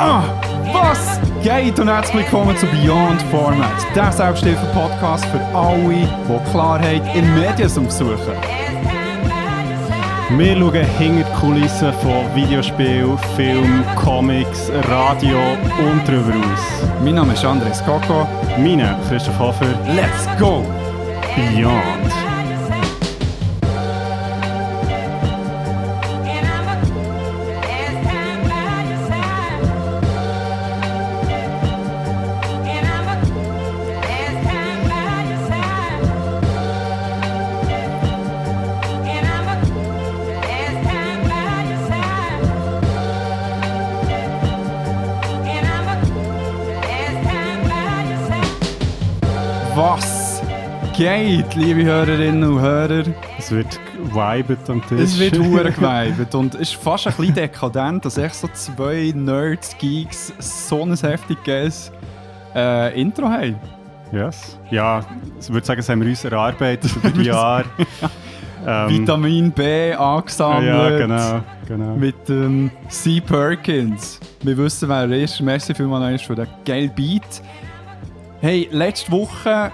Ah, was geht und herzlich willkommen zu Beyond Format, der Selbsthilfe-Podcast für alle, die Klarheit in Medien suchen. Wir schauen hinter die Kulissen von Videospielen, Film, Comics, Radio und darüber aus. Mein Name ist Andres Coco. Mein Christoph Hofer. Let's go! Beyond. Liebe Hörerinnen und Hörer? Es wird geweibt am Tisch. Es wird hure geweibt und es ist fast ein bisschen dekadent, dass echt so zwei Nerds, Geeks so ein heftiges äh, Intro haben. Yes. Ja, ich würde sagen, das haben wir uns erarbeitet über die Jahre. Ähm, Vitamin B angesammelt. Ja, genau. genau. Mit dem C. Perkins. Wir wissen, wer er ist. Merci vielmals für den geilen Beat. Hey, letzte Woche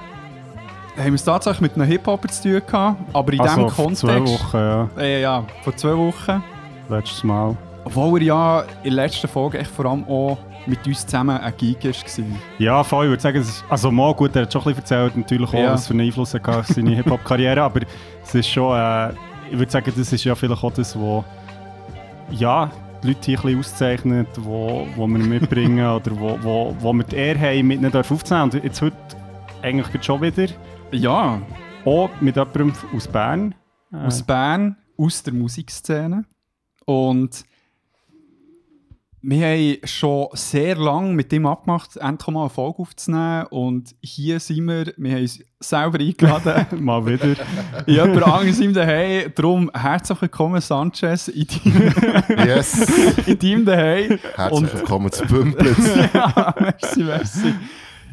haben wir es tatsächlich mit einem Hip-Hopper zu tun gehabt, aber in also, diesem vor Kontext... zwei Wochen, ja. Äh, ja, vor zwei Wochen. Letztes Mal. Obwohl er ja in der letzten Folge echt vor allem auch mit uns zusammen ein Geek war. Ja, voll. Ich würde sagen, es ist, also mal gut, er hat schon ein bisschen erzählt, natürlich auch, Ja. was für einen Einfluss er auf seine Hip-Hop-Karriere, aber es ist schon, äh, ich würde sagen, das ist ja vielleicht auch das, wo, ja, die Leute hier ein bisschen auszeichnet, wo, wo wir mitbringen oder wo, wo, wo wir die Ehre haben, mit ihnen aufzunehmen. Und jetzt heute eigentlich schon wieder, Ja, auch mit jemandem aus Bern. Äh, aus Bern, aus der Musikszene. Und wir haben schon sehr lange mit ihm abgemacht, endlich mal eine Folge aufzunehmen. Und hier sind wir, wir haben uns selber eingeladen. mal wieder. in jemand anderes im Daheim. Darum herzlich willkommen, Sanchez, in deinem, Yes, in deinem Daheim. herzlich willkommen zu Bümplitz. ja, merci, merci.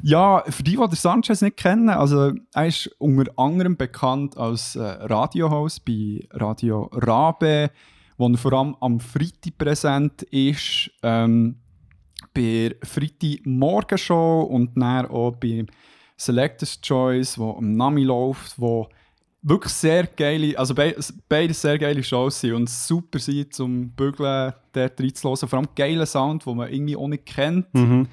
Ja, für die, die den Sanchez nicht kennen, also er ist unter anderem bekannt als äh, Radiohost bei Radio Rabe, wo er vor allem am Freitag präsent ist, ähm, bei der Freitag Morgenshow und dann auch bei Selectors Choice, wo am Nami läuft, wo wirklich sehr geile, also be beide sehr geile Shows sind und super sind zum Bügeln dort reinzuhören. Vor allem geiler Sound, den man irgendwie auch nicht kennt. Mhm.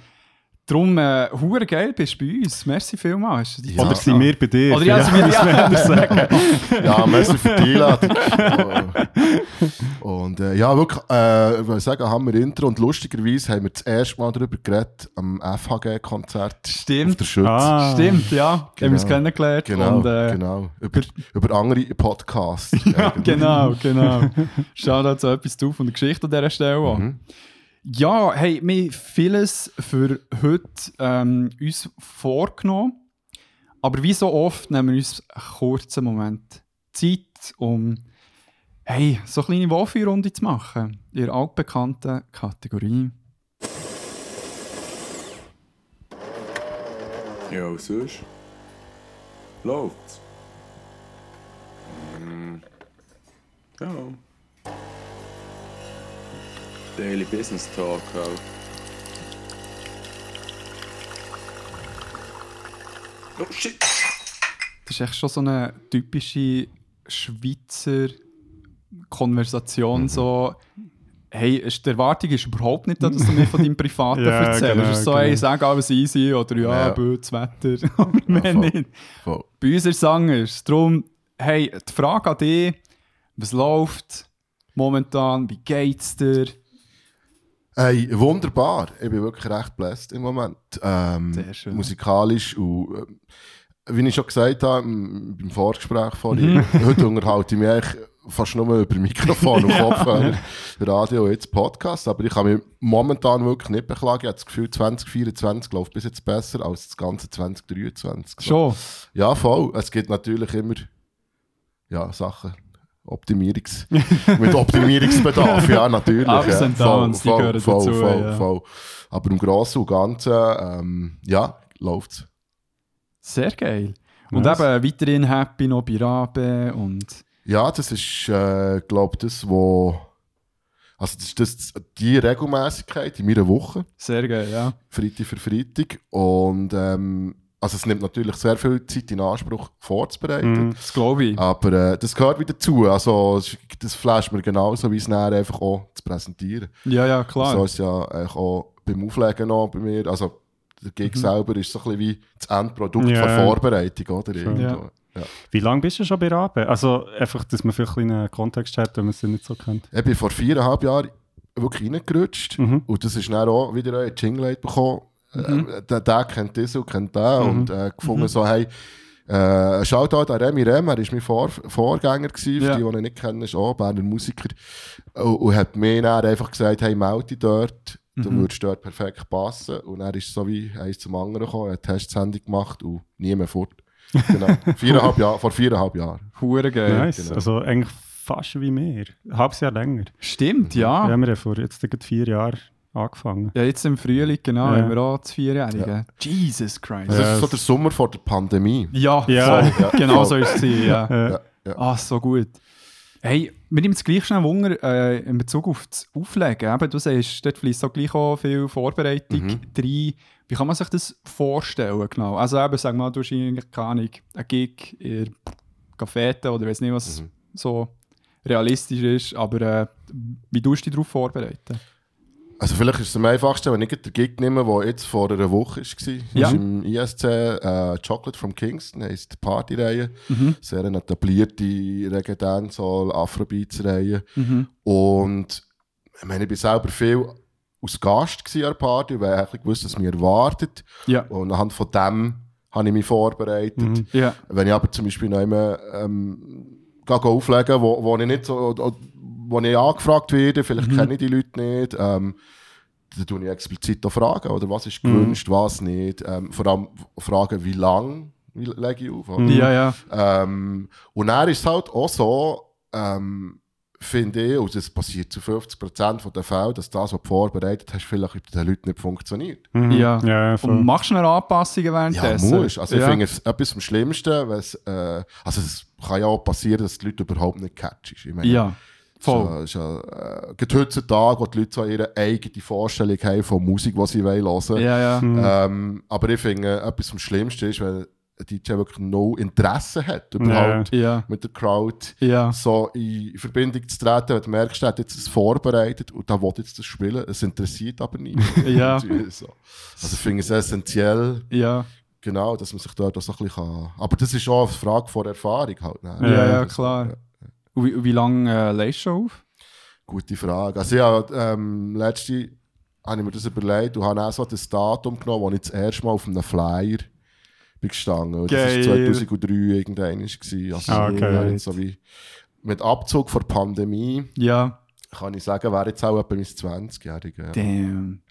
Darum, äh, hure geil bist du bei uns. Merci vielmals. Ja. Oder sind wir bei dir? Oder ja, sind wir- das ja. sagen. Ja, merci für die Einladung. Und äh, ja, wirklich, äh, ich würde sagen, haben wir Intro und lustigerweise haben wir das erste Mal darüber geredet am FHG-Konzert auf Stimmt. der Schütze. Ah. Stimmt, ja. Haben wir uns Genau. kennengelernt. Genau, und, äh, genau. Über, über andere Podcasts. Ja, genau, genau. Schau da zu etwas zu von der Geschichte an dieser Stelle an. Mhm. Ja, hey, wir haben vieles für heute ähm, uns vorgenommen. Aber wie so oft nehmen wir uns einen kurzen Moment Zeit, um hey, so eine kleine Wohlfühlrunde zu machen. In der altbekannten Kategorie. Ja, was sonst? Läuft's? Mm. Ja. Daily Business Talk halt. Oh shit! Das ist echt schon so eine typische Schweizer Konversation. So, hey, die Erwartung ist überhaupt nicht, da, dass du mir von deinem Privaten Ja, erzählst. genau, es ist so, hey, genau. sag alles easy oder ja, Ja. blödes Wetter. Aber mehr voll. nicht. Voll. Bei uns ist es anders. Darum, hey, die Frage an dich, was läuft momentan, wie geht's dir? Hey, wunderbar. Ich bin wirklich recht blessed im Moment. Ähm, Sehr schön. Musikalisch und ähm, wie ich schon gesagt habe im, beim Vorgespräch vorhin, heute unterhalte ich mich eigentlich fast nur über Mikrofon und Kopfhörer, Radio und jetzt Podcast. Aber ich kann mich momentan wirklich nicht beklagen. Ich habe das Gefühl, 2024 läuft bis jetzt besser als das ganze 2023. So. Schon. Ja, voll. Es gibt natürlich immer ja, Sachen. Optimierungs mit Optimierungsbedarf, ja, natürlich. Ups ja. and Downs, die gehören voll, dazu, Voll, ja. voll. Aber im Großen und Ganzen, ähm, ja, läuft's. Sehr geil. Und Nice. eben weiterhin happy noch bei Rabe und Ja, das ist, äh, glaube das, wo Also das ist das, die Regelmäßigkeit in meiner Woche, Sehr geil, ja. Freitag für Freitag. Und ähm, also es nimmt natürlich sehr viel Zeit in Anspruch vorzubereiten. Mhm. Das glaube ich. Aber äh, das gehört wieder dazu. Also das flasht mir genauso, wie es dann einfach auch zu präsentieren. Ja, ja, klar. So ist es ja eigentlich auch beim Auflegen noch bei mir. Also der Gig selber ist so ein bisschen wie das Endprodukt Ja. der Vorbereitung, oder? Ja. Ja. Wie lange bist du schon bei Rabe? Also einfach, dass man vielleicht einen Kontext hat, wenn man es nicht so kennt. Ich bin vor viereinhalb Jahren wirklich reingerutscht Mhm. und das ist dann auch wieder ein Jingle bekommen. Äh, der, der kennt das und kennt den und äh, gefunden so, hey, äh, Shoutout an Remy Rem, er war mein Vor Vorgänger, gewesen, für Ja. die, die ihn nicht kennen, ist auch Berner Musiker und, und hat mir dann einfach gesagt, hey, melde dich dort, du würdest dort perfekt passen und er ist so wie eins zum anderen gekommen, er hat eine Testsendung gemacht und nie mehr fort. Genau, viereinhalb Jahre, vor viereinhalb Jahren. Hure geil. nice. genau. Also eigentlich fast wie mehr. Ein halbes Jahr länger. Stimmt, Ja. ja. Wir haben vor jetzt gerade vier Jahren angefangen. Ja, jetzt im Frühling, genau, Ja. haben wir auch das Vierjährige. Jesus Christ. Das Ja, ist so der Sommer vor der Pandemie. Ja, Ja. voll. Ja. genau so ist es. Ja. Ja, ja. Ah, so gut. Hey, mir nimmt es gleich schnell Wunder äh, in Bezug auf das Auflegen. Eben, du sagst, dort fließt auch gleich auch viel Vorbereitung Mhm. rein. Wie kann man sich das vorstellen? Genau? Also eben, sag mal, du hast eigentlich keine Ahnung, einen Gig in Cafete oder weiß nicht, was Mhm. so realistisch ist, aber äh, wie tust du dich darauf vorbereiten? Also vielleicht ist es am einfachsten, wenn ich den Gig nehme, der jetzt vor einer Woche war. Ja. ist im ISC äh, Chocolate from Kingston, heisst die Partyreihe. Mhm. Sehr eine etablierte Reggae-Dancehall, Afrobeats-Reihe. Mhm. Und ich meine, ich war selber viel als Gast an der Party, weil ich gewusst, was mich erwartet. Ja. Und anhand von dem habe ich mich vorbereitet. Mhm. Ja. Wenn ich aber zum Beispiel noch immer ähm, auflegen, wo, wo ich nicht so, oder- wo ich angefragt werde, vielleicht kenne ich die Leute nicht, ähm, dann tue ich explizit auch Fragen, oder was ist gewünscht, was nicht. Ähm, vor allem fragen, wie lang wie lege ich auf. Oder? Ja, ja. Ähm, und dann ist es halt auch so, ähm, finde ich, und das passiert zu 50% der Fälle, dass das, was du vorbereitet hast, vielleicht bei den Leuten nicht funktioniert. Mhm. Ja. ja, voll. Und machst du noch Anpassungen Ja, währenddessen? muss. Also ich ja. finde es etwas am Schlimmsten, weil es, äh, also es kann ja auch passieren, dass die Leute überhaupt nicht catchen. Ich meine, Ja, voll. Es ist ja, äh, gerade heutzutage, wo die Leute so ihre eigene Vorstellung haben von Musik, die sie wollen hören Ja, ja. Mhm. ähm, Aber ich finde, etwas am Schlimmsten ist, wenn ein DJ wirklich no Interesse hat, überhaupt Ja, mit der Crowd ja. so in Verbindung zu treten, wenn du merkst, er hat jetzt das vorbereitet und da will jetzt das spielen, es interessiert aber nicht. Ja. so. Also ich finde es essentiell, Ja, genau, dass man sich dort auch so ein bisschen kann... Aber das ist auch eine Frage von Erfahrung halt. ne? ja, ja, klar. Und wie, wie lange äh, leist du auf? Gute Frage. Also ja, ähm, letzte habe ich mir das überlegt und habe auch so das Datum genommen, wo ich das erste Mal auf einem Flyer bin gestanden. Und Das war 2003 irgendwann. Also Ah, okay. so wie mit Abzug vor der Pandemie Ja. kann ich sagen, wäre jetzt auch etwa mein 20-Jähriger. Ja. Damn.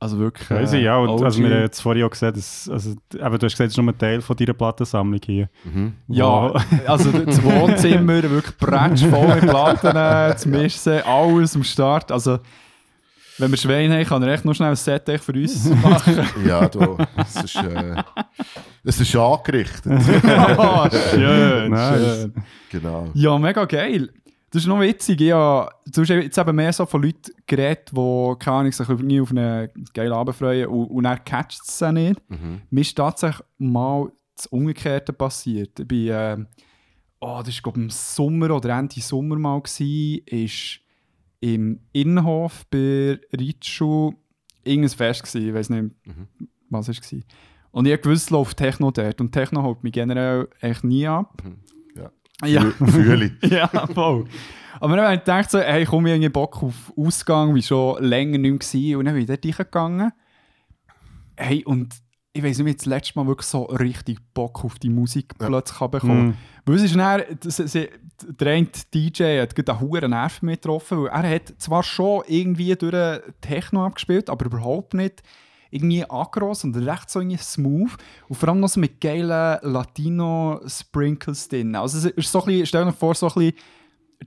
Also wirklich. Crazy, äh, ja. Und OG. also wir haben jetzt vorhin auch gesehen, dass, also, eben, du hast gesagt, es ist nur ein Teil von deiner Plattensammlung hier. Mhm. Ja, Wow. also das Wohnzimmer wirklich bretsch voll mit Platten, äh, das Mischen, alles am Start. Also, wenn wir Schwein haben, kann er echt noch schnell ein Set für uns machen. Ja, du, es ist, äh, es ist angerichtet. oh, schön, Nice. schön. genau. Ja, mega geil. Das ist noch witzig. Ja, du hast jetzt eben mehr so von Leuten geredet, die keine Ahnung, sich nie auf einen geilen Abend freuen und, und dann catcht es auch nicht. Mhm. Mir ist tatsächlich mal das Umgekehrte passiert. Ich bin, äh, oh, das war glaube im Sommer oder Ende Sommer mal, gewesen, ist im Innenhof bei Ritschu irgendein Fest gewesen, ich weiß nicht, was es war. Und ich wusste, es läuft Techno dort und Techno holt mich generell echt nie ab. Ja. Ja. Fü- Fühle ich. ja, voll. Aber dann habe ich gedacht, so, hey, komm, ich habe irgendwie Bock auf Ausgang, wie schon länger nicht mehr gewesen. Und dann bin ich dort reingegangen. Hey, und ich weiß nicht, wie ich das letzte Mal wirklich so richtig Bock auf die Musik plötzlich habe bekommen. Mhm. Weil es ist dann, das, der eine DJ hat einen hohen Nerv mit getroffen, weil er hat zwar schon irgendwie durch Techno abgespielt, aber überhaupt nicht irgendwie aggro, sondern recht so irgendwie smooth und vor allem noch so mit geilen Latino-Sprinkles drin. Also es ist so ein bisschen, stell dir vor, so ein bisschen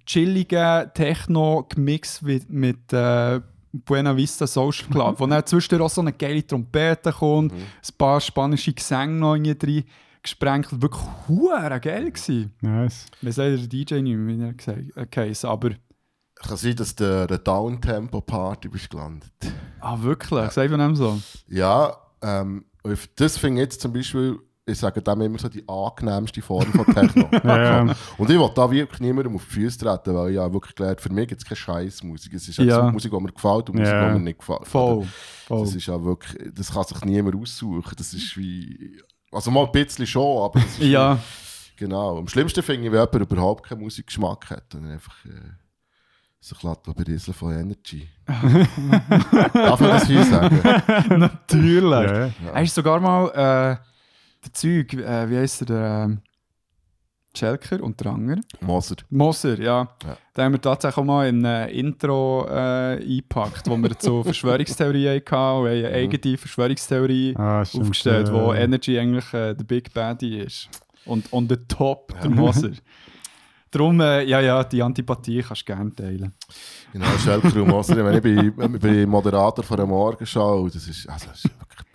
chilliger Techno gemixt mit, mit äh, Buena Vista Social Club, wo dann zwischendurch auch so eine geile Trompete kommt, ein paar spanische Gesänge noch drin gesprenkelt. Wirklich huere geil gewesen. Nice. Wir sagen der DJ nicht mehr, wie er gesagt äh, geheißen, aber Kann sein, dass du der Downtempo-Party bist gelandet. Ah, wirklich? Sag von dem so. Ja, ähm, das finde ich jetzt zum Beispiel, ich sage dem immer so die angenehmste Form von Techno. Ja, ja. Und ich will da wirklich niemandem auf die Füße treten, weil ich habe wirklich gelernt, für mich gibt es keine Scheißmusik. Es ist ja. Ja. so Musik, die mir gefällt und Musik, Ja. die mir nicht gefällt. Voll. voll. Das ist ja wirklich, das kann sich niemand aussuchen. Das ist wie, also mal ein bisschen schon, aber das ist Ja, wie, genau. Am schlimmsten finde ich, wenn jemand überhaupt keinen Musikgeschmack hat und einfach äh, sich lässt berieseln von Energy. Darf man das hier sagen? natürlich. Ja, ja. Er ist sogar mal äh, der Zeug, äh, wie heißt er, der ähm, Schelker und der Anger. Moser. Moser, ja. Ja. Da haben wir tatsächlich auch mal in ein Intro äh, eingepackt, wo wir zu Verschwörungstheorien hatten und eine eigene Verschwörungstheorie Ah, aufgestellt, wo Energy eigentlich äh, der Big Baddy ist. Und on the top der Moser. Darum, äh, ja, ja, die Antipathie kannst du gerne teilen. Genau, Schelker und Moser. Ich, meine, ich, bin, ich bin Moderator von einer Morgenshow. Das ist, also, das ist wirklich,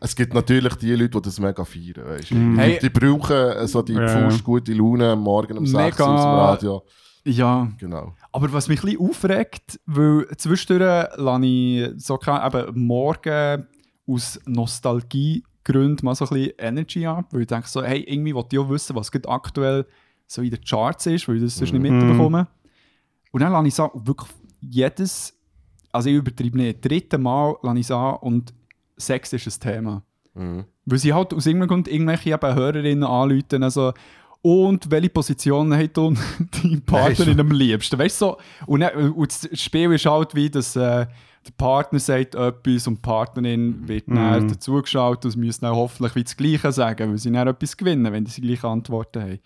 es gibt natürlich die Leute, die das mega feiern. Weißt? Mhm. Hey. Die brauchen äh, so die. Pfust, gute Laune am Morgen um 6 Uhr aus dem Radio. Ja, Genau. aber was mich ein bisschen aufregt, weil zwischendurch lasse ich so eben morgen aus Nostalgiegründen mal so ein bisschen Energy ab, weil ich denke so, hey, irgendwie wollte ich auch wissen, was gerade aktuell so in den Charts ist, weil ich das sonst nicht Mhm. mitbekomme. Und dann lasse ich so wirklich jedes, also ich übertreibe nicht, dritte Mal lasse ich es an und Sex ist ein Thema. Mhm. Weil sie halt aus irgendeinem Grund irgendwelche eben Hörerinnen anrufen, also und welche Position hat du deine Partnerin am liebsten? Weißt du, so, und, dann, und das Spiel ist halt wie, dass äh, der Partner sagt etwas und die Partnerin wird Mhm. dazugeschaut und sie müssen dann hoffentlich wie das Gleiche sagen, weil sie dann etwas gewinnen, wenn sie die gleichen Antworten haben.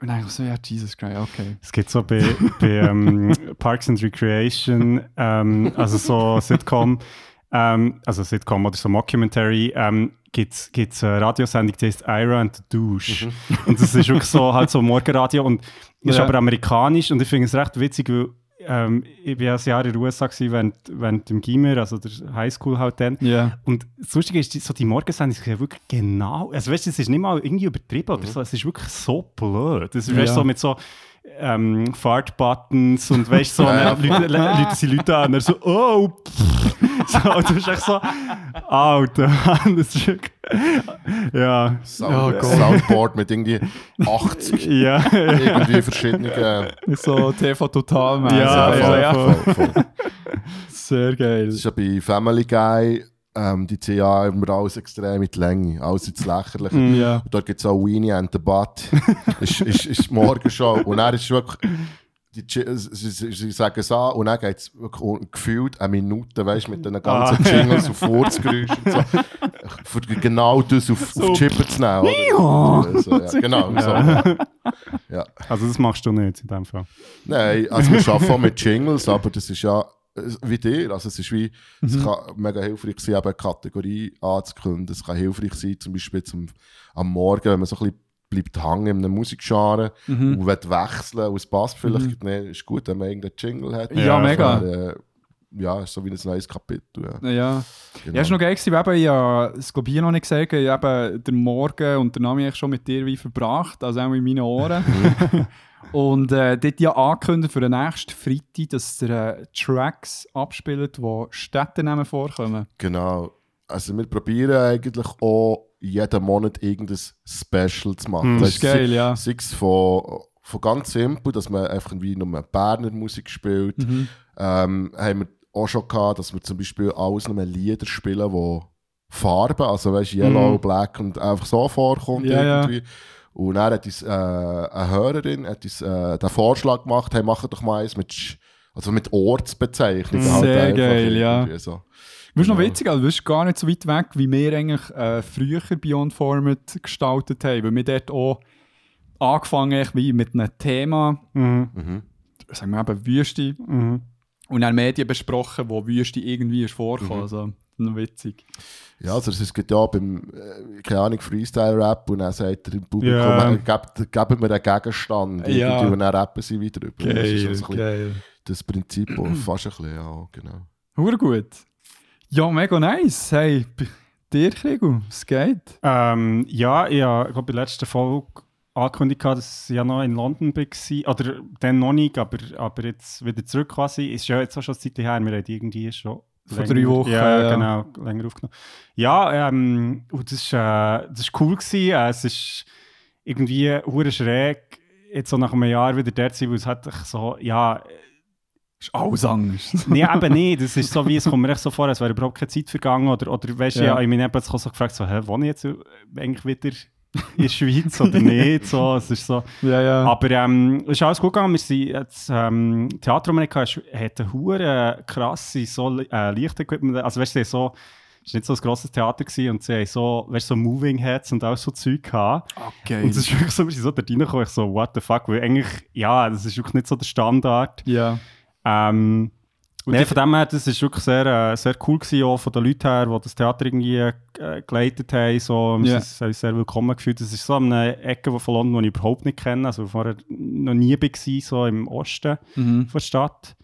Und dann so, ja, Jesus Christ, okay. Es gibt so bei, bei ähm, Parks and Recreation, ähm, also so Sitcom, ähm, also Sitcom oder so Mockumentary, ähm, gibt es eine Radiosendung, die heißt Ira and the Douche. Und das ist wirklich so, halt so Morgenradio und ist Ja. aber amerikanisch und ich finde es recht witzig, weil ähm, ich war ein Jahr in den USA gewesen, während, während dem Gimmer, also der Highschool halt dann. Ja. Und das Lustige ist, die- so die Morgensendung ist ja wirklich genau, also weißt du, es ist nicht mal irgendwie übertrieben oder so, es ist wirklich so blöd. Es ist weißt, so mit so ähm, Fart-Buttons und weißt du, so, Ja, dann Leute, Le- Leute sind Leute an und er so, oh, pff. so, und du bist echt so, Alter, Mann, das ist wirklich, ja, Sound, Gott. Soundboard mit irgendwie 80 ja, ja, irgendwie verschiedenen. äh, So TV total. Ja, also, ja, ja. voll, voll, voll. Sehr geil. Das ist ja bei Family Guy, ähm, die ja immer alles extrem mit Länge, alles ins Lächerliche. Ja. Und dort gibt es auch Weenie and the Butt. ist, ist, ist Morgenshow. Und er ist wirklich. Die, Chi- sie, sie, sie sagen es an und dann geht es gefühlt eine Minute, weißt du, mit den ganzen Ah. Jingles und Furzgeräuschen und so. Für genau das auf, auf die Chippen zu nehmen. Also, ja, genau, so. Ja. also das machst du nicht in dem Fall. Nein, also wir arbeiten auch mit Jingles, aber das ist ja äh, wie dir. Also es ist wie, es kann mega hilfreich sein, eben eine Kategorie anzukündigen. Es kann hilfreich sein, zum Beispiel zum, am Morgen, wenn man so ein bisschen bleibt hängen in einem Musikgenre und will wechseln und es passt vielleicht nicht, ist gut, wenn man irgendeinen Jingle hat. Ja, mega. Aber, äh, ja, ist so wie ein neues Kapitel. Ja. Ja. Genau. Ja, ist noch geil gewesen, weil eben, ich habe es glaube ich noch nicht gesagt, ich habe den Morgen und den Namen eigentlich schon mit dir wie verbracht, also auch in meinen Ohren. und äh, dort ja angekündigt für den nächsten Freitag, dass er äh, Tracks abspielt, wo Städtenamen vorkommen. Genau. Also wir probieren eigentlich auch jeden Monat irgendein Special zu machen. Hm. Das ist geil, ja. Sei es von, von ganz simpel, dass man einfach wie nur Berner Musik spielt. Mhm. Ähm, haben wir auch schon gehabt, dass wir zum Beispiel alles nur Lieder spielen, die Farben, also weißt Yellow, Mhm. Black und einfach so vorkommt Ja, ja. Und dann hat uns äh, eine Hörerin hat uns, äh, den Vorschlag gemacht, hey, mach doch mal eins mit, Sch- also mit Ortsbezeichnungen. halt Sehr geil, ja. So. Du bist noch Genau. witzig, also du bist gar nicht so weit weg, wie wir eigentlich äh, früher Beyond Format gestaltet haben, weil wir dort auch angefangen haben wie mit einem Thema, Mhm. Mhm. sagen wir eben Wüste, Mhm. und dann Medien besprochen, wo Wüste irgendwie ist vorgekommen. Mhm. Also, noch witzig. Ja, also es gibt ja beim, äh, keine Ahnung, Freestyle-Rap und dann sagt er im Publikum, Ja. äh, gebt, gebt mir einen Gegenstand Ja. und dann rappen sie wieder drüber. Das ist also geil. das Prinzip, fast ein bisschen, ja, genau. Hure gut. Ja, mega nice. Hey, dir, Kriegel, es geht. Ähm, ja, ich habe in der letzten Folge angekündigt, dass ich ja noch in London war. Oder dann noch nicht, aber, aber jetzt wieder zurück quasi. Ist ja jetzt auch schon eine Zeit her. Wir haben irgendwie schon. Vor drei Wochen, Ja, ja. genau. Länger aufgenommen. Ja, ähm, und das war äh, das ist cool. Gewesen. Äh, es ist irgendwie hure schräg, jetzt so nach einem Jahr wieder dort zu sein, weil es hat so, ja, Ist alles anders. Nee, eben nicht. Das ist so wie, es kommt mir echt so vor, als wäre überhaupt keine Zeit vergangen. Oder, oder weißt du, Ja. ja. ich meine, plötzlich so gefragt, so, hä, wohne ich jetzt eigentlich wieder in der Schweiz oder nicht? So, es ist so. ja, ja. Aber ähm, es ist alles gut gegangen. Wir sind jetzt, ähm, Theater Amerika hat eine hure krasse so, äh, Lichtequipment. Also weißt du, so, es war nicht so ein grosses Theater gewesen und sie haben so, weißt, so Moving Heads und auch so Zeug gehabt. okay. Und es ist wirklich so, wir sind so dort reingekommen, ich so, what the fuck, weil eigentlich, ja, das ist wirklich nicht so der Standard. ja. Ähm, Die- von dem her, das war wirklich sehr, äh, sehr cool gewesen, auch von den Leuten her, die das Theater irgendwie äh, geleitet haben. So, Wir haben uns sehr willkommen gefühlt. Das ist so eine Ecke von London, die ich überhaupt nicht kenne, also vorher noch nie war, so im Osten Mhm. der Stadt.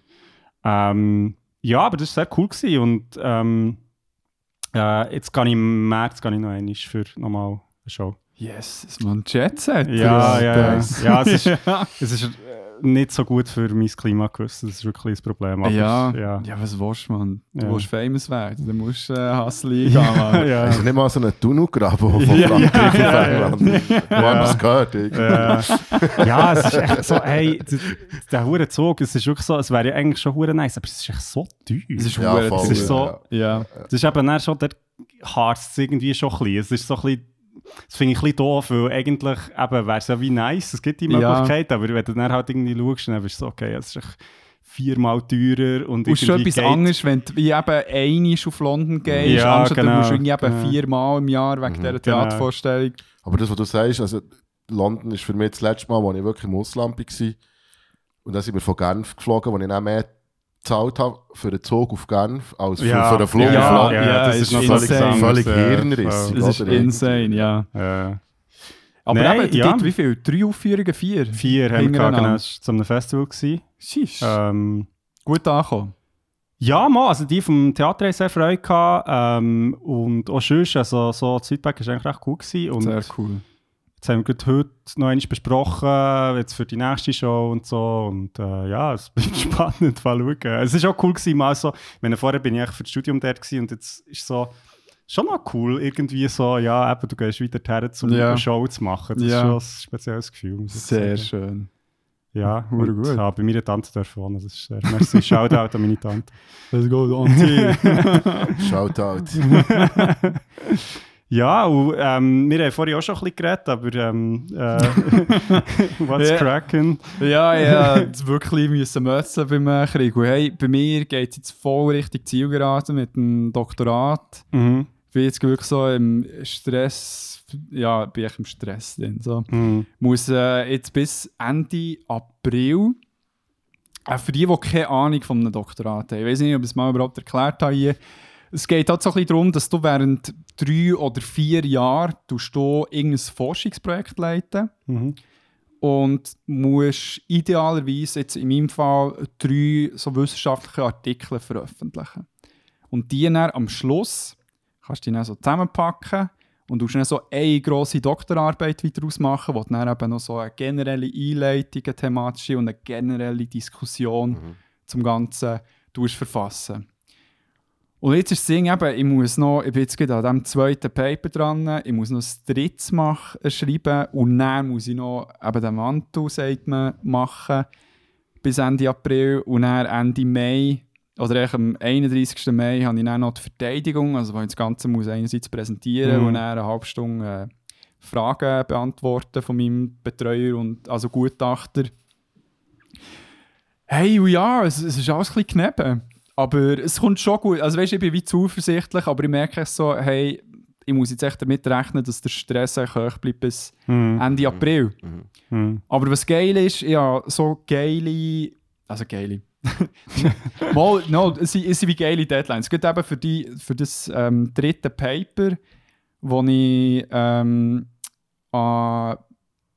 Ähm, ja, aber das war sehr cool gewesen und ähm, äh, jetzt gehe ich im März gehe ich noch einmal für nochmal eine Show. Yes, ist man Jet Set. Ja, ja, ja. Ja, es ist-. Es ist nicht so gut für mein Klima gewesen, das ist wirklich ein Problem. Aber ja. es- ja. ja, was willst du, man? Du Ja. willst famous werden, dann musst du äh, Hustle eingehen, Mann. ja. Ist nicht mal so ein Tunnel graben von Ja, Frankreich ja, auf England. Wo haben wir es gehört? irgendwie? Ja, es ist echt so, hey, der hure Zug, es ist wirklich so, es wäre ja eigentlich schon hure nice, aber es ist echt so teuer. Es ist Ja, voll, es ist so, Ja. das ist eben dann schon, der harzt irgendwie schon ein bisschen. Es ist so ein bisschen, das finde ich ein bisschen doof, weil eigentlich eben wäre es ja wie nice, es gibt die Ja. Möglichkeit, aber wenn du dann halt irgendwie schaust, dann bist du so, okay, es ist echt viermal teurer und Und schon etwas geht- anderes, wenn du wie eben einmal auf London gehst, Ja, anstatt genau, du musst irgendwie eben genau. viermal im Jahr wegen dieser genau. Theatervorstellung. Aber das, was du sagst, also London ist für mich das letzte Mal, wo ich wirklich im Ausland war. Und dann sind wir von Genf geflogen, wo ich dann mehr gezahlt habe für einen Zug auf Genf als für, Ja, für einen Flug ja, auf ja, ja, das ist ist noch insane. völlig, Völlig hirnrissig. Das ist oder? insane, ja. Äh, Aber Nein, eben, die ja. gibt wie viel? Drei Aufführungen? Vier? vier haben wir gehabt, das zu einem Festival. Gewesen. Sheesh. Ähm, Gut angekommen. Ja, mal, also die vom Theater haben sehr Freude gehabt. Ähm, und auch sonst, also so das Feedback war eigentlich recht cool. Gewesen. Und Sehr cool. Jetzt haben wir gerade heute noch einmal besprochen, jetzt für die nächste Show und so. Und äh, ja, es bleibt spannend, mal schauen. Es war auch cool, gewesen, mal so, wenn vorher bin ich eigentlich für das Studium dort gewesen, und jetzt ist so schon noch cool, irgendwie so, ja, eben, du gehst weiter her, um Ja. eine Show zu machen. Das Ja. ist schon ein spezielles Gefühl. muss ich Sehr sagen. schön. Ja, und gut. habe bei meiner Tante dürfen wohnen. Das ist sehr, merci, Shoutout an meine Tante. Let's go, Anti. Shoutout. Ja, und ähm, wir haben vorhin auch schon ein bisschen geredet, aber ähm, äh, what's Ja. cracking? ja, ja, wirklich müssen müssen beim äh, Krieg. Und hey, bei mir geht es jetzt voll Richtung Zielgerade mit dem Doktorat. Mhm. Ich bin jetzt wirklich so im Stress, ja, bin ich im Stress drin. So. Mhm. Muss äh, jetzt bis Ende April, äh, für die, die keine Ahnung von einem Doktorat haben, ich weiß nicht, ob ich es mal überhaupt erklärt habe hier, es geht halt so ein bisschen darum, dass du während drei oder vier Jahren du irgendein Forschungsprojekt leiten Mhm. und musst idealerweise jetzt in meinem Fall drei so wissenschaftliche Artikel veröffentlichen. Und die dann am Schluss kannst du die dann so zusammenpacken und du dann so eine grosse Doktorarbeit wieder ausmachen, wo du dann eben noch so eine generelle Einleitung, eine thematische und eine generelle Diskussion zum Ganzen verfassen. Und jetzt ist das Ding eben, ich muss noch, ich bin jetzt gerade an diesem zweiten Paper dran, ich muss noch das drittes mach, äh, schreiben und dann muss ich noch eben den Mantel, sagt man, machen bis Ende April und dann Ende Mai, oder eigentlich am 31. Mai habe ich dann noch die Verteidigung, also wo ich das Ganze muss einerseits präsentieren Mhm. und dann eine halbe Stunde äh, Fragen beantworten von meinem Betreuer und also Gutachter. Hey, ja, es, es ist alles ein bisschen kneben. Aber es kommt schon gut. Also weißt ich bin wie zuversichtlich, aber ich merke so, hey, ich muss jetzt echt damit rechnen, dass der Stress hoch bleibt bis Mhm. Ende April. Mhm. Aber was geil ist, ja, so geile, also geile. Mal, no, es sind, es sind wie geile Deadlines. Es geht eben für, die, für das ähm, dritte Paper, wo ich ähm, an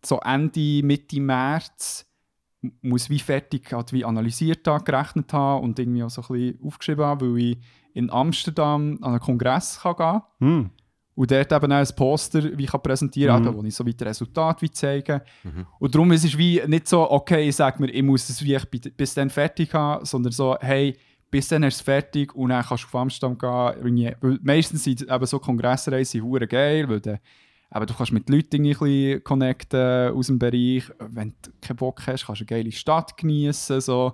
so Ende, Mitte März muss wie fertig halt wie analysiert haben, gerechnet haben und irgendwie auch so ein bisschen aufgeschrieben haben, weil ich in Amsterdam an einen Kongress kann gehen Mhm. und dort eben auch ein Poster wie ich kann präsentieren Mhm. kann, wo ich so wie das Resultat wie zeigen Und darum ist es wie nicht so, okay, ich sage mir, ich muss es wie ich bi- bis dann fertig haben, sondern so, hey, bis dann ist es fertig und dann kannst du auf Amsterdam gehen. Meistens sind eben so Kongressreisen hure geil, weil dann, eben, du kannst mit Leuten ein bisschen connecten aus dem Bereich. Wenn du keinen Bock hast, kannst du eine geile Stadt genießen. So.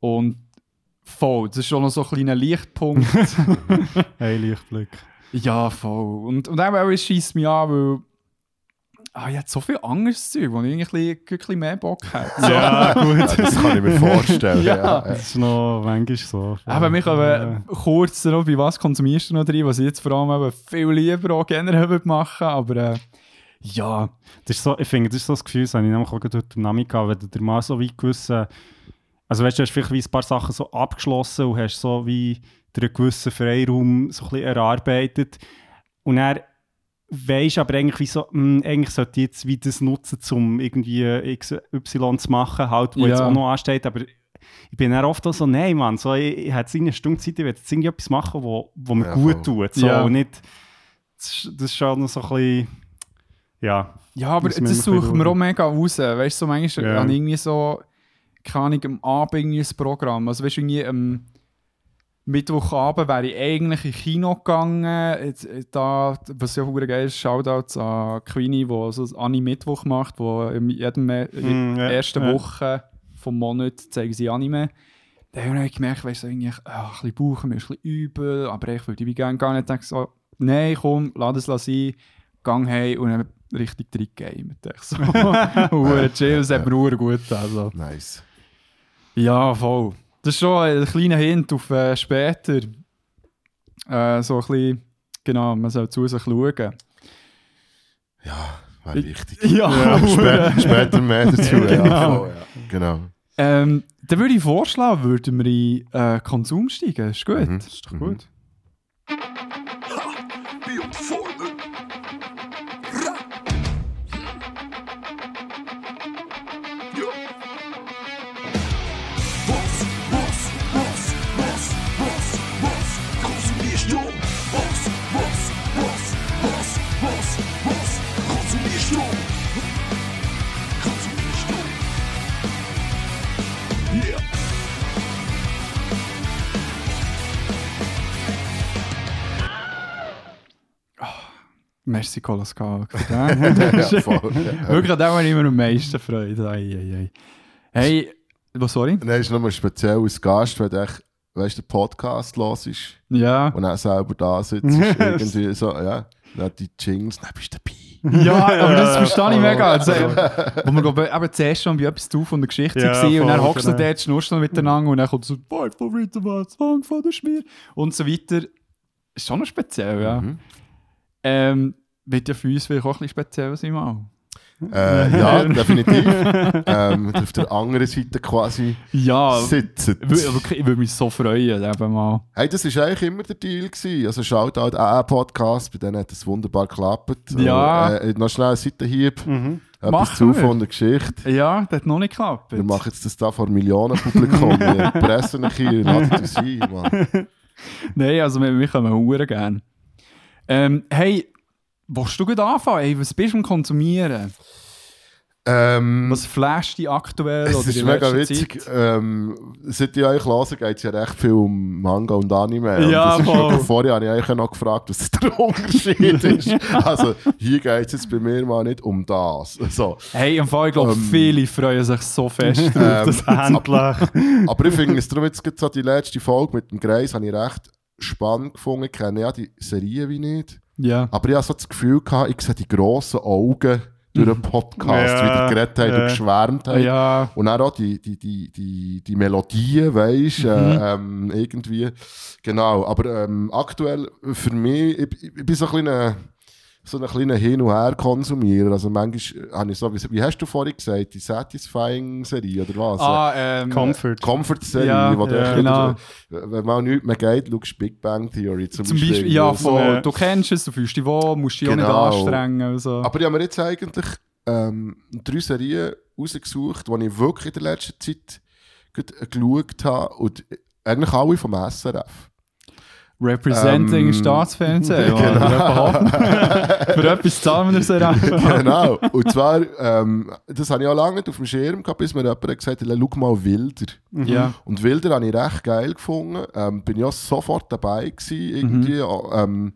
Und voll, das ist schon noch so ein kleiner Lichtpunkt. Hey, Lichtblick. ja, voll. Und, und eben, es schießt mich an, weil ah, ich habe so viel anderes Zeug, wo ich irgendwie ein bisschen mehr Bock hätte. So. Ja, gut. Ja, das kann ich mir vorstellen. Ja. ja. Das ist noch manchmal so. Aber wir können kurz noch, bei was konsumierst du noch drin, was ich jetzt vor allem eben viel lieber auch generell würde machen aber äh, ja, Das ist so, ich finde, das ist so das Gefühl, das habe ich nämlich auch heute Namen gehabt, wenn du dir mal so wie gewisse, also weißt du, du hast vielleicht wie ein paar Sachen so abgeschlossen und hast so wie dir einen gewissen Freiraum so ein bisschen erarbeitet und dann weisst aber eigentlich wie so, hm, eigentlich sollte ich jetzt wie das nutzen, um irgendwie XY zu machen, halt, wo jetzt Ja. auch noch ansteht, aber ich bin dann oft auch so, nein Mann, so, ich, ich hätte eine Stunde Zeit, ich will jetzt irgendwie etwas machen, wo, wo mir Ja, gut voll. tut, so, Ja. und nicht, das ist, das ist schon noch so ein bisschen, ja, ja, aber man das suchen bisschen wir auch mega raus. Weißt du, so manchmal Ja. habe ich irgendwie so, keine Ahnung, am Abend irgendwie ein Programm. Also weißt du, irgendwie am Mittwochabend wäre ich eigentlich ins Kino gegangen. Äh, Da, was ja hure geil ist, Shoutouts an Queenie, die so ein Anime-Mittwoch macht, wo in jedem Mm, der ersten ja. Woche vom Monat zeigen sie Anime. Da habe ich gemerkt, weißt du, irgendwie, ah, ein bisschen Bauchen, mir ist ein bisschen übel, aber ich würde gerne gar nicht. denke so, nein, komm, lass es sein, gang heim und dann richtig gehen. So, chill, das hat mir gut also. Nice. Ja, voll. Das ist schon ein kleiner Hint auf äh, später. Äh, so ein bisschen, genau, man soll zu sich schauen. Ja, wäre wichtig. Ja, Spä später mehr dazu. ja, Genau. voll, ja. genau. Ähm, dann würde ich vorschlagen, würden wir in äh, Konsum steigen. Ist gut. Mhm. ist doch gut. Wie Merci, Koloskal. Ja, voll. Ja. Wirklich, an dem habe ich immer am meisten Freude. Ei, ei, ei. Hey, was, sorry? Nein, ist nochmal speziell als Gast, wenn du weißt, der Podcast los ist Ja. und auch selber da sitzt. ist irgendwie so, ja, dann die Jingles, dann bist du dabei. Ja, aber das verstehe ich mega. Also, wo wir eben zuerst schon bei etwas zu von der Geschichte Ja, waren und dann hockst du genau. dort, schnurst du noch miteinander und dann kommt so «Mein Favorite war Song von der Schmier» und so weiter. Ist schon noch speziell, ja. Mhm. Ähm, wird ja für uns vielleicht auch ein bisschen speziell sein mal. Äh, ja, definitiv. ähm, auf der anderen Seite quasi Ja, sitzen. ich wür- wirklich, ich würde mich so freuen, eben mal. Hey, das war eigentlich immer der Deal. Gewesen. Also schaut halt auch einen Podcast, bei denen hat es wunderbar geklappt. Ja. Äh, noch schnell einen Seitenhieb. Mhm. Etwas zu von der Geschichte. Ja, das hat noch nicht geklappt. Wir machen jetzt das da vor Millionenpublikum. Wir pressen euch hier, lasst uns ein, Mann. Nein, also wir, wir kommen hure gerne. Ähm, hey, willst du gut anfangen? Hey, was bist du am Konsumieren? Ähm, Was flasht dich aktuell es ist mega witzig. Ähm, seit ich euch höre, geht es ja recht viel um Manga und Anime. Ja, und das ist vorher habe ich eigentlich noch gefragt, was der Unterschied ist. also hier geht es jetzt bei mir mal nicht um das. So. Hey, im Fall, ich glaube, Ähm, viele freuen sich so fest drauf. Ähm, dass- Endlich. Aber ich finde es darum jetzt so die letzte Folge mit dem Greis habe ich recht spannend gefunden. Ich kenne ja die Serie wie nicht. ja. Aber ich hatte so das Gefühl, gehabt, ich sehe die grossen Augen durch den Podcast, Ja, wie der geredet hat ja. und geschwärmt hat. Ja, Und dann auch die, die, die, die, die Melodien, weißt du, äh, ähm, irgendwie. Genau, aber ähm, aktuell für mich, ich, ich bin so ein kleiner, so ein kleiner Hin- und Her-Konsumierer. Also manchmal habe ich so, wie, wie hast du vorhin gesagt, die Satisfying-Serie oder was? ah, ähm, Comfort. Comfort-Serie, Ja, wo ja, echt genau. wenn mal nichts mehr geht, schaust Big Bang Theory zum, zum Beispiel, ja, voll. Ja. Du kennst es, du fühlst dich wohl, musst dich Genau. auch nicht anstrengen. und So. Aber ich habe mir jetzt eigentlich ähm, drei Serien rausgesucht, die ich wirklich in der letzten Zeit gut, äh, geschaut habe. Und eigentlich alle vom SRF. Representing Ähm, Staatsfernsehen. genau. Für etwas zahlen wir einfach. genau. Und zwar, ähm, das habe ich auch lange nicht auf dem Schirm gehabt, bis mir jemand gesagt hat, schau mal Wilder. Ja. Und Wilder habe ich recht geil gefunden. Ähm, bin ja sofort dabei gewesen, irgendwie. Ähm,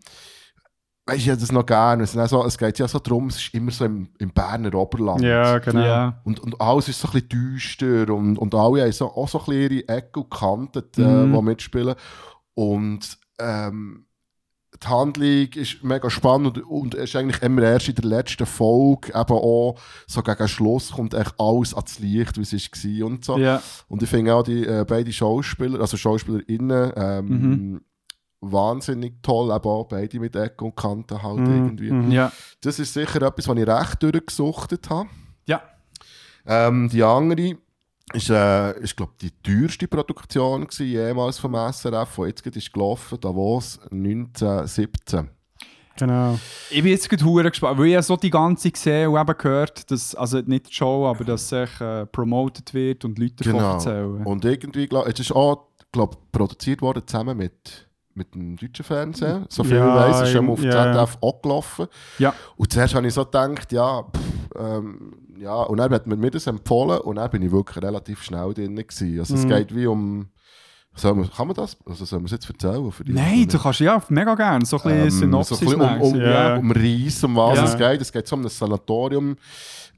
weißt du, ich hätte das noch gerne. Es, so, es geht ja so darum, es ist immer so im, im Berner Oberland. Ja, genau. Ja. Und, und alles ist so ein bisschen düster und, und alle haben so, auch so ein bisschen ihre Ecken und Kanten, äh, Mhm. die mitspielen. Und ähm, die Handlung ist mega spannend und, und ist eigentlich immer erst in der letzten Folge eben auch so gegen Schluss kommt echt alles ans Licht, wie es war und so. Ja. Und ich finde auch die äh, beiden Schauspieler, also SchauspielerInnen, ähm, Mhm. wahnsinnig toll, eben auch beide mit Ecken und Kanten halt Mhm. irgendwie. Mhm. Ja. Das ist sicher etwas, was ich recht durchgesuchtet habe. Ja. Ähm, die andere ist, äh, ist glaube die teuerste Produktion gewesen, jemals vom SRF, die jetzt gerade ist gelaufen, Davos 1917. Genau. Ich bin jetzt gerade hure gespannt, weil ich ja so die ganze gesehen und eben gehört, dass, also nicht die Show, aber dass sich äh, promoted wird und Leute davon Genau. erzählen. Und irgendwie, glaub, es ist auch glaub, produziert worden zusammen mit, mit dem deutschen Fernsehen. So viel Ja, ich weiss, ist schon mal auf ja. ZDF auch gelaufen. Ja. Und zuerst habe ich so gedacht, ja, pff, ähm, ja, und dann hat man mir das empfohlen und dann bin ich wirklich relativ schnell drin gewesen. Also es Mhm. geht wie um, man, kann man das, also soll man es jetzt erzählen? Für die Nein, du kannst ja mega gerne so ein bisschen ähm, Synopsis so ein bisschen um, um, mäßig, ja. um Reis, um was Ja. es geht. Es geht so um ein Sanatorium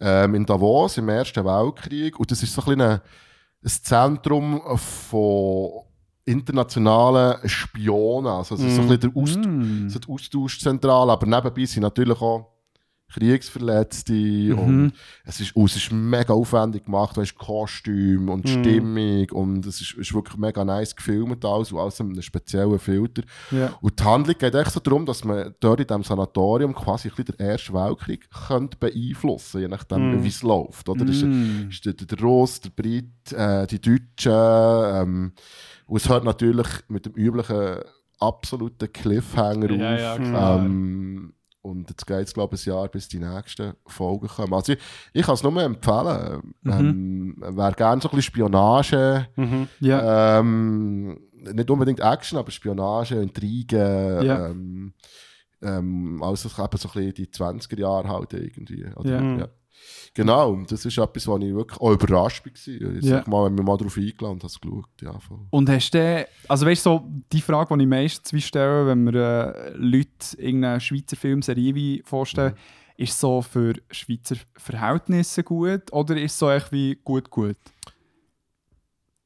ähm, in Davos im Ersten Weltkrieg. Und das ist so ein, bisschen ein, ein Zentrum von internationalen Spionen. Also es ist so ein bisschen der Aust Mm. so die Austauschzentrale, aber nebenbei sind natürlich auch Kriegsverletzte Mhm. und es ist, und es ist mega aufwendig gemacht, weißt, Kostüm und Mhm. Stimmung und es ist, ist wirklich mega nice gefilmt alles und alles mit einem speziellen Filter. Ja. Und die Handlung geht echt so darum, dass man dort in diesem Sanatorium quasi ein bisschen den Ersten Weltkrieg könnte beeinflussen je nachdem, Mhm. wie es läuft. Oder? Das ist, Mm. ist der, der Russ, der Brit, äh, die Deutschen. Ähm, und es hört natürlich mit dem üblichen absoluten Cliffhanger Ja, auf. ja, und jetzt geht es, glaube ich, ein Jahr, bis die nächsten Folgen kommen. Also ich, ich kann es nur empfehlen. Mhm. Ähm, wer gerne so ein bisschen Spionage, Mhm. Ja. ähm, nicht unbedingt Action, aber Spionage, Intrigen, Ja. ähm, ähm, also eben so ein bisschen die 20er Jahre halt irgendwie. Oder, Ja. Ja. Genau, und das ist etwas, wo ich wirklich auch überrascht war. Ich Ja. sag mal, wenn wir mal darauf eingeladen und habe es geschaut. Ja, voll. Und hast du, also weißt du, so die Frage, die ich meistens stelle, wenn wir äh, Leute irgendeine Schweizer Filmserie vorstellen, Mhm. ist so für Schweizer Verhältnisse gut oder ist so echt wie gut gut?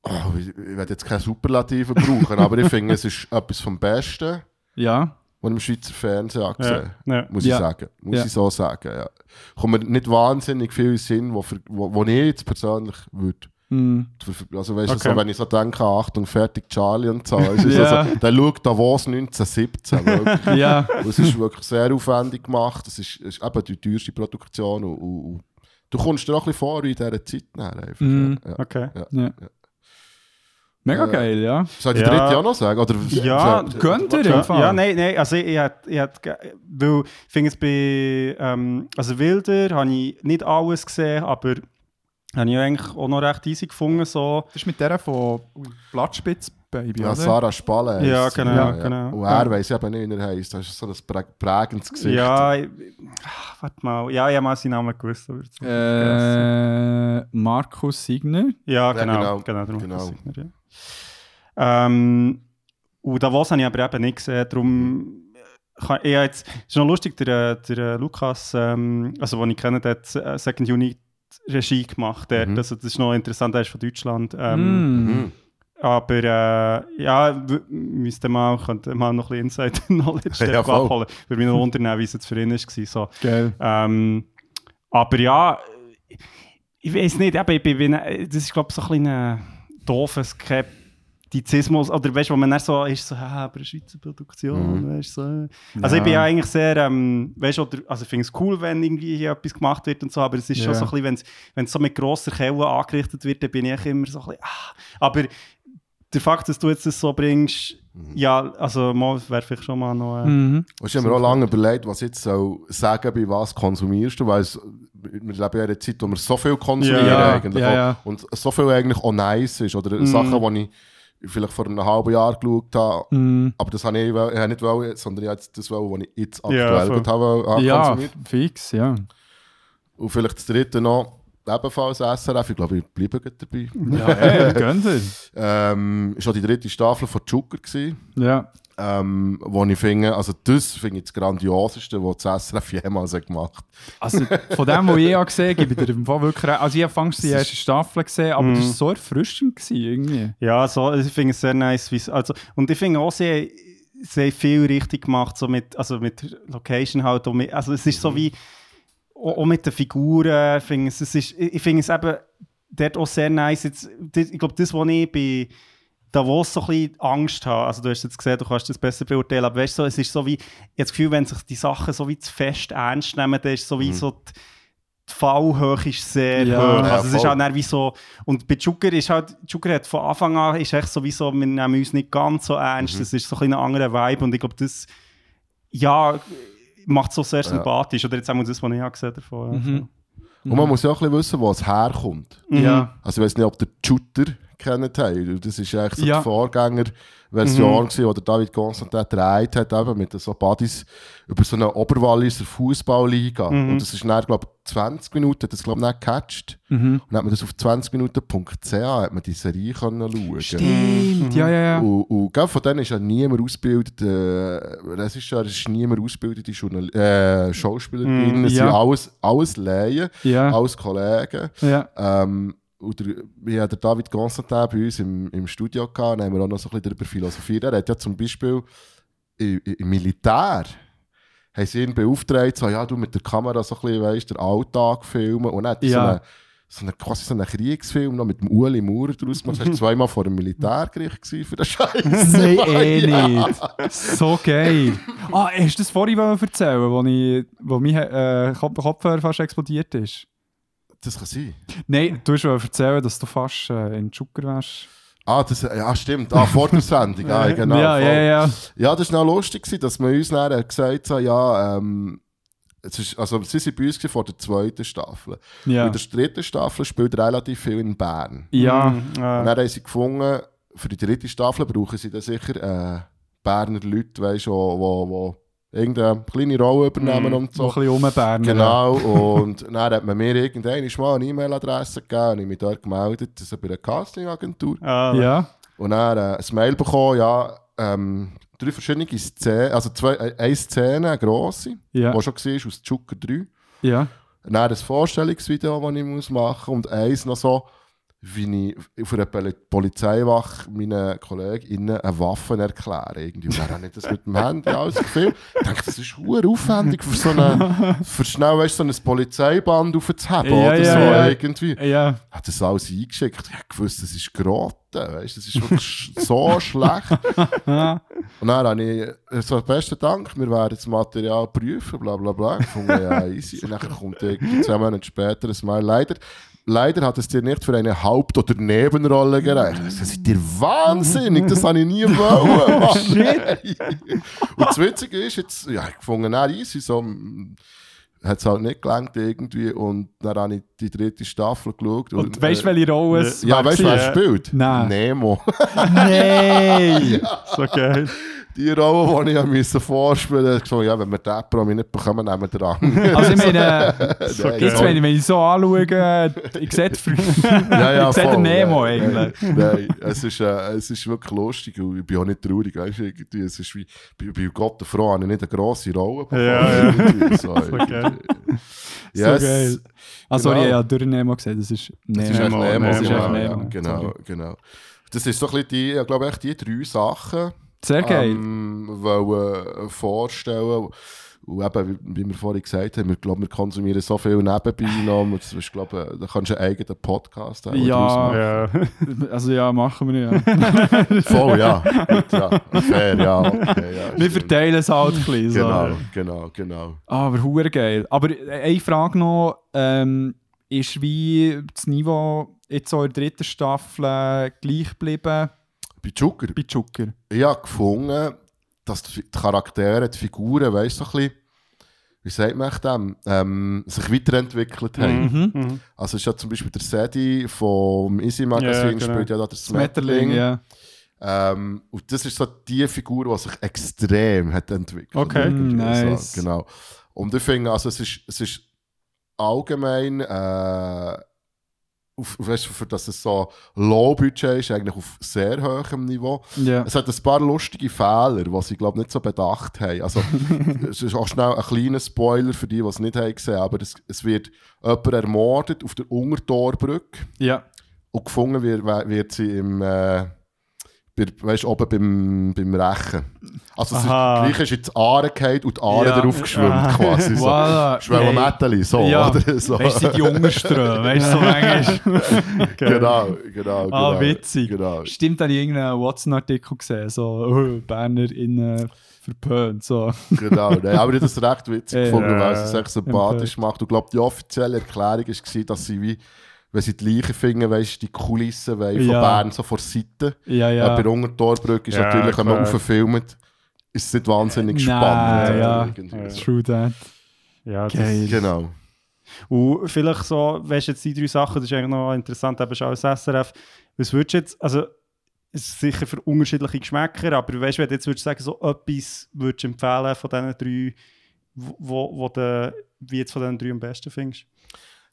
Oh, ich, ich werde jetzt keine Superlative brauchen, aber ich finde, es ist etwas vom Besten, Ja. Ich im Schweizer Fernsehen habe Ja. gesehen Ja. Muss Ja. ich sagen. Muss Ja. ich so sagen, ja. Kommt mir nicht wahnsinnig viel Sinn, wo, für, wo, wo ich jetzt persönlich würde. Mm. Also weißt du, Okay. so, wenn ich so denke, Achtung, fertig, Charlie und so, weißt du, Ja. so, dann schaut Davos 1917. wirklich. Ja. Und es ist wirklich sehr aufwendig gemacht. Es ist, ist eben die teuerste Produktion. Und, und, und du kommst dir auch ein bisschen vor in dieser Zeit. Nachher einfach, Mhm. ja. Ja. Okay. ja. Mega Äh, geil, ja. Soll die Ja. dritte auch noch sagen? Oder, Ja, soll- könnt ihr? Ja, ja, nein, nein, also ich, ich, hätte- ich, hätte weil ich finde es bei, ähm, also Wilder habe ich nicht alles gesehen, aber habe ich eigentlich auch noch recht easy gefunden, so. Das ist mit der von Blattspitz Baby, Ja, oder? Sarah Spalle. Ja, heisst sie. genau, genau. Und er weiss eben nicht, wie er heisst. Das ist so ein prä prägendes Gesicht. Ja, ich, ach, warte mal, ja, ich habe mal seinen Namen gewusst. Aber ich. Äh, Markus Signer. ja, ja, genau, genau, genau, genau. ich nicht, ja. Ähm, und Davos habe ich aber eben nicht gesehen, darum kann, ich jetzt, es ist noch lustig, der, der Lukas, ähm, also den ich kenne, der hat äh, Second Unit Regie gemacht Mhm. also das ist noch interessant, der ist von Deutschland. Ähm, Mm. Mhm. Aber äh, ja, müsste mal, könnte mal noch ein bisschen Inside-Knowledge Ja, abholen. Würde mich noch wundern, wie es jetzt für ihn war. So. Geil. Ähm, aber ja, ich weiß nicht, eben, ich bin, das ist glaube ich so ein kleiner doofer Skeptizismus, oder weißt du, wo man dann so ist, so, ah, aber eine Schweizer Produktion, Mhm. weißt du, so. Also ich bin ja eigentlich sehr, ähm, weißt du, also ich finde es cool, wenn irgendwie hier etwas gemacht wird und so, aber es ist schon Ja. so ein bisschen, wenn es- wenn es so mit grosser Kelle angerichtet wird, dann bin ich immer so ein bisschen, ah, aber der Fakt, dass du jetzt das so bringst, ja, also mal wäre vielleicht schon mal noch... Äh, Mhm. Und ich habe mir auch lange überlegt, was ich jetzt soll sagen, bei was konsumierst du, weil es, wir leben ja in einer Zeit, wo wir so viel konsumieren Ja, eigentlich ja, ja. und so viel eigentlich auch nice ist oder Mhm. Sachen, die ich vielleicht vor einem halben Jahr geschaut habe. Mm. Aber das habe ich, ich habe nicht wollen, sondern ich habe jetzt das wollen, was ich jetzt Ja, aktuell voll. gerade habe, habe Ja, konsumiert. fix, ja. Und vielleicht das dritte noch, ebenfalls SRF. Ich glaube, ich bleibe dabei. Ja, hey, gönnt ihr. Ähm, ist auch die dritte Staffel von Zucker gewesen. Ja. Ähm, wo ich finde, also das finde ich das Grandioseste, was das SRF jemals hat gemacht Also von dem, was ich ja gesehen habe, gebe ich dir im Fall wirklich. Also ich habe fast die erste Staffel gesehen, aber das war so erfrischend gewesen, irgendwie. Ja, so, ich finde es sehr nice. Also, und ich finde auch, sie, sie haben viel richtig gemacht, so mit, also mit Location halt. Und mit, also es ist so wie, auch, auch mit den Figuren, ich finde es, es ist, ich finde es eben dort auch sehr nice. Jetzt, ich glaube, das, was ich bei Davos so ein bisschen Angst habe, also du hast jetzt gesehen, du kannst das besser beurteilen, aber weißt du, so, es ist so wie, ich das Gefühl, wenn sich die Sachen so wie zu fest ernst nehmen, dann ist es so wie so die, die Fallhöhe ist sehr Ja. hoch. Ja, Also es ist voll. halt wie so, und bei Jugger ist halt, Jugger hat von Anfang an, ist echt sowieso, wir nehmen uns nicht ganz so ernst, das ist so ein bisschen ein anderer Vibe und ich glaube, das, ja, macht es so sehr sympathisch, oder jetzt haben wir das, was ich auch gesehen davon. Mhm. Und man muss ja auch ein bisschen wissen, wo es herkommt. Ja. Also ich weiß nicht, ob der Shooter kennt habt. Das ist eigentlich so Ja. die Vorgängerversion, mhm. die David Constantin gedreht hat, eben mit so Buddies über so eine Oberwalliser Fußballliga. Und das ist dann, glaube ich, 20 Minuten, hat das glaube ich nicht gecatcht. Mhm. Und dann hat man das auf 20minuten.ch hat man die Serie können schauen. Stimmt, ja, ja, ja. Und, und gell, von denen ist ja niemand ausgebildet, äh, es ist ja es ist niemand ausgebildete Journal äh, Schauspielerinnen, es ja. sind alles, alles Laien, Ja, alles Kollegen. ja. Ähm, und der, wir hatten den David Constantin bei uns im, im Studio gehabt, und haben wir auch noch so ein bisschen darüber philosophiert. Er hat ja zum Beispiel im Militär haben sie ihn beauftragt, so, ja, du mit der Kamera so ein bisschen, weißt, den Alltag filmen. Und dann hat so Ja. so eine, quasi so einen Kriegsfilm noch mit dem Uli Maurer draus gemacht. Er war zweimal vor dem Militärgericht für den Scheiß. Nein, eh nicht. So geil. Ah, hast du das vorhin erzählen, wo, ich, wo mein äh, Kopf Kopfhörer fast explodiert ist? Das kann sein. Nein, du hast wollen erzählen, dass du fast äh, in Zucker wärst. Ah, das, ja, stimmt. Ah, vor der Sendung. Ah, genau. ja, voll. ja, ja. Ja, das war noch lustig, gewesen, dass man uns dann gesagt hat, ja, ähm, es ist, also sie sind bei uns gewesen vor der zweiten Staffel. Ja, In der dritten Staffel spielt relativ viel in Bern. ja. Mhm, Und äh, dann haben sie gefunden, für die dritte Staffel brauchen sie dann sicher äh, Berner Leute, weißt du, wo, wo irgendeine kleine Rolle übernehmen und so ein bisschen rumbernen. Genau, und dann hat man mir irgendwann mal eine E-Mail-Adresse gegeben und ich mich dort gemeldet, das ist bei einer Castingagentur. ah, Ja, Und dann äh, ein Mail bekommen, ja, ähm, drei verschiedene Szenen, also zwei, äh, eine Szene, eine grosse, ja, die schon war aus Zucker 3. ja. Dann ein Vorstellungsvideo, das ich muss machen muss. Und eins noch so, wie ich auf einer Poli- Polizeiwache meinen KollegInnen eine Waffe erkläre. Irgendwie. Und dann ich das mit dem Handy alles gefilmt. Ich dachte, das ist hure aufwendig für so eine, für schnell weißt, so ein Polizeiband aufzuheben Ja, oder ja, so ja. irgendwie. Ja, Hat das alles eingeschickt. Ich habe gewusst, das ist Grotte. Weißt, das ist wirklich so schlecht. Und dann habe ich so, besten Dank, wir werden das Material prüfen, bla bla bla. Ich fand, ja, easy. Und dann kommt irgendwie zwei Monate später ein Mal. Leider, leider hat es dir nicht für eine Haupt- oder Nebenrolle gereicht. Das ist dir wahnsinnig, das habe ich nie wollen. Mann. Und das Witzige ist, jetzt, ja, ich fand, dann easy, so, hat es halt nicht gelangt irgendwie. Und dann habe ich die dritte Staffel geschaut. Und weißt du, welche Rolle es Ja, weißt du, wer Ja. spielt? Nein. Nemo. Nein! so geil. Die Rolle, die ich musste vorspielen musste, gesagt, ja, wenn wir den Promi nicht bekommen, nehmen wir den anderen. Also ich meine, Nein, jetzt sorry. wenn ich, wenn ich so anschaue, ich sehe die Früh- ja, ja, ich sehe den Nemo nein, eigentlich. Nein, nein. Es, ist, äh, es ist wirklich lustig und ich bin auch nicht traurig. Weißt, irgendwie, es ist wie, bei, bei Gott der Frau habe ich nicht eine grosse Rolle bekommen. Ja, ja. irgendwie, So, geil. Yes. So geil. Ah, sorry, Genau. ich habe durch Nemo gesehen, das ist Das Nemo. ist echt Nemo, Nemo. das ist genau, echt ja, Nemo. genau, Sorry. genau. Das ist so ein bisschen die, ich glaube, echt die drei Sachen. Sehr geil. ähm, wollen, äh, vorstellen. Und eben, wie, wir vorhin gesagt haben, wir, glaube, wir konsumieren so viel nebenbei noch. Das ist, glaube, da kannst du einen eigenen Podcast auch Ja. Ja. Also ja, machen wir ja. Voll, ja. Gut, ja. Fair, ja. Okay, ja Wir verteilen es halt ein bisschen. So. Genau, genau, genau. Ah, aber hure geil. Aber äh, eine Frage noch, ähm, ist wie das Niveau jetzt so in der dritten Staffel äh, gleich geblieben Bei Zucker, bei Zucker? ich habe gefunden, dass die die Charaktere, die Figuren, weißt du, so ein bisschen, wie sagt man echt dem, ähm, sich weiterentwickelt haben. Mhm. Mhm. Also ist ja zum Beispiel der Sedi vom Easy Magazin, Ja, genau. spielt ja da der Smetterling, Smetterling. ja. Ähm, und das ist so die Figur, die sich extrem hat entwickelt. Okay. Mm, nice. so, genau. Und ich finde, also es ist, es ist allgemein, äh, auf, weißt du, für dass es so Low-Budget ist, eigentlich auf sehr hohem Niveau. Ja. Es hat ein paar lustige Fehler, die sie, glaube nicht so bedacht haben. Also, es ist auch schnell ein kleiner Spoiler für die, die es nicht haben gesehen aber es, es wird jemand ermordet auf der Untertorbrücke ja. und gefunden wird, wird sie im, äh, weißt, oben beim, beim Rechen. Also, es ist, Aha. gleich ist jetzt die Aare gefallen und die Aare Ja. darauf geschwimmt, Ah. quasi. So. Voilà. Schwelle Hey. Mätteli, so, Ja. oder? So. Weißt du, die Unterströme, weißt du, so manchmal. Genau, genau, genau. Ah, witzig. Genau. Stimmt, habe ich irgendeinen Watson-Artikel gesehen, so, oh, Berner innen verpönt, so. Genau, nein, aber ich habe das recht witzig gefunden, weil es es echt sympathisch macht. Und ich glaube, die offizielle Erklärung war, dass sie wie, wenn sie die Leichen finden, weißt, die Kulissen wollen von Ja. Bern so vor der Seite. Ja, Ja. ja. bei Untertorbrücke ist Ja, natürlich, wenn man auffilmt, ist es nicht wahnsinnig Nein, spannend. ja. irgendwie. Ja. True that. Ja, das, Geil. Genau. Und vielleicht so, weißt du, jetzt die drei Sachen, das ist eigentlich noch interessant, eben schon als SRF. Was würdest du jetzt, also, es ist sicher für unterschiedliche Geschmäcker, aber weißt du, wenn du jetzt würdest sagen, so etwas würdest du empfehlen von diesen drei, wo, wo, wo du, wie jetzt von diesen drei am besten findest?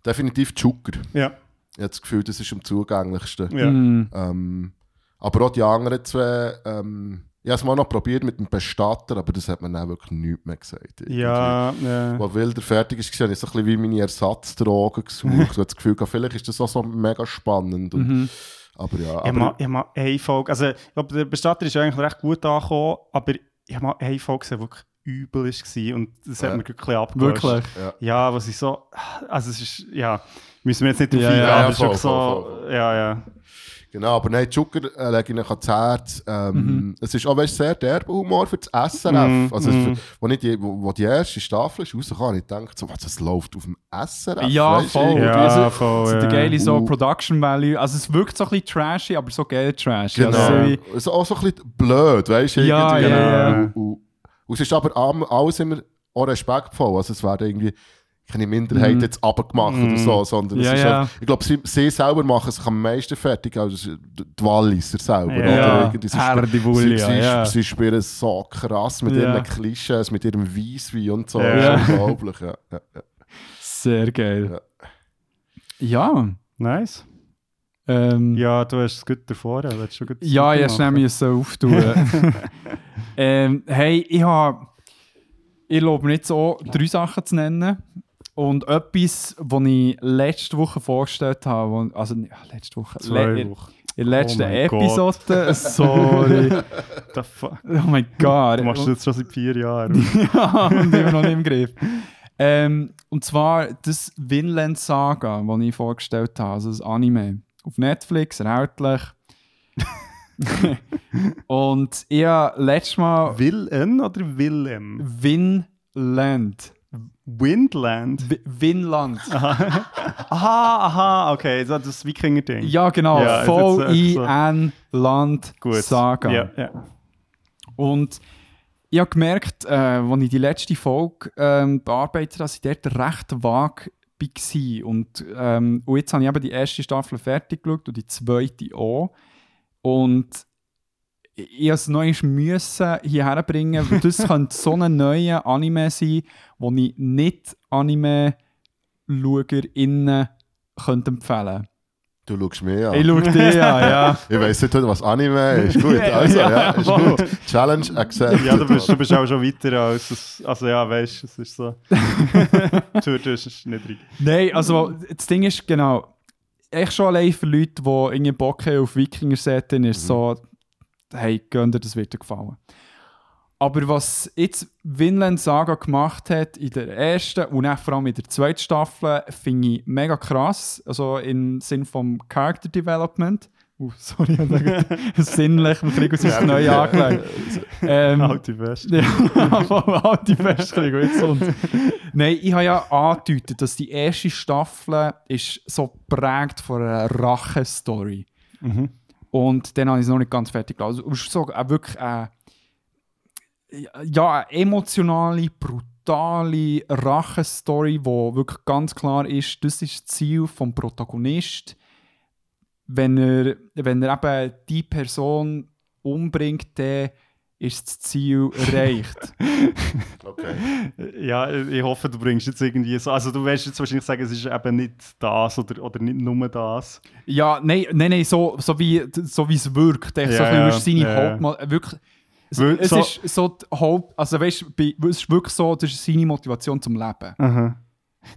Definitiv Zucker. Ja. Ich habe das Gefühl, das ist am zugänglichsten. Ja. Mm. Ähm, aber auch die anderen zwei, ähm, ich habe es mal noch probiert mit dem Bestatter, aber das hat man dann wirklich nichts mehr gesagt. irgendwie. Ja, ja. Als Wilder fertig ist, habe ich so ein bisschen wie meine Ersatzdrogen gesucht. Ich habe das Gefühl, vielleicht ist das auch so mega spannend. Und, Mhm. Aber ja, Ich aber, habe mal, ich hab mal eine Folge, also ich glaube, der Bestatter ist eigentlich recht gut angekommen, aber ich habe mal eine Folge gesehen, die wirklich übel war und das hat Ja. mir wirklich abgelöscht. Wirklich. Ja, was ich so, also es ist, ja, müssen wir jetzt nicht drauf Ja, eingehen, ja, aber ja, es ist wirklich voll, so, voll, ja, ja. genau, aber nein, Zucker äh, lege ich euch ans Herz. Ähm, Mhm. Es ist auch weißt, sehr derber Humor für das SRF. Mhm, Also, es- mhm. wo, ich die, wo, wo die erste Staffel ist rausgekommen, ich dachte so, was, das läuft auf dem SRF? Ja, weisst du, voll. Ja, also, voll, so der ja. geile so Uh. Production Value. Also es wirkt so ein bisschen trashy, aber so geil trashy. Genau. Also, Also auch so ein bisschen blöd, weißt du? Ja, irgendwie. ja, ja. Und, und, und es ist aber alles immer auch respektvoll. Also es werden irgendwie keine Minderheit Mhm. jetzt abgemacht oder Mhm. so, sondern Ja, es ist ja. einfach, ich glaube, sie, sie selber machen sich am meisten fertig, also die Walliser selber. Ja. oder? Sie, Herr die sie, Bulli, sie, ja. sie spielen so krass mit Ja. ihren Klischees, mit ihrem Weisswein und so. Ja. Das ist unglaublich. Ja. Ja, ja. Sehr geil. Ja. Nice. Ähm, ja, du hast es gut davor, du gut ja ich schnell müssen auftun. ähm, hey, ich habe. Ich lobe nicht so drei Sachen zu nennen. Und etwas, was ich letzte Woche vorgestellt habe, also ja, letzte Woche, Zwei le- Wochen. in der letzten Oh. Episode, sorry, The fuck? oh mein Gott. Du machst das jetzt schon seit vier Jahren. ja, und immer noch nicht im Griff. Ähm, und zwar das Vinland Saga, das ich vorgestellt habe, also das Anime. Auf Netflix, erhältlich. und ich habe letztes Mal Willen oder Willem? Vinland. Windland? Vi- Vinland. Aha, aha, okay, so das Wikinger-Ding. Ja, genau. Ja, echt so. Ja, ja. Und ich habe gemerkt, äh, als ich die letzte Folge ähm, bearbeitet habe, dass ich dort recht vage war. Und, ähm, und jetzt habe ich eben die erste Staffel fertig geschaut und die zweite auch. Und ich es noch einmal müssen hierher bringen, weil das könnte so ein neuer Anime sein, wo ich nicht Anime-SchauerInnen könnte empfehlen Du schaust mich an. Ich schaue dich an, ja. Ich weiss nicht, was Anime ist. Gut, also, ja, ist gut. Challenge accepted. Ja, du bist, du bist auch schon weiter als es, also ja, weißt du, es ist so. du, du ist nicht richtig. Nein, also das Ding ist genau, echt schon allein für Leute, die irgendwie Bock haben auf Wikinger-Setting, ist so, hey, gönnt dir, das wird dir gefallen. Aber was jetzt Vinland Saga gemacht hat in der ersten und auch vor allem in der zweiten Staffel, finde ich mega krass. Also im Sinn vom Character Development. Uh, sorry, ich sinnlich, wir kriegen uns das neu angelegt. Ähm, Alte Weste. ja, voll alte Festkrieg. Jetzt und. Nein, ich habe ja angedeutet, dass die erste Staffel ist so geprägt von einer Rache-Story. Mhm. Und dann habe ich es noch nicht ganz fertig gelassen. Also, so äh, wirklich eine, ja, eine emotionale, brutale Rache-Story, wo wirklich ganz klar ist, das ist das Ziel vom Protagonist. Wenn er, wenn er eben die Person umbringt, dann ist das Ziel erreicht. Okay. Ja, ich hoffe, du bringst jetzt irgendwie so. Also, du wirst jetzt wahrscheinlich sagen, es ist eben nicht das oder, oder nicht nur das. ja, nein, nein, nein, so, so wie so wie es wirkt. Echt, so Ja, ein bisschen, ja, ist seine ja. Wirklich, es, Weil es so- ist so die Haupt... Also weißt du, es ist wirklich so, das ist seine Motivation zum Leben. Aha.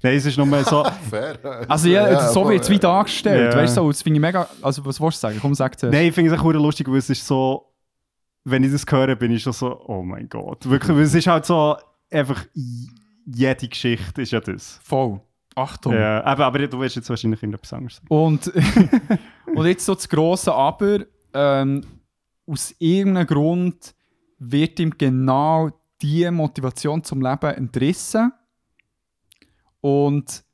Nein, es ist nur so. Fair. Also ja, so voll, wird es wie dargestellt. Ja. Weißt du, so, das finde ich mega... Also was willst du sagen? Komm, sag zuerst. Nein, ich finde es auch lustig, weil es ist so. Wenn ich das höre, bin ich schon so, oh mein Gott. Wirklich, weil es ist halt so, einfach jede Geschichte ist ja das. Voll. Achtung. Ja, aber, aber du wirst jetzt wahrscheinlich irgendetwas anderes sagen. Und, und jetzt so das grosse Aber. Ähm, aus irgendeinem Grund wird ihm genau diese Motivation zum Leben entrissen. Und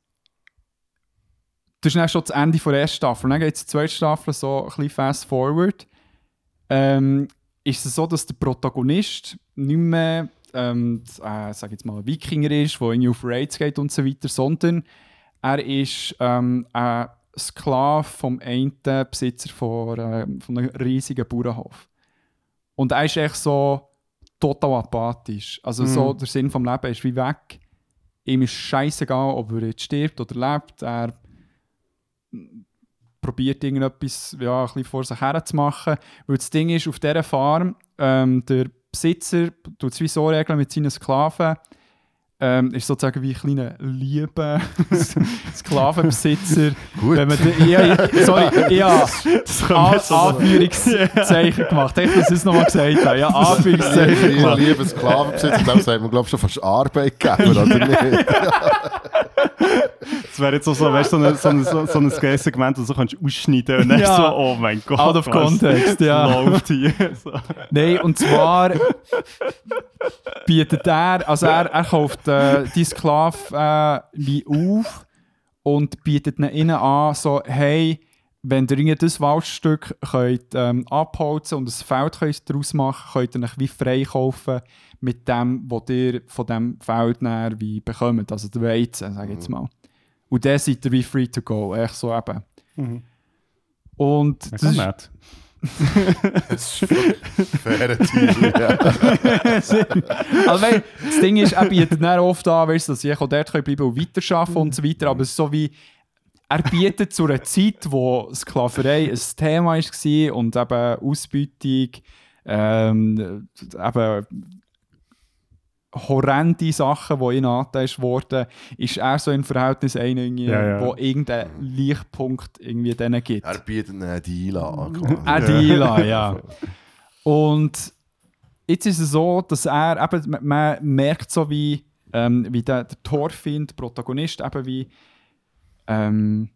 das ist dann schon das Ende der ersten Staffel. Dann geht es in die zweite Staffel so ein bisschen fast forward. Ähm, ist es so, dass der Protagonist nicht mehr ähm, äh, sag jetzt mal, ein Wikinger ist, der irgendwie auf Raids geht und so weiter, sondern er ist ähm, ein Sklave vom einen Besitzer von, äh, von einem riesigen Bauernhof. Und er ist echt so total apathisch. Also so, der Sinn vom Leben ist wie weg. Ihm ist scheißegal, ob er jetzt stirbt oder lebt. Er probiert irgendetwas ja, ein bisschen vor sich her zu machen. Weil das Ding ist, auf dieser Farm, ähm, der Besitzer tut es wie so regeln mit seinen Sklaven, ähm, ist sozusagen wie ein kleiner lieber Sklavenbesitzer. Gut. Wenn man den, ja, sorry, ja, so. Anführungszeichen gemacht. Ich es nochmal gesagt habe. Ja, Anführungszeichen Ich gemacht. liebe Sklavenbesitz, und dem sagt man, glaube ich, schon fast Arbeitgeber, oder nicht? Das wäre jetzt auch so, weißt, so ein, so ein, so, so ein Segment, das du kannst ausschneiden und dann Ja. so, oh mein Gott. Out of was context, ja. läuft hier? So. Nein, und zwar bietet er, also er, er kauft äh, die Sklaven äh, wie auf und bietet ihnen an, so, hey, wenn ihr das Waldstück könnt, ähm, abholzen und ein Feld könnt daraus machen könnt ihr euch wie freikaufen mit dem, was ihr von diesem Feld wie bekommt, also der Weizen, sage ich jetzt mal. Und dann seid ihr wie free to go, echt so eben. Mhm. Und Das das ist ist, nett. Das ist ein fairer Deal, ja. also, weil, das Ding ist, er bietet dann oft an, weißt, dass ich auch dort bleiben und weiterarbeiten und so weiter, aber es ist so wie, er bietet zu einer Zeit, wo Sklaverei ein Thema war und eben Ausbeutung, ähm, eben horrende Sachen, die ihn angetan wurden, ist er so im Verhältnis einer, Ja, ja. wo irgendeinen Lichtpunkt irgendwie denen gibt. Er bietet einen Deal an. quasi. Adila, ja. Und jetzt ist es so, dass er eben, man- man merkt so wie, ähm, wie der, der Thorfinn, der Protagonist, eben wie ähm,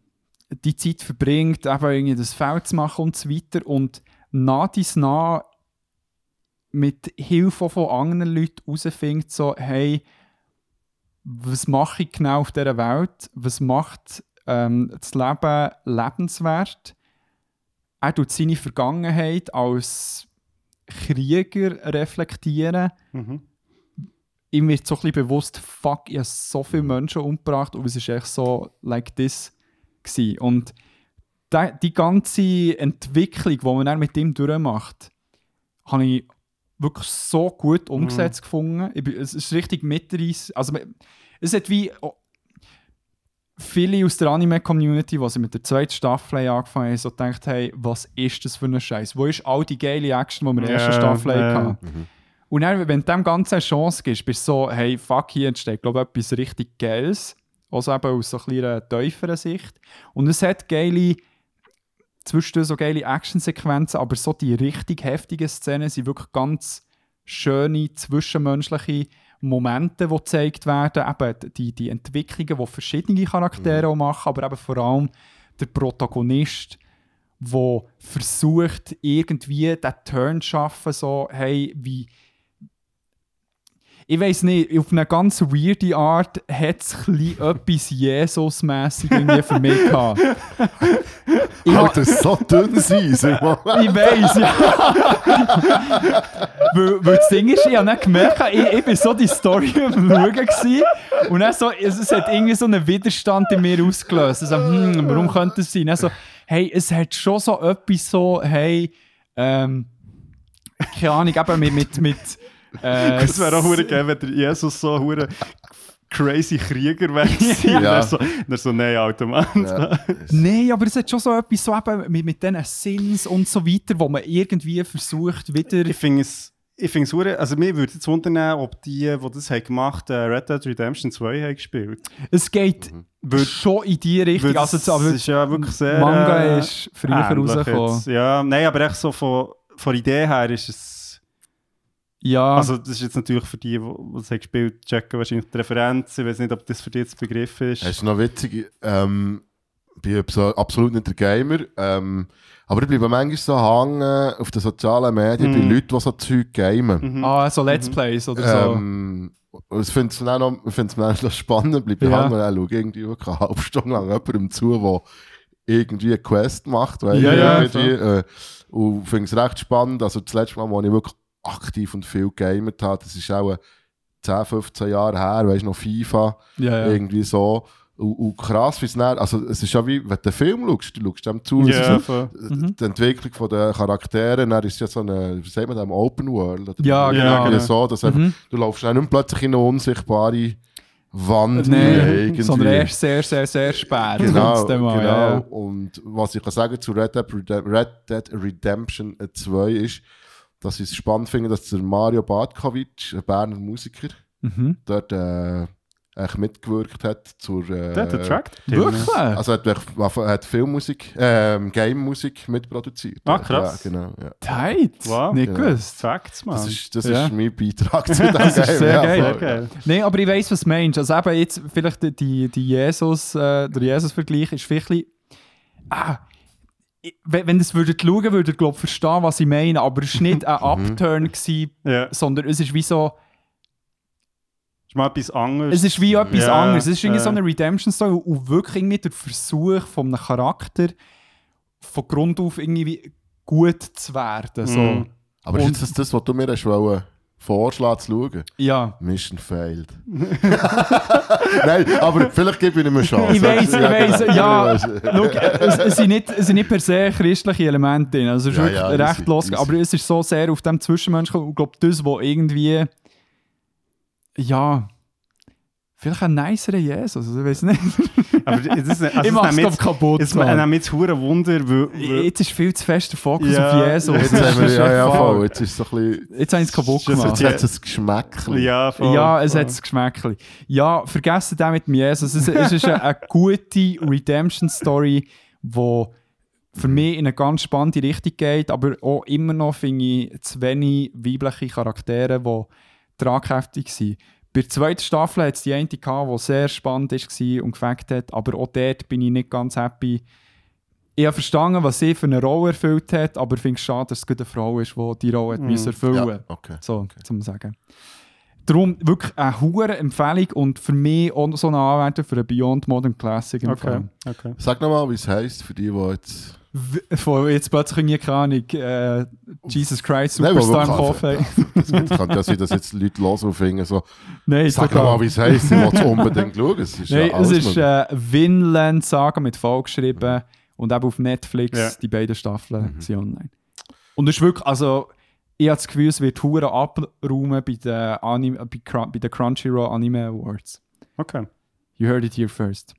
die Zeit verbringt, eben irgendwie das Feld zu machen und so weiter. Und nach dies nach mit Hilfe von anderen Leuten herausfindet, so, hey, was mache ich genau auf dieser Welt? Was macht ähm, das Leben lebenswert? er tut seine Vergangenheit als Krieger reflektieren. Mhm. Ihm wird so ein bisschen bewusst, fuck, ich habe so viele Menschen umgebracht und es ist echt so like this gewesen. Und da, die ganze Entwicklung, die man dann mit ihm durchmacht, habe ich wirklich so gut umgesetzt gefunden. Ich es ist richtig mitreißend. Also es hat wie oh, viele aus der Anime-Community, die sie mit der zweiten Staffel angefangen haben, so gedacht, hey, was ist das für ein Scheiß? Wo ist all die geile Action, die wir in der ersten Staffel ja. hatten? Und dann, wenn du dem Ganzen eine Chance gibst, bist du so, hey, fuck, hier entsteht, glaube ich, etwas richtig Geiles. Also eben aus so einer tieferen Sicht. Und es hat geile, zwischendurch so geile Actionsequenzen, aber so die richtig heftigen Szenen sind wirklich ganz schöne, zwischenmenschliche Momente, die gezeigt werden. Eben die, die Entwicklungen, die verschiedene Charaktere auch machen, aber eben vor allem der Protagonist, der versucht, irgendwie den Turn zu schaffen, so, hey, wie. Ich weiß nicht, auf eine ganz weirde Art hat es etwas Jesus-mässig irgendwie für mich gehabt. Ich Alter, so dünn sein, ich weiß, ja. weil, weil das Ding ist, ich habe nicht gemerkt, ich, ich bin so die Story am Schauen gewesen, und dann so, es, es hat irgendwie so einen Widerstand in mir ausgelöst. Also, hm, warum könnte es sein? Dann so, hey, es hat schon so etwas so, hey, ähm, keine Ahnung, eben mit, mit, mit äh, Es wäre auch hure geil, wenn der Jesus so hure crazy Krieger wäre. ja. Ja. So, er so, nein, alter Mann. Ja. Nein, aber es hat schon so etwas so eben mit, mit diesen Sins und so weiter, wo man irgendwie versucht, wieder. Ich finde es, ich finde es hure- also mir würde jetzt wundern, ob die, die das haben gemacht haben, Red Dead Redemption 2 haben gespielt. Es geht Würd- schon in die Richtung. Weil Also, aber ist ja wirklich sehr... Manga äh, ist früher rausgekommen. Ja, nein, aber echt so von, von Idee her ist es... Ja, Also das ist jetzt natürlich für die, die es haben gespielt checken wahrscheinlich die Referenz. Ich weiß nicht, ob das für dich jetzt Begriff ist. Es ist noch witzig, ähm, ich bin abso- absolut nicht der Gamer, ähm, aber ich bleibe manchmal so hängen auf den sozialen Medien bei Mhm. Leuten, die so Zeug gamen. Mhm. ah, so Let's Plays oder so. Ähm, ich finde es dann auch noch, ich find's dann auch noch spannend, bleibe ich Ja. hängen und schaue irgendwie eine halbe Stunde lang jemandem zu, der irgendwie eine Quest macht. Weißt, Ja, ja, irgendwie, äh, und finde es recht spannend. Also das letzte Mal, wo ich wirklich aktiv und viel gegamet habe, das ist auch äh, 10, 15 Jahre her, weißt du, noch FIFA. ja, ja. irgendwie so. Und, und krass, wie es dann, also es ist ja wie, wenn du den Film schaust, du schaust dem zu, Ja, ist voll. ja, die Entwicklung von den Charakteren, dann ist es ja so eine, wie sagt man das, Open World. Oder Ja, genau, genau. so, dass Mhm. du laufst dann nicht plötzlich in eine unsichtbare Wand Nee, irgendwie. sondern erst sehr, sehr, sehr spät. Genau, mal, genau. ja, ja. Und was ich kann sagen zu Red Dead, Redem- Red Dead Redemption 2 ist, dass ich es spannend finde, dass der Mario Bartkovic, ein Berner Musiker, Mhm. dort äh, mitgewirkt hat zur... Äh, Der hat den Track. Wirklich? Also er hat, er hat Filmmusik, ähm, Game-Musik mitproduziert. Ah, krass. Ja, genau, ja. Tight. Wow. Nicht Genau. gewusst. Facts, man. Das ist, das Ja. ist mein Beitrag zu dem Das ist sehr geil. voll, geil. Nein, aber ich weiss, was du meinst. Also eben jetzt vielleicht die, die, Jesus, äh, der Jesus-Vergleich ist vielleicht ein bisschen, ah, wenn, wenn das würdet schauen, würdet ihr glaube verstehen, was ich meine, aber es war nicht ein Upturn, gewesen, Ja, sondern es ist wie so, ist mal etwas anderes. es ist wie etwas Ja, anderes. Es ist irgendwie äh. so eine Redemption-Story und wirklich irgendwie der Versuch von einem Charakter von Grund auf irgendwie gut zu werden. So. Mhm. Aber ist Und- jetzt das, das, was du mir hast wollen, vorschlagen zu schauen? Ja. Mission failed. Nein, aber vielleicht gebe ich ihm eine Chance. Ich weiss, ich weiss, ja. Äh, es, es, sind nicht, es sind nicht per se christliche Elemente drin. Also es ist Ja, wirklich ja, recht easy, los. Aber es ist so sehr auf dem Zwischenmenschlichen. Ich glaube, das, was irgendwie. Ja. Vielleicht ein nicerer Jesus. Also, ich weiß nicht. Aber das, ist- also, ich mache es das glaub, kaputt. Jetzt Mann. nimmt jetzt hure Wunder, weil, weil Jetzt ist viel zu fest der Fokus Ja, auf Jesus. Jetzt haben wir, ist ja, ja, voll. Jetzt ist es so ein bisschen... Jetzt habe ich es kaputt ist gemacht. Jetzt hat es ein Geschmäckchen. ja, voll, Ja, es voll. hat das Geschmäckchen. Ja, vergessen den mit dem Jesus. Es, es ist eine, eine gute Redemption-Story, die für mich in eine ganz spannende Richtung geht, aber auch immer noch finde ich zu wenig weibliche Charaktere, die tragkräftig sind. Bei der zweiten Staffel hat es die eine gehabt, die sehr spannend war und gefällt hat, aber auch dort bin ich nicht ganz happy. Ich habe verstanden, was sie für eine Rolle erfüllt hat, aber ich finde es schade, dass es eine Frau ist, die die Rolle Mhm. erfüllen Ja, okay. so, zum sagen. Darum wirklich eine hohe Empfehlung und für mich auch so eine Anwendung für einen Beyond Modern Classic. im Okay, okay. Sag nochmal, wie es heisst, für die, die jetzt... Von jetzt plötzlich irgendwie keine Ahnung, äh, Jesus Christ Nein, Superstar im aber Kopf haben. Das, kann ja sein, dass jetzt Leute und finden so, Nein, sag nochmal, wie es heisst, ich will es unbedingt schauen. Es ist Nein, ja es ist äh, Vinland Saga mit V geschrieben und eben auf Netflix, Ja. die beiden Staffeln Mhm. sind online. Und es ist wirklich, also ich habe das Gefühl, es wird hure abräumen bei den, Anime, bei, Crun- bei den Crunchyroll Anime Awards. okay. You heard it here first.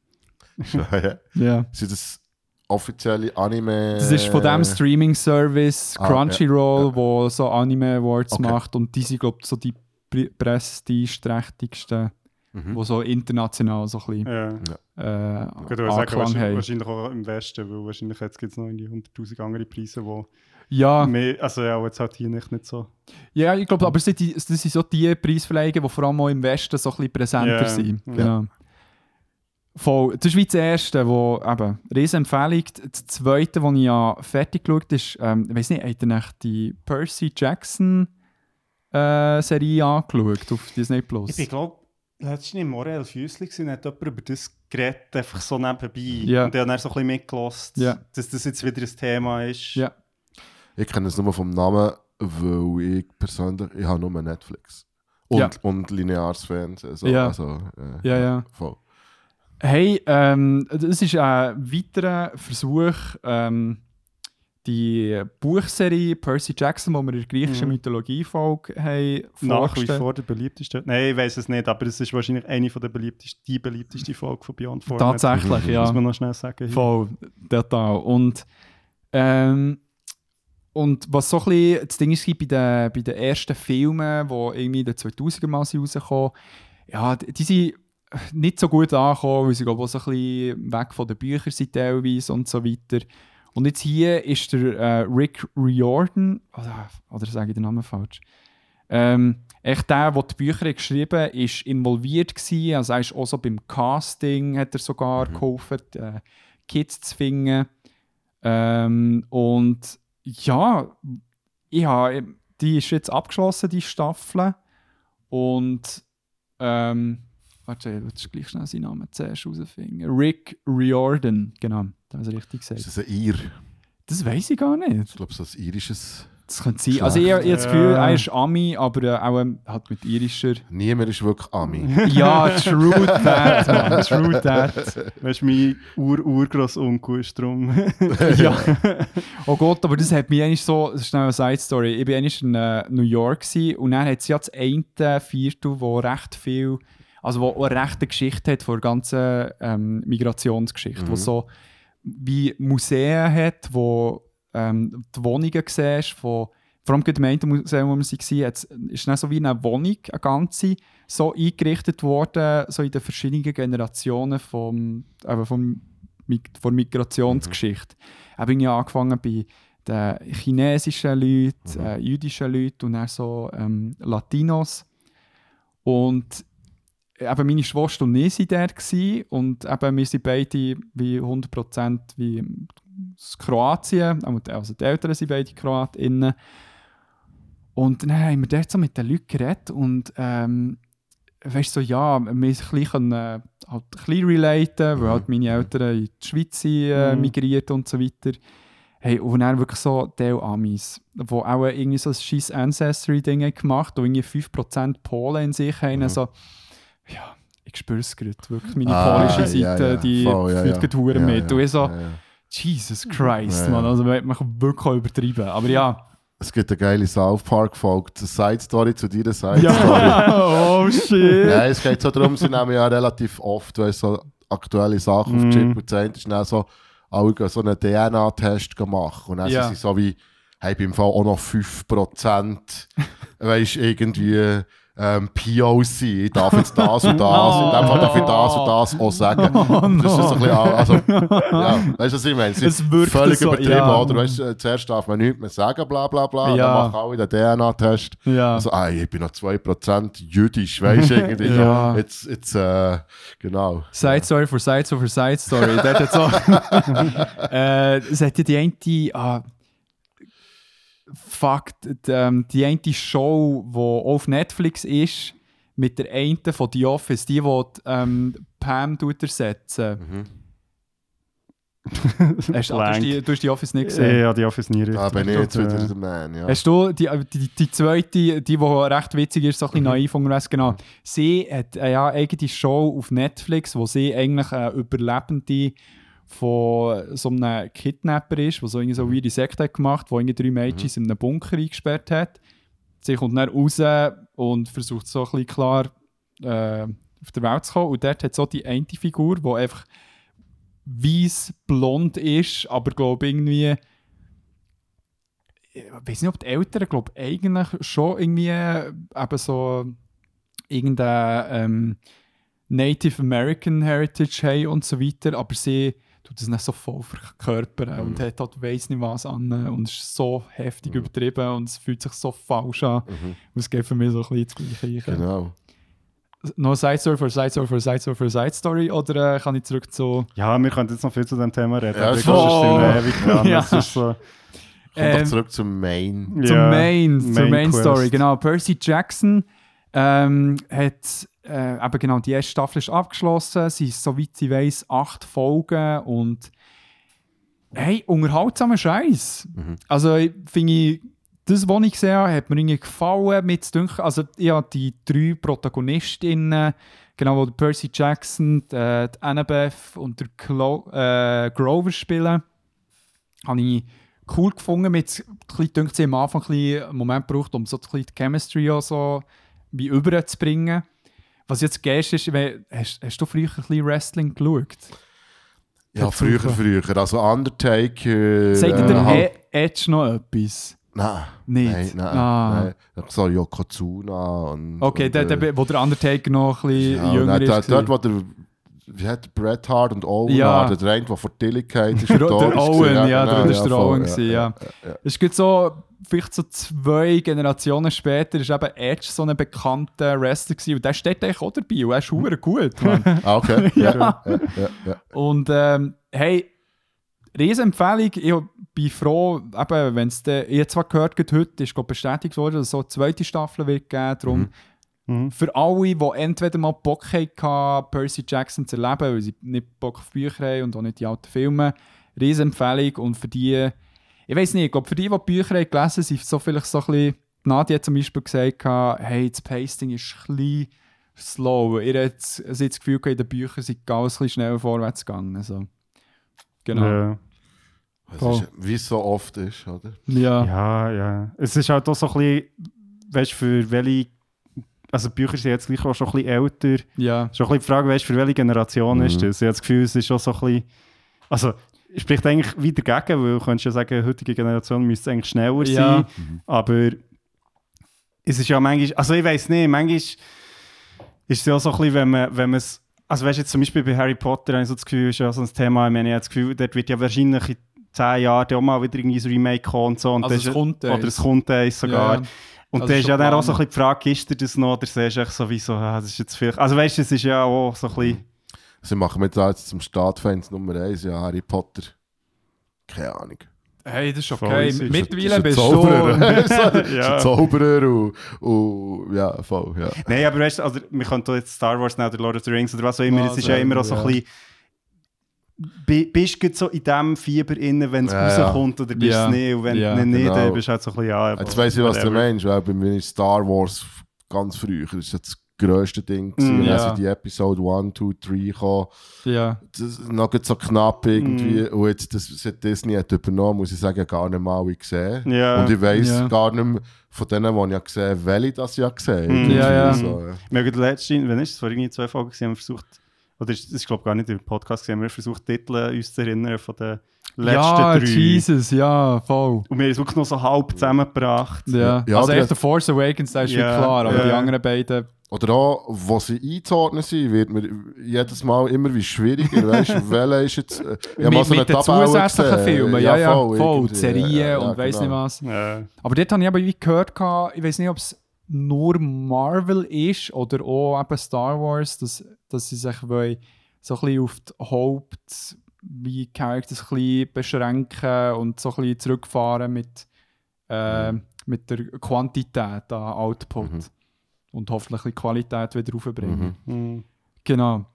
ja. Ja. Sind das offizielle Anime... Das ist von dem Streaming-Service Ah, Crunchyroll, ja, ja. wo so Anime Awards Okay. macht und die sind, glaube ich, so die pre- prestigeträchtigsten, Mhm. die so international so ein bisschen Ja. äh, Ich würde sagen, Anklang wahrscheinlich, wahrscheinlich auch im Westen, weil wahrscheinlich jetzt gibt es noch irgendwie 100'000 andere Preise, wo Ja, mehr, also ja, jetzt halt hier nicht, nicht so. ja, ich glaube, aber es sind die, das sind so die Preisverleihungen, die vor allem auch im Westen so ein bisschen präsenter Ja, sind. ja. Genau. Voll. Das ist wie das erste, wo eben, riesen Empfehlung. Das zweite, das ich ja fertig geschaut habe, ist, ähm, ich weiß nicht, habt ihr echt die Percy Jackson äh, Serie angeschaut auf Disney Plus? Ich glaube letztens im Morel Füssli gewesen, hat jemand über das geredet, einfach so nebenbei. Ja. Und der hat dann so ein bisschen mitgelost, Ja. dass das jetzt wieder ein Thema ist. Ja. Ich kenne es nur vom Namen, weil ich persönlich, ich habe nur Netflix. Und, Ja. und lineares Fernsehen. So, Ja. Also, äh, Ja, ja. Voll. Hey, ähm, das ist ein weiterer Versuch, ähm, die Buchserie Percy Jackson, die wir in der griechischen Mhm. Mythologie-Folge haben Nach wie vor der beliebteste. Nein, ich weiß es nicht, aber es ist wahrscheinlich eine von der beliebtesten, die beliebteste Folge von Beyond Format. Tatsächlich, ja. Muss man noch schnell sagen. Voll, total. Und, ähm, und was so ein bisschen das Ding ist bei den, bei den ersten Filmen, die irgendwie in den 2000er mal rausgekommen ja, die die sind nicht so gut angekommen, weil sie glaube ich, auch so ein bisschen weg von den Büchern sind teilweise und so weiter. Und jetzt hier ist der äh, Rick Riordan, oder, oder sage ich den Namen falsch? Ähm, echt der, der die Bücher geschrieben hat, ist involviert gewesen. Also er ist auch so beim Casting, hat er sogar geholfen, äh, Kids zu finden. Ähm, und ja, ich habe, die ist jetzt abgeschlossen, die Staffel. Und ähm, warte, ich will gleich schnell seinen Namen zuerst herausfinden. Rick Riordan, genau, das habe ich richtig Ist gesagt. das ein Ir? Das weiß ich gar nicht. Ich glaube, so ein irisches. Das könnte sein. Also ich, ich habe das. Gefühl, er ist Ami, aber äh, auch ähm, halt mit irischer. Niemand ist wirklich Ami. Ja, true that, man, true that. Weißt du, mein Ur-Urgroßonkel ist drum. ja. Oh Gott, aber das hat mich eigentlich so, das ist eine Side-Story. Ich war eigentlich in äh, New York und dann hat es ja das eine Viertel, wo recht viel, also wo eine rechte Geschichte hat von der ganzen ähm, Migrationsgeschichte, wo so wie Museen hat, wo ähm, die Wohnungen siehst, von, vor allem im einen Museum, wo wir waren, hat's- ist dann so wie eine Wohnung, eine ganze, so eingerichtet worden, so in den verschiedenen Generationen vom, eben vom, von der Migrationsgeschichte. Mhm. Habe ich angefangen bei den chinesischen Leuten, äh, jüdischen Leuten und dann so ähm, Latinos. Und eben meine Schwester und ich waren dort gewesen, und eben wir sind beide wie 100% wie Kroatien, also die Eltern sind beide KroatInnen. Und dann haben wir dort so mit den Leuten geredet und ähm, weißt so, ja, wir können, äh, halt ein bisschen relaten, weil halt meine Eltern in die Schweiz sind, äh, Mhm. migriert und so weiter. Hey, und dann wirklich so Teil Amis, die auch irgendwie so ein scheiß Ancestry-Ding gemacht und irgendwie 5% Polen in sich haben. Mhm. So, ja, ich spüre es gerade, wirklich. Meine Ah, polische Seite, ja, ja, die voll, ja, führt ja. gerade mit. Und ich so. Jesus Christ, man, also man kann wirklich auch übertrieben. Aber ja. Es gibt eine geile South Park-Folge, Side-Story zu deiner Side-Story. Ja, oh shit. Nein, es geht so darum, sie nehmen ja relativ oft weißt, so aktuelle Sachen auf die Chip und eine ist dann so, alle gehen so einen DNA-Test machen und dann sind sie so wie, hey, beim Fall auch noch 5%, weißt irgendwie, ähm, POC, ich darf jetzt das und das, in dem Fall darf ich das und das auch sagen. Das ist so ein bisschen, also, ja, weißt du, was ich meine? Es wirkt völlig so, übertrieben, ja. oder? Weißt, du, zuerst darf man nichts mehr sagen, bla bla bla, Ja. dann machen alle den DNA-Test. Ja. Also, ah, ich bin noch 2% jüdisch, weißt du, irgendwie. Ja. Jetzt, jetzt, äh, genau. Side Story for Side Story for Side Story. Dort hat so. äh, hat ja die eine. Ah, fuck, die, ähm, die eine Show, die auf Netflix ist, mit der einen von The Office, die, die ähm, Pam tut ersetzen. Hast, ah, du, die, du hast die Office nicht gesehen? Ja, die Office nie richtig. Da bin ich jetzt Äh, wieder der Man, ja. Hast du die, die, die zweite, die, die recht witzig ist, so ein bisschen naiv unterwegs, genau. Sie hat äh, ja eine eigene Show auf Netflix, wo sie eigentlich eine Überlebende von so einem Kidnapper ist, der so irgendwie so weirde Sekte hat gemacht, wo irgendwie drei Mädchen in einem Bunker eingesperrt hat. Sie kommt dann raus und versucht so ein bisschen klar äh, auf der Welt zu kommen. Und dort hat so die eine Figur, die einfach weiß blond ist, aber glaube irgendwie ich weiß nicht, ob die Eltern, glaube eigentlich schon irgendwie äh, eben so irgendeine ähm, Native American Heritage haben und so weiter, aber sie tut das nicht so voll verkörpern und hat halt weiss nicht was an und ist so heftig übertrieben und es fühlt sich so falsch an. Und es geht für mich so ein bisschen das Gleiche. Genau. Noch Side Story für Side Story für Side Story für Side Story oder äh, kann ich zurück zu... Ja, wir können jetzt noch viel zu dem Thema reden. Ja, glaube, es ist ewig dran. Ja. Das ist so, Kommt Ähm, doch zurück zum Main. Zur ja, Main, zur Main Quest. Story, genau. Percy Jackson ähm, hat äh, eben genau die erste Staffel ist abgeschlossen. Sie ist, soweit ich weiß, acht Folgen und hey, unterhaltsamer Scheiß. Also ich finde ich, das, was ich gesehen habe, hat mir irgendwie gefallen. Mit also ich habe die drei Protagonistinnen, genau, wo Percy Jackson, die, die Annabeth und der Clo äh, Grover spielen, habe ich cool gefunden. Mit, ein bisschen, sie am Anfang ein einen Moment braucht, um so ein bisschen die Chemistry auch so wie überzubringen. Was jetzt gehst ist, wenn- hast, hast du früher ein bisschen Wrestling geschaut? Ja, früher, früher. Also Undertaker. Sagt dir äh, der halt- E- Edge noch etwas? Nein. Nicht? Nein, nein. Ah. nein. So Yokozuna und. Okay, und, der, äh, der, wo der Undertaker noch ein bisschen ja, jünger nein, ist. dort, dort, wo der. Wie hat Bret Hart und Owen Ja. ja. der eine, der vor Tilligkeit ist. der, der ist Owen, ja, der, genau, der ist der voll, Owen, gewesen, ja. Es ist gut so, vielleicht so zwei Generationen später ist eben Edge so ein bekannter Wrestler gewesen und der steht eigentlich auch dabei und er ist verdammt gut, Mann. Ah, okay. ja. Ja. Ja, ja, ja. Und ähm, hey, Riesenempfehlung. Ich bin froh, eben, wenn es habe zwar gehört, heute ist glaub, bestätigt worden, dass es so eine zweite Staffel wird geben. Darum Mhm. für alle, die entweder mal Bock hatten, Percy Jackson zu erleben, weil sie nicht Bock auf Bücher haben und auch nicht die alten Filme, Riesenempfehlung. Und für die, ich weiß nicht, ich glaube, für die, die die Bücher haben gelesen haben, sind so vielleicht so ein bisschen, die Nadia hat zum Beispiel gesagt, hey, das Pasting ist ein bisschen slow. Ihr hat sie hat das Gefühl, gehabt, in den Büchern sind alles ein bisschen schneller vorwärts gegangen. So. Genau. Ja. Ist, wie es so oft ist, oder? Ja. Ja, ja. Es ist halt auch so ein bisschen, weißt du, für welche. Also, die Bücher sind jetzt gleich auch schon ein bisschen älter. ja. Schon ein bisschen die Frage, weißt du, für welche Generation Mhm. ist das? Ich habe das Gefühl, es ist auch so ein bisschen. Also, es spricht eigentlich wieder dagegen, weil du könntest ja sagen, die heutige Generation müsste eigentlich schneller Ja. sein. Aber es ist ja manchmal. Also, ich weiß nicht, manchmal ist es ja auch so ein bisschen, wenn man wenn man es. Also, weißt du, jetzt zum Beispiel bei Harry Potter, habe ich so das Gefühl, ist ja so ein Thema, ich meine, ich habe das Gefühl, dort wird ja wahrscheinlich in 10 Jahren auch mal wieder irgendwie ein Remake kommen und so. Und Also das es ist- kommt Oder es kommt eins sogar. Ja. Und Also dann ist ja dann auch so ein bisschen die Frage, ist dir das noch oder siehst du echt so wie so, ah, das ist jetzt viel. Also weißt du, es ist ja auch so ein bisschen. Sie machen mir da jetzt zum Startfans Nummer 1, ja, Harry Potter. Keine Ahnung. Hey, das ist Voll okay. easy. Mittlerweile Ist bist ein du Ja. ein Zauberer und, und ja, voll, ja. Nein, aber weißt du, also, wir können da jetzt Star Wars oder Lord of the Rings oder was auch immer. Es ist ja immer auch so ein bisschen. Bi- Bist du so in diesem Fieber inne, wenn es Ja, rauskommt oder bist du Ja. es nicht? Und wenn Ja, nicht, genau. dann bist du halt so ein bisschen, ja. Jetzt weiss ich, was du whatever. meinst, weil bei mir ist Star Wars ganz früher, das ist das grösste Ding. gewesen. Mm, ja. sind die Episode 1, 2, 3 gekommen. Ja. Das ist noch so knapp irgendwie. Mm. Und jetzt, das, seit Disney hat übernommen, muss ich sagen, gar nicht mal alle gesehen. Ja. Und ich weiss Ja. gar nicht mehr von denen, die ich ja gesehen habe, welche das ja gesehen Mm. Ja, ja. So, ja. Wir haben letzte, wenn ist es, vor irgendwie zwei Folgen haben wir versucht, oder ist- das ist glaube ich gar nicht im Podcast gewesen, haben wir versucht, Titel uns zu erinnern von den letzten ja, drei. Jesus, ja, voll. Und wir haben es wirklich noch so halb zusammengebracht. Ja. Ja, also der- echt The Force Awakens, das ist Ja, klar, aber ja. die anderen beiden... Oder auch, wo sie einzuordnen sind, wird mir jedes Mal immer wie schwieriger. Weißt du, welcher ist jetzt. Äh, ich habe mal mit so eine mit den zusätzlichen gesehen. Filmen, ja, ja, voll, die Serien Ja, ja, und weiss genau. nicht was. Ja. Aber dort habe ich aber wie gehört, ich weiß nicht, ob es nur Marvel ist oder auch eben Star Wars, dass, dass sie sich wollen, so ein bisschen auf die Haupt wie Characters ein bisschen beschränken und so ein bisschen zurückfahren mit, äh, mit der Quantität an Output. Mhm. Und hoffentlich bisschen Qualität wieder raufbringen. Mhm. Hm. Genau.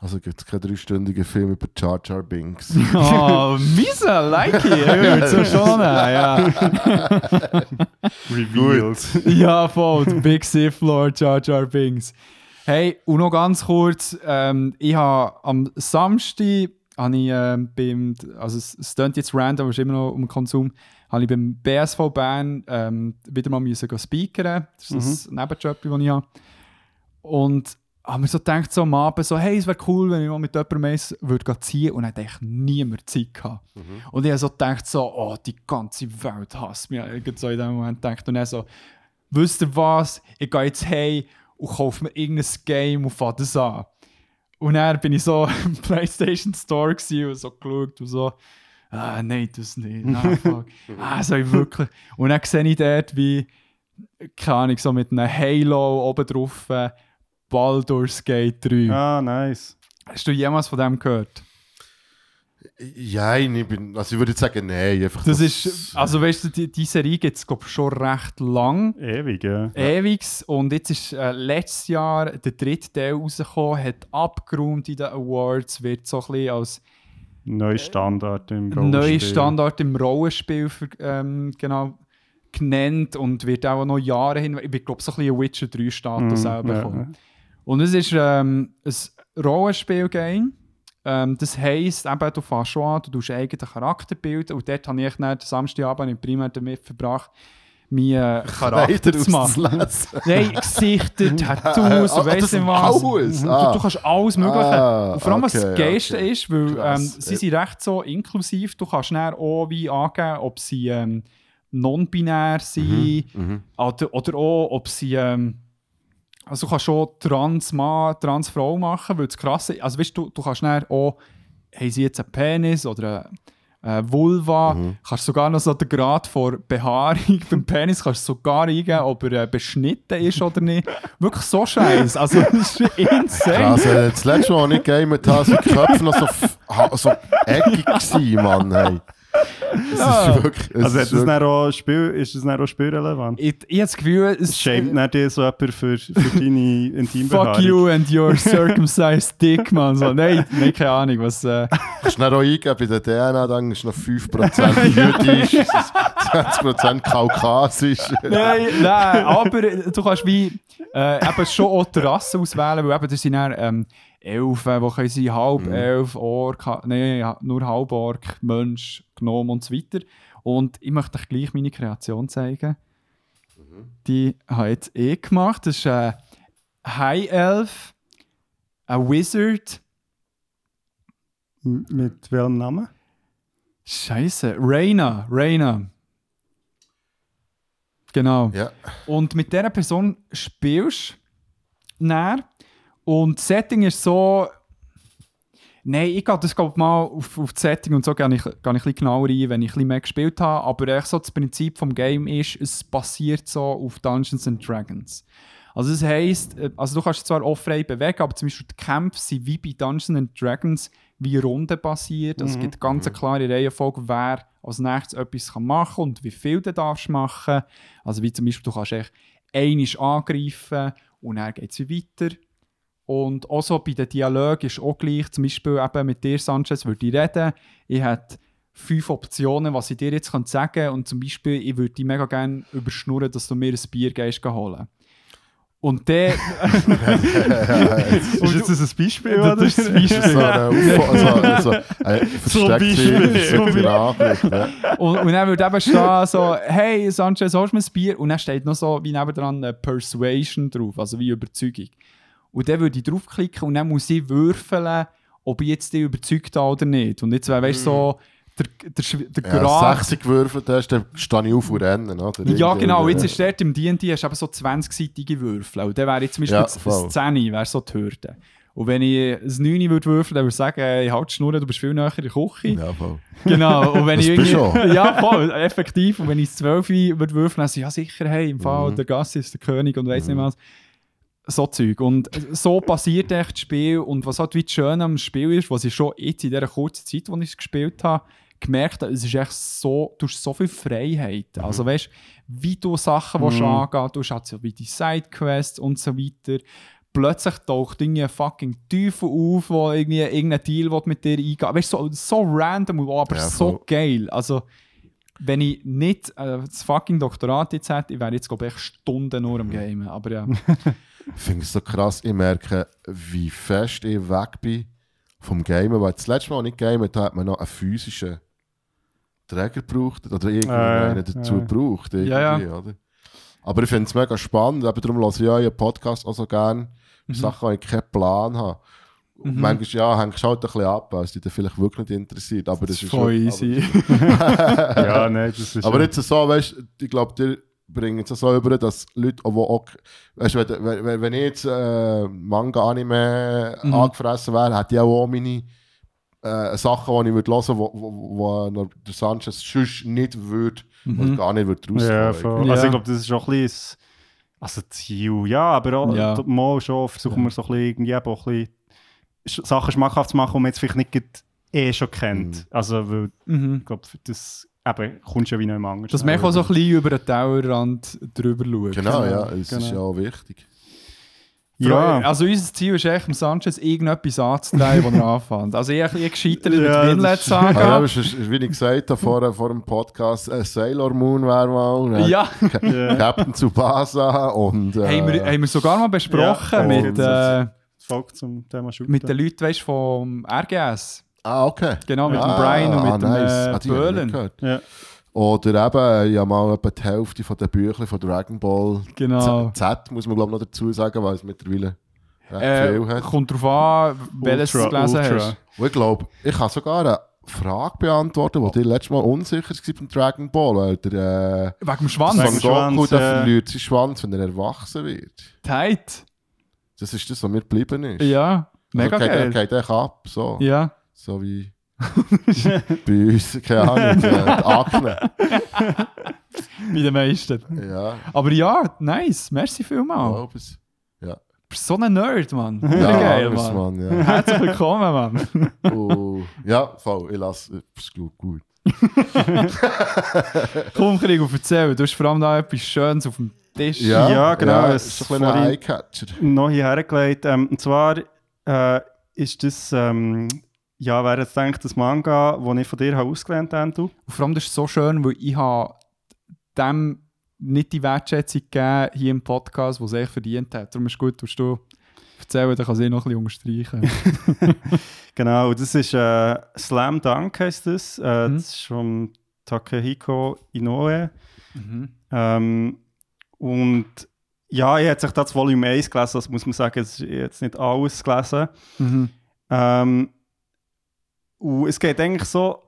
Also gibt es keinen dreistündigen Film über Jar Jar Binks. Oh, miese, like it. So schon ja. Revealed. ja, voll. Big Sith Lord Jar Jar Binks. Hey, und noch ganz kurz. Ähm, ich habe am Samstag, habe ich ähm, beim, also es, es klingt jetzt random, aber es ist immer noch um Konsum, habe ich beim BSV Bern ähm, wieder mal müssen gehen speakern. Das ist ein Nebenjob, den ich habe. Und habe mir so gedacht, so am Abend, so, hey, es wäre cool, wenn ich mal mit jemandem eins würde ziehen und dann hätte ich niemand Zeit gehabt. Und ich habe so gedacht, so, oh, die ganze Welt hasst mich. Ich habe so in dem Moment gedacht und dann so, wisst ihr was, ich gehe jetzt hey und kaufe mir irgendein Game und fange das an. Und dann bin ich so im Playstation Store und so geschaut und so, ah, nein, das nicht, nein, fuck. ah, soll ich wirklich? Und dann sehe ich dort, wie, keine Ahnung, so mit einem Halo oben drauf, äh, Baldur's Gate 3. Ah, nice. Hast du jemals von dem gehört? Ja, ich bin. Also ich würde jetzt sagen, nein. Einfach Das ist, also weißt du, die, die Serie gibt es schon recht lang. Ewig, ja. Ewigs. Und jetzt ist äh, letztes Jahr der dritte Teil rausgekommen, hat abgeräumt in den Awards, wird so ein bisschen als Neuer Standard im neuer Rollenspiel. Standard im Rollenspiel für, ähm, genau, genannt und wird auch noch Jahre hin, ich glaube, so ein bisschen Witcher 3 Status Mhm, auch ja, bekommen. Und es ist ähm, ein Rollenspiel-Game. Ähm, das heisst, eben, du fährst schon an, du tust eigenen Charakter bilden und dort habe ich dann den Samstagabend im Primär damit verbracht, meinen Charakter zu machen. Nein, Gesichter, Tattoos, Ah, weiss nicht was. alles? Mhm. Ah. Du, du kannst alles Mögliche. Ah, und vor allem, was okay, das Geilste okay. ist, weil ähm, sie sind recht so inklusiv, du kannst dann auch wie angeben, ob sie ähm, non-binär sind Mhm. oder, oder auch, ob sie. Ähm, also, du kannst schon Trans-Mann, Trans-Frau machen, weil das Krasse Also, weißt du, du kannst dann auch, haben sie jetzt einen Penis oder eine Vulva, Mhm. kannst sogar noch so den Grad vor Behaarung beim Penis kannst du sogar eingeben, ob er äh, beschnitten ist oder nicht. Wirklich so scheiße. Also, das ist insane. Krass, äh, das letzte Mal, als ich gegamet habe, sind die Köpfe noch so, so eckig gewesen, Mann. Hey. Es Ja. ist wirklich... Es Also ist das wirklich auch Spiel, ist das auch spielrelevant? Ich, ich habe das Gefühl, es Schämt dann dir so jemand für, für deine Intimbehaarung? Fuck you and your circumcised dick, man. So, nein, nein, keine Ahnung, was. Äh, kannst du auch eingeben, bei der DNA, dann ist noch 5% jüdisch, es ist 20% kaukasisch. nein, nein, aber du kannst wie äh, eben schon auch die Rasse auswählen, weil eben das sind dann ähm, Elfen, die können sein, halb Elf, Ork, nein, nur halb Ork, Mensch, Gnome und so weiter. Und ich möchte euch gleich meine Kreation zeigen. Die habe ich jetzt eh gemacht. Das ist ein High Elf, ein Wizard. Mit welchem Namen? Scheiße, Reina, Reina. Genau. Ja. Und mit dieser Person spielst du näher. Und das Setting ist so. Nein, ich gehe das glaub, mal auf, auf das Setting und so gehe ich, gehe ich ein bisschen genauer ein, wenn ich ein bisschen mehr gespielt habe. Aber echt so das Prinzip vom Game ist, es basiert so auf Dungeons and Dragons. Also das heisst, äh, also du kannst dich zwar auch frei bewegen, aber zum Beispiel die Kämpfe sind wie bei Dungeons and Dragons wie rundenbasiert. Also es gibt ganz eine klare Reihenfolge, wer als nächstes etwas kann machen und wie viel du darfst machen. Also wie zum Beispiel, du kannst echt einisch angreifen und dann geht es weiter. Und auch so bei den Dialogen ist auch gleich, zum Beispiel eben mit dir, Sanchez, würde ich reden. Ich hätte fünf Optionen, was ich dir jetzt kann sagen kann. Und zum Beispiel, ich würde dich mega gerne überschnurren, dass du mir ein Bier gehst holen. Und dann... Ist jetzt das ein Beispiel? Das oder? ist das Beispiel. So eine, Aufo- so, also, eine So ein Beispiel. Ja. Und, und dann würde eben stehen so, hey Sanchez, hast du mir ein Bier? Und dann steht noch so wie nebendran äh, Persuasion drauf, also wie Überzeugung. Und dann würde ich draufklicken und dann muss ich würfeln, ob ich jetzt die überzeugt habe oder nicht. Und jetzt wäre, weißt du, so, der, der, Schw- der Ja, Grad... 60 gewürfelt hast, dann stehe ich auf und renne. Oder? Ja, genau. Jetzt ist dort im D&D hast du eben so 20-seitige Würfel. Und dann wäre jetzt zum Beispiel Ja, das voll. 10 wäre so die Hürde. Und wenn ich ein 9 würde würfeln, dann würde ich sagen, hey, halt die Schnur, du bist viel näher in der Küche. Ja, voll. Genau, und wenn Das ich irgendwie... Ja, voll, effektiv. Und wenn ich 12 würde würfeln, dann so, ja sicher, hey, im Fall, Mhm. der Gassi ist der König und weiss nicht was. So Zeug. Und so passiert echt das Spiel. Und was halt wie schön am Spiel ist, was ich schon jetzt in dieser kurzen Zeit, wo ich es gespielt habe, gemerkt habe, es ist echt so, du hast so viel Freiheit. Mhm. Also weißt wie du Sachen willst angehen du hast halt so wie die Sidequests und so weiter. Plötzlich taucht irgendwie ein fucking Teufel auf, der irgendwie irgendeinen Deal mit dir eingehen Weißt du, so, so random, aber Ja, so geil. Also, wenn ich nicht äh, das fucking Doktorat jetzt hätte, ich wäre jetzt, glaube ich, Stunden nur am Gamen. Aber ja. Ich finde es so krass, ich merke, wie fest ich weg bin vom Gamen. Weil das letzte Mal, als ich gamet habe, hat man noch einen physischen Träger gebraucht. Oder irgendwie Äh, dazu äh. gebraucht. Ja, ja. Oder? Aber ich finde es mega spannend. Eben darum höre ich ja euren Podcast auch so gerne. Mhm. Sachen, die ich keinen Plan habe. Und Manchmal ja, hängst du halt ein bisschen ab, weil es dich dann vielleicht wirklich nicht interessiert. Aber das, ist voll schon- easy. ja, nein, das ist Aber jetzt so, weißt du, ich glaube, die bringen es so über, dass Leute, die auch, weißt du, wenn, wenn, wenn ich jetzt äh, Manga, Anime Mhm. angefressen wäre, hätte ich auch meine äh, Sachen, die ich würde hören würde, wo, wo, wo der Sanchez sonst nicht würde, oder gar nicht würde Ja, rauskommen. Ja. Also ich glaube, das ist auch ein bisschen also Ziel, ja, aber auch Ja. mal schon versuchen wir so ein bisschen, irgendwie auch ein bisschen Sch- Sachen schmackhaft zu machen, die man jetzt vielleicht nicht gerade eh schon kennt. Also, weil Mhm. ich glaube, das eben, kommst du ja wie noch im anders. Dass man auch so ein bisschen über den Tellerrand drüber schaut. Genau, ja, es ist genau. ja auch wichtig. Ja, Also unser Ziel ist echt, dem Sanchez irgendetwas anzutreiben, wo er anfängt. Also ich ich gescheitert mit Ja, das Winlet ist- sagen. Ah, ja, aber es ist, ist, wie ich gesagt habe vor, vor dem Podcast, äh, Sailor Moon wäre mal, äh, Ja, Ja. Captain Tsubasa und... Äh, haben, wir, haben wir sogar mal besprochen Ja, mit... Äh, Folge zum Thema Shooter. Mit den Leuten, weißt du, vom RGS. Ah, okay. Genau, mit ah, dem Brian und mit dem nice. äh, Ah, die habe ich nicht Böhlen. gehört. Ja. Oder eben, ich habe mal etwa die Hälfte von den Büchern von Dragon Ball Genau. Z, Z muss man glaube noch dazu sagen, weil es mittlerweile recht Äh, viel hat. kommt drauf an, welches du gelesen Ultra. hast. Und ich glaube, ich kann sogar eine Frage beantworten, die dir letztes Mal unsicher war beim Dragon Ball, weil der Wegen dem äh, Schwanz. Wegen dem Goku Schwanz, der ja. verliert seinen Schwanz, wenn er erwachsen wird. Tight. Das ist das, was mir geblieben ist. Ja, mega also, geil. geht, geht echt ab, so. Ja. So wie bei uns, keine Ahnung, die, die Akne. Bei den meisten. Ja, Aber ja, nice. Merci ich vielmals. glaube es. Du bist so ein Nerd, Mann. Ja, geil, alles, Mann. Mann, ja. Herzlich willkommen, Mann. Oh, ja, voll, ich lasse es gut. Komm, Krieg, erzähl. Du hast vor allem da etwas Schönes auf dem Tisch. Ja, Ja, genau, Ja, es ist ein vorhin- Eyecatcher. noch hierher gelegt. Ähm, und zwar äh, ist das, ähm, ja, wer jetzt denkt, das Manga, das ich von dir habe ausgelernt habe, du? Und vor allem, das ist so schön, weil ich habe dem nicht die Wertschätzung gegeben hier im Podcast, die es echt verdient hat. Darum ist es gut, dass du erzählen, dann kann ich noch ein bisschen unterstreichen. Genau, das ist äh, Slam Dunk heisst das. Äh, Mhm. Das ist von Takehiko Inoue. mhm. Ähm, und ja, ich habe sich das Volume 1 gelesen, das muss man sagen, es ist jetzt nicht alles gelesen. Mhm. Ähm, und es geht eigentlich so,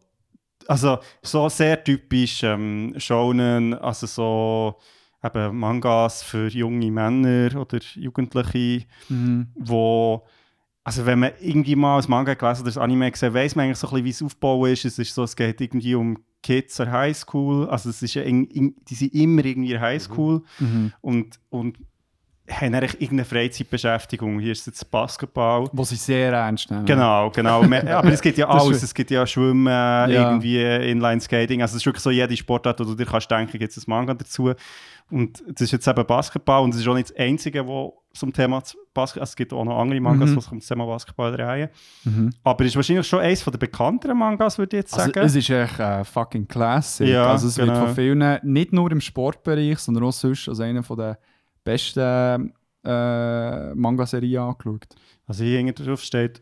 also so sehr typisch ähm, Shonen, also so eben Mangas für junge Männer oder Jugendliche, Mhm. wo also wenn man irgendwie mal ein Manga gelesen oder ein Anime gesehen, weiß man eigentlich so ein bisschen, wie es aufgebaut ist. Es ist so, es geht irgendwie um Kids an Highschool, also es ist in, in, die sind immer irgendwie in Highschool Mhm. und, und haben eigentlich irgendeine Freizeitbeschäftigung. Hier ist jetzt Basketball. Was ich sehr ernst nehme. Genau, genau. Aber es gibt ja alles. Es gibt ja Schwimmen, Ja. irgendwie Inline-Skating. Also es ist wirklich so jede Sportart, wo du dir kannst denken, gibt es ein Manga dazu. Und das ist jetzt eben Basketball und es ist auch nicht das Einzige, wo zum Thema Basketball, also es gibt auch noch andere Mangas, Mhm. die um das Thema Basketball drehen. Mhm. Aber es ist wahrscheinlich schon eines der bekannteren Mangas, würde ich jetzt Also, sagen. es ist echt äh, fucking Classic. Ja, also es wird genau. von vielen, nicht nur im Sportbereich, sondern auch sonst als einer der besten äh, Manga-Serien angeschaut. Also hier hinten drauf steht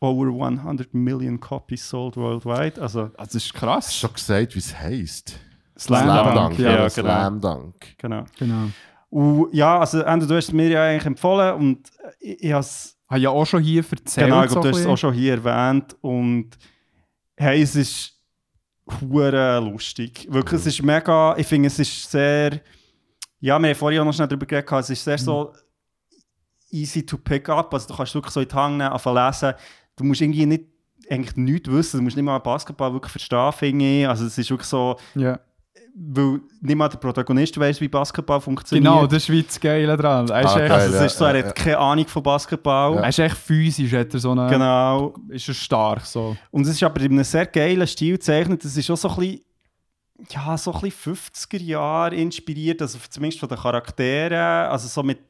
over 100 million copies sold worldwide. Also Also das ist Hast krass. du schon gesagt, wie es heisst? Slam Dunk, ja, ja, genau. Slam Dunk. genau. Genau. Und ja, also Ende, du hast es mir ja eigentlich empfohlen und ich, ich habe es Habe ja auch schon hier erzählt. Genau, ich so glaube, du hast es auch schon hier erwähnt. Und hey, es ist hure lustig. Wirklich, es ist mega, ich finde, es ist sehr, ja, wir haben vorhin auch noch schnell darüber geredet, es ist sehr so easy to pick up, also du kannst wirklich so in die Hand nehmen, anfangen lesen. Du musst irgendwie nicht, eigentlich nichts wissen, du musst nicht mal Basketball wirklich verstehen, finde ich. Also es ist wirklich so. Ja. weil nicht mal der Protagonist weiß, wie Basketball funktioniert. Genau, das ist wie das Geile dran. Er ist, Ah, echt, geil. also es ja, ist so, er ja, hat keine Ahnung von Basketball. er ist echt physisch, hat er so eine, Genau. ist er stark. So. Und es ist aber in einem sehr geilen Stil gezeichnet. Es ist auch so ein bisschen, ja, so ein bisschen 50er Jahre inspiriert, also zumindest von den Charakteren. Also so mit.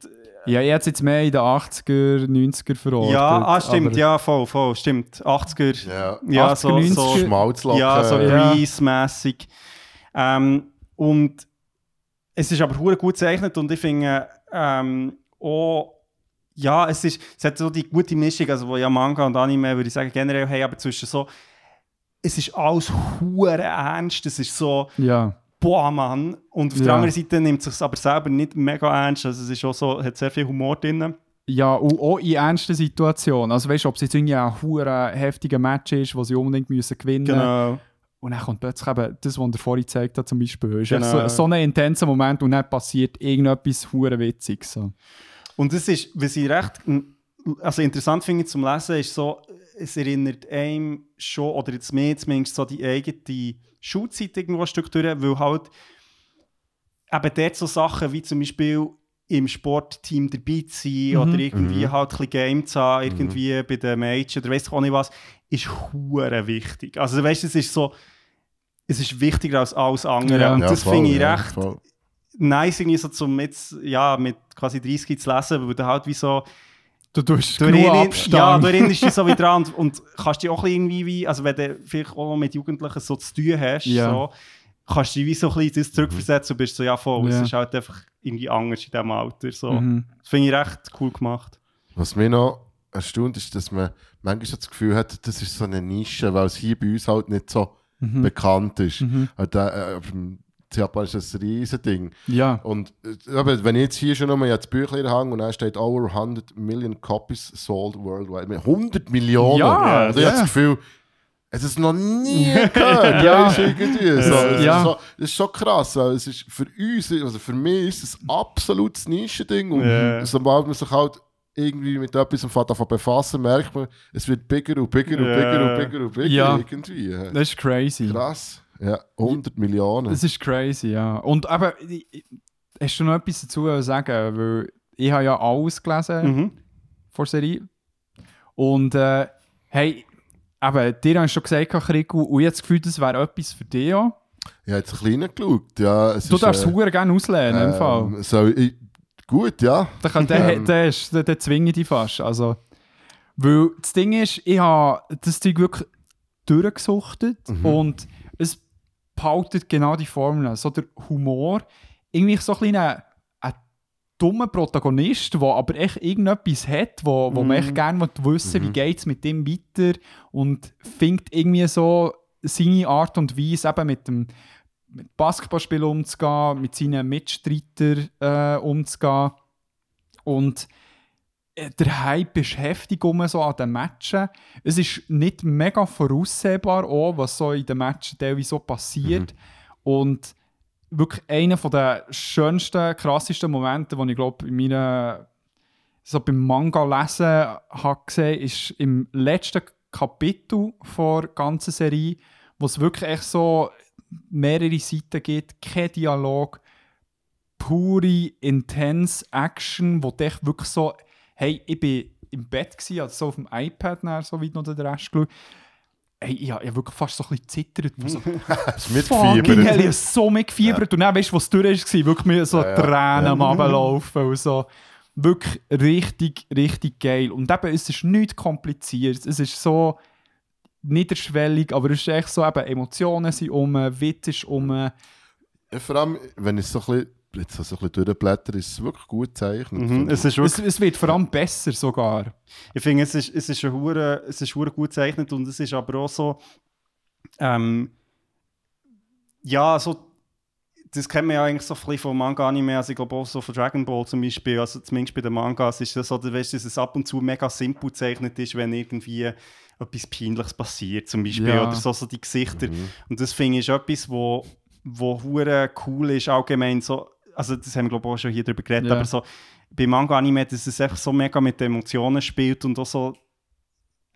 Ja, ich hätte es jetzt mehr in den 80er, 90er verortet. ja, ah, stimmt, ja, voll, voll, stimmt. 80er. Ja. Ja, 80er, so, 90er. so, Schmalzlocken. ja, so Ja. Grease-mässig. Ähm, und es ist aber hure gut gezeichnet und ich finde ähm, auch, ja, es, ist, es hat so die gute Mischung, also wo ja Manga und Anime, würde ich sagen, generell haben, aber zwischen so, es ist alles hure ernst, es ist so, Ja. boah, Mann. Und auf der Ja. anderen Seite nimmt es sich aber selber nicht mega ernst, also es ist auch so, hat sehr viel Humor drin. Ja, und auch in ernsten Situationen. Also weißt du, ob es jetzt irgendwie ein hure heftiger Match ist, wo sie unbedingt müssen gewinnen müssen. Genau. Und dann kommt plötzlich eben das, was er vorhin gezeigt hat, zum Beispiel. Ist Genau. so, so ein intenser Moment und dann passiert irgendetwas hure Witziges. So. Und das ist, was ich recht also interessant finde zum Lesen, ist so, es erinnert einem schon, oder jetzt mehr zumindest so die eigene Schulzeit irgendwo ein Stück durch, weil halt eben dort so Sachen wie zum Beispiel im Sportteam dabei zu sein oder irgendwie halt ein bisschen Game zu haben, irgendwie bei den Mädchen oder weiss ich auch nicht was, ist hure wichtig. Also weißt du, es ist so, es ist wichtiger als alles andere. Ja. Und Ja, das finde ich ja, recht voll. nice, irgendwie so zum jetzt, ja, mit quasi 30 zu lesen, weil du halt wie so, Du tust du, genug erinner- ja, Abstand. du erinnerst dich so wieder dran und, und kannst dich auch irgendwie, wie, also wenn du vielleicht auch noch mit Jugendlichen so zu tun hast, Ja. so, kannst du dich wie so ein bisschen das zurückversetzen und bist so, ja voll, Ja. es ist halt einfach irgendwie anders in diesem Alter, so. Mhm. Das finde ich recht cool gemacht. Was mich noch erstaunt ist, dass man manchmal so das Gefühl hat, das ist so eine Nische, weil es hier bei uns halt nicht so bekannt ist. Aber da, äh, Japan ist das ein riesen Ding. Ja. Und äh, aber wenn ich jetzt hier schon nochmal das Büchlein hänge und dann steht over 100 million copies sold worldwide. Mit 100 Millionen! Ja, und ich ja. habe das Gefühl, es ist noch nie gehört. Ja. weisst du, irgendwie. So, es Ja. ist so, das ist schon krass, weil es ist für uns, also für mich ist es ein absolutes Nischending. Und Ja. sobald man sich halt irgendwie mit etwas davon befassen, merkt man, es wird bigger und bigger und Ja. bigger und bigger und bigger Ja. irgendwie. Das ist crazy. Krass. Ja, 100 Millionen. Das ist crazy, ja. Und aber, hast du noch etwas dazu zu sagen? Weil ich habe ja alles gelesen Mhm. vor der Serie. Und äh, hey, eben, dir hast du schon gesagt, Kriku, und ich habe das Gefühl, das wäre etwas für dich auch. Ich habe jetzt ein klein geschaut. Ja, es Du ist, darfst es äh, äh, gerne auslehnen, im Fall. so, ich, gut, ja. Da kann, der, ähm, der, ist, der, der zwinge ich dich fast. Also, weil das Ding ist, ich habe das Ding wirklich durchgesuchtet Mhm. und es behaltet genau die Formel. So der Humor, irgendwie so ein dummer Protagonist, der aber echt irgendetwas hat, wo, wo man echt gerne will wissen wie geht es mit dem weiter und findet irgendwie so seine Art und Weise eben mit dem mit Basketballspiel umzugehen, mit seinen Mitstreitern äh, umzugehen. Und der Hype ist heftig um so an den Matchen. Es ist nicht mega voraussehbar, auch, was so in den Matchen teilweise so passiert. Und wirklich einer der schönsten, krassesten Momente, die ich glaube in meiner so beim Manga lesen habe gesehen, ist im letzten Kapitel der ganzen Serie, wo es wirklich echt so mehrere Seiten gibt, kein Dialog, pure, intense Action, wo du echt wirklich so, hey, ich bin im Bett gsi, also so auf dem iPad dann, so weit noch den Rest geschaut. Hey, ich habe wirklich fast so ein bisschen zittert. So, Es Fucking mitgefiebert. hell, ich habe so mitgefiebert. Und dann weißt du, was durch war, wirklich mir so Ja, ja. Tränen am Ja. Runterlaufen und so. Wirklich richtig, richtig geil. Und eben, es ist nichts kompliziert. Es ist so niederschwellig, aber es ist echt so, eben, Emotionen sind um, Witz ist um. Ja, vor allem, wenn ich so ein bisschen, jetzt so ein bisschen durchblätter, ist es wirklich gut gezeichnet. Mhm. Es ist Es, wirklich, es wird vor allem besser sogar. ich finde, es ist, es ist, hure, es ist hure gut gezeichnet und es ist aber auch so, ähm, ja, so, das kennt man ja eigentlich so ein bisschen von Manga-Anime, also ich glaube auch so von Dragon Ball zum Beispiel, also zumindest bei den Mangas ist das so, du weißt, dass es ab und zu mega simpel gezeichnet ist, wenn irgendwie etwas Peinliches passiert, zum Beispiel, Ja. oder so, so die Gesichter. Und das finde ich ist etwas, wo, wo hure cool ist, allgemein so, also das haben wir glaube ich auch schon hier drüber geredet, Ja. aber so bei Manga-Anime, dass es einfach so mega mit den Emotionen spielt und auch so,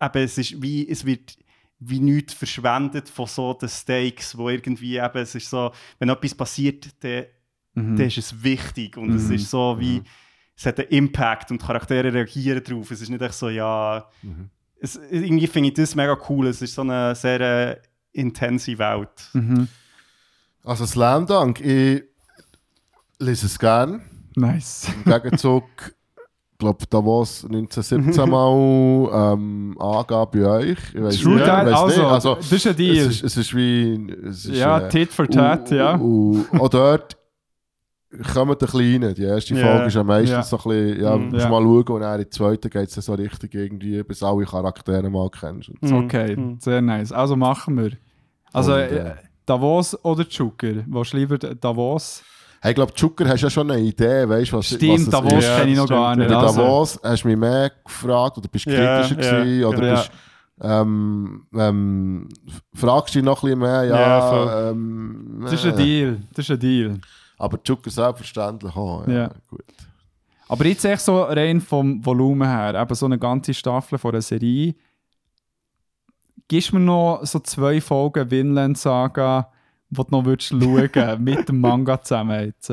eben, es ist wie, es wird wie nichts verschwendet von so den Stakes, wo irgendwie eben, es ist so, wenn etwas passiert, dann, Mhm. dann ist es wichtig und es Mhm. ist so wie, es hat einen Impact und Charaktere reagieren darauf, es ist nicht echt so, ja, Mhm. es, irgendwie finde ich das mega cool, es ist so eine sehr äh, intense Welt. Mhm. Also Slam Dunk, ich lese es gerne. Nice. Im Gegenzug, ich glaube, da war es 1917 mal ähm, angab bei euch. Ich weiss True nicht, weiss also, nicht. also das ist ein es, Deal. ist, es ist wie... Es ist, ja, äh, Tit for Tat, und- ja. Und auch dort kommen die Kleinen. Die erste Ja. Folge ist ja meistens Ja. so ein bisschen, ja, Mhm. musst Ja. mal schauen und dann in der zweiten geht es dann so richtig irgendwie, bis alle Charaktere mal kennst. So. Okay, Mhm. sehr nice. Also machen wir. Also Und, äh, Davos oder Joker? Was lieber Davos? Hey, ich glaube, Zucker hast ja schon eine Idee, weißt du, was, Stimmt, was es Davos ist. Kenne ich noch stimmt, gar nicht. Bei Also, Davos hast du mich mehr gefragt oder bist Ja, kritischer gewesen oder ja. bist, ähm, ähm, fragst dich noch ein bisschen mehr, ja, Ja, voll. ähm, das ist ein äh, Deal. Das ist ein Deal. aber Zucker selbstverständlich auch, ja, Ja. gut. Aber jetzt echt so rein vom Volumen her, eben so eine ganze Staffel von einer Serie. Gibst mir noch so zwei Folgen Vinland Saga, wo du noch würdest schauen mit dem Manga zusammen jetzt.